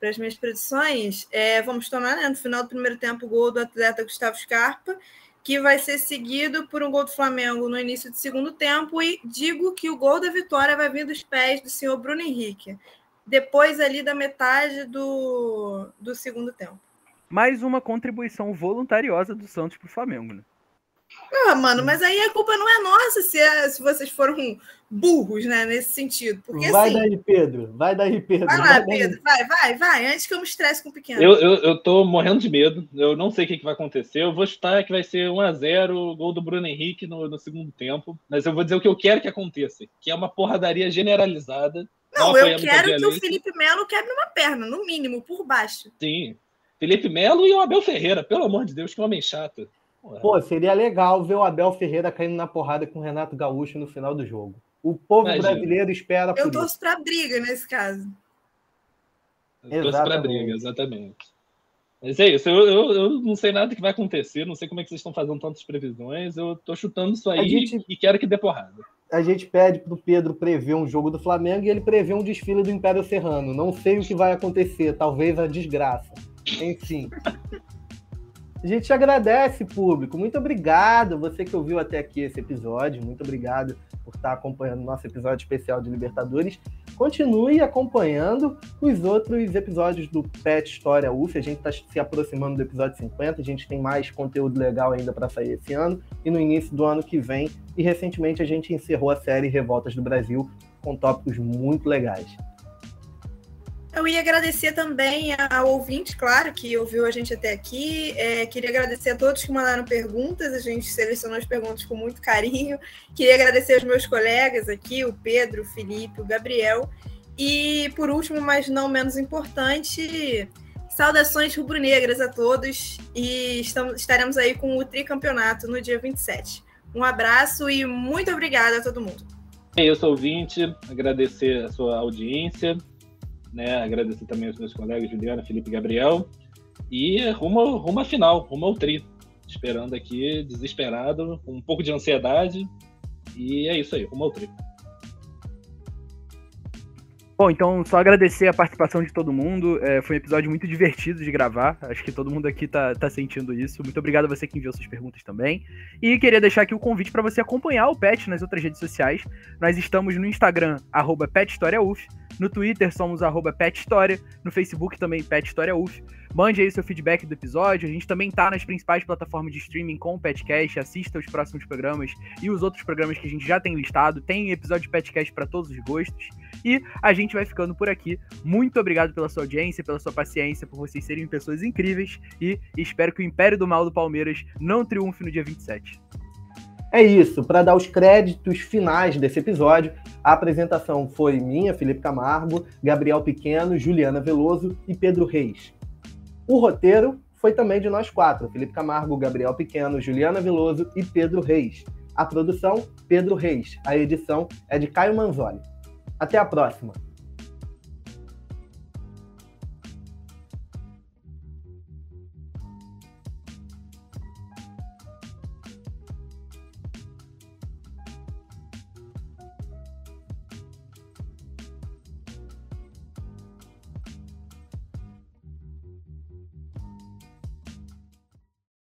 para as minhas predições, é, vamos tomar né, no final do primeiro tempo o gol do atleta Gustavo Scarpa, que vai ser seguido por um gol do Flamengo no início do segundo tempo, e digo que o gol da vitória vai vir dos pés do senhor Bruno Henrique, depois ali da metade do, do segundo tempo. Mais uma contribuição voluntariosa do Santos pro Flamengo, né? Ah, mano, mas aí a culpa não é nossa se, é- se vocês foram burros, né, nesse sentido. Porque vai assim, daí, Pedro. Vai daí, Pedro. vai lá, Vai daí. Pedro, vai, vai, vai, antes que eu me estresse com o pequeno. Eu, eu, eu tô morrendo de medo. Eu não sei o que, que vai acontecer. Eu vou chutar que vai ser 1x0, gol do Bruno Henrique no, no segundo tempo. Mas eu vou dizer o que eu quero que aconteça, que é uma porradaria generalizada. Não, eu quero que o. Felipe Melo quebre uma perna, no mínimo, por baixo. Sim. Felipe Melo e o Abel Ferreira, pelo amor de Deus, que homem chato. Pô, seria legal ver o Abel Ferreira caindo na porrada com o Renato Gaúcho no final do jogo. O povo Imagina. brasileiro espera por Eu torço pra briga nesse caso. Eu pra Exatamente. briga, exatamente. Mas é isso, eu, eu, eu não sei nada que vai acontecer, não sei como é que vocês estão fazendo tantas previsões. Eu tô chutando isso aí A gente- e quero que dê porrada. A gente pede pro Pedro prever um jogo do Flamengo e ele prevê um desfile do Império Serrano. Não sei o que vai acontecer, talvez a desgraça. Enfim. A gente te agradece, público. Muito obrigado, você que ouviu até aqui esse episódio. Muito obrigado por estar acompanhando o nosso episódio especial de Libertadores. Continue acompanhando os outros episódios do Pet História UF. A gente está se aproximando do episódio 50. A gente tem mais conteúdo legal ainda para sair esse ano e no início do ano que vem. E recentemente a gente encerrou a série Revoltas do Brasil com tópicos muito legais. Eu ia agradecer também ao ouvinte, claro, que ouviu a gente até aqui. É, queria agradecer a todos que mandaram perguntas. A gente selecionou as perguntas com muito carinho. Queria agradecer aos meus colegas aqui, o Pedro, o Felipe, o Gabriel. E, por último, mas não menos importante, saudações rubro-negras a todos. E estamos, estaremos aí com o tricampeonato no dia 27. Um abraço e muito obrigada a todo mundo. É isso, ouvinte. Agradecer a sua audiência, né? Agradecer também aos meus colegas Juliana, Felipe e Gabriel. E rumo, rumo à final, rumo ao tri. Esperando aqui, desesperado, com um pouco de ansiedade. E é isso aí, rumo ao tri. Bom, então só agradecer a participação de todo mundo. É, foi um episódio muito divertido de gravar. Acho que todo mundo aqui tá, tá sentindo isso. Muito obrigado a você que enviou suas perguntas também. E queria deixar aqui o convite para você acompanhar o Pet nas outras redes sociais. Nós estamos no Instagram, PetHistoriaUF. No Twitter somos arroba no Facebook também Pet História UF. Mande aí seu feedback do episódio. A gente também tá nas principais plataformas de streaming com o Petcast. Assista os próximos programas e os outros programas que a gente já tem listado. Tem episódio de Petcast para todos os gostos. E a gente vai ficando por aqui. Muito obrigado pela sua audiência, pela sua paciência, por vocês serem pessoas incríveis. E espero que o Império do Mal do Palmeiras não triunfe no dia 27. É isso, para dar os créditos finais desse episódio, a apresentação foi minha, Felipe Camargo, Gabriel Pequeno, Juliana Veloso e Pedro Reis. O roteiro foi também de nós quatro, Felipe Camargo, Gabriel Pequeno, Juliana Veloso e Pedro Reis. A produção, Pedro Reis. A edição é de Caio Manzoli. Até a próxima!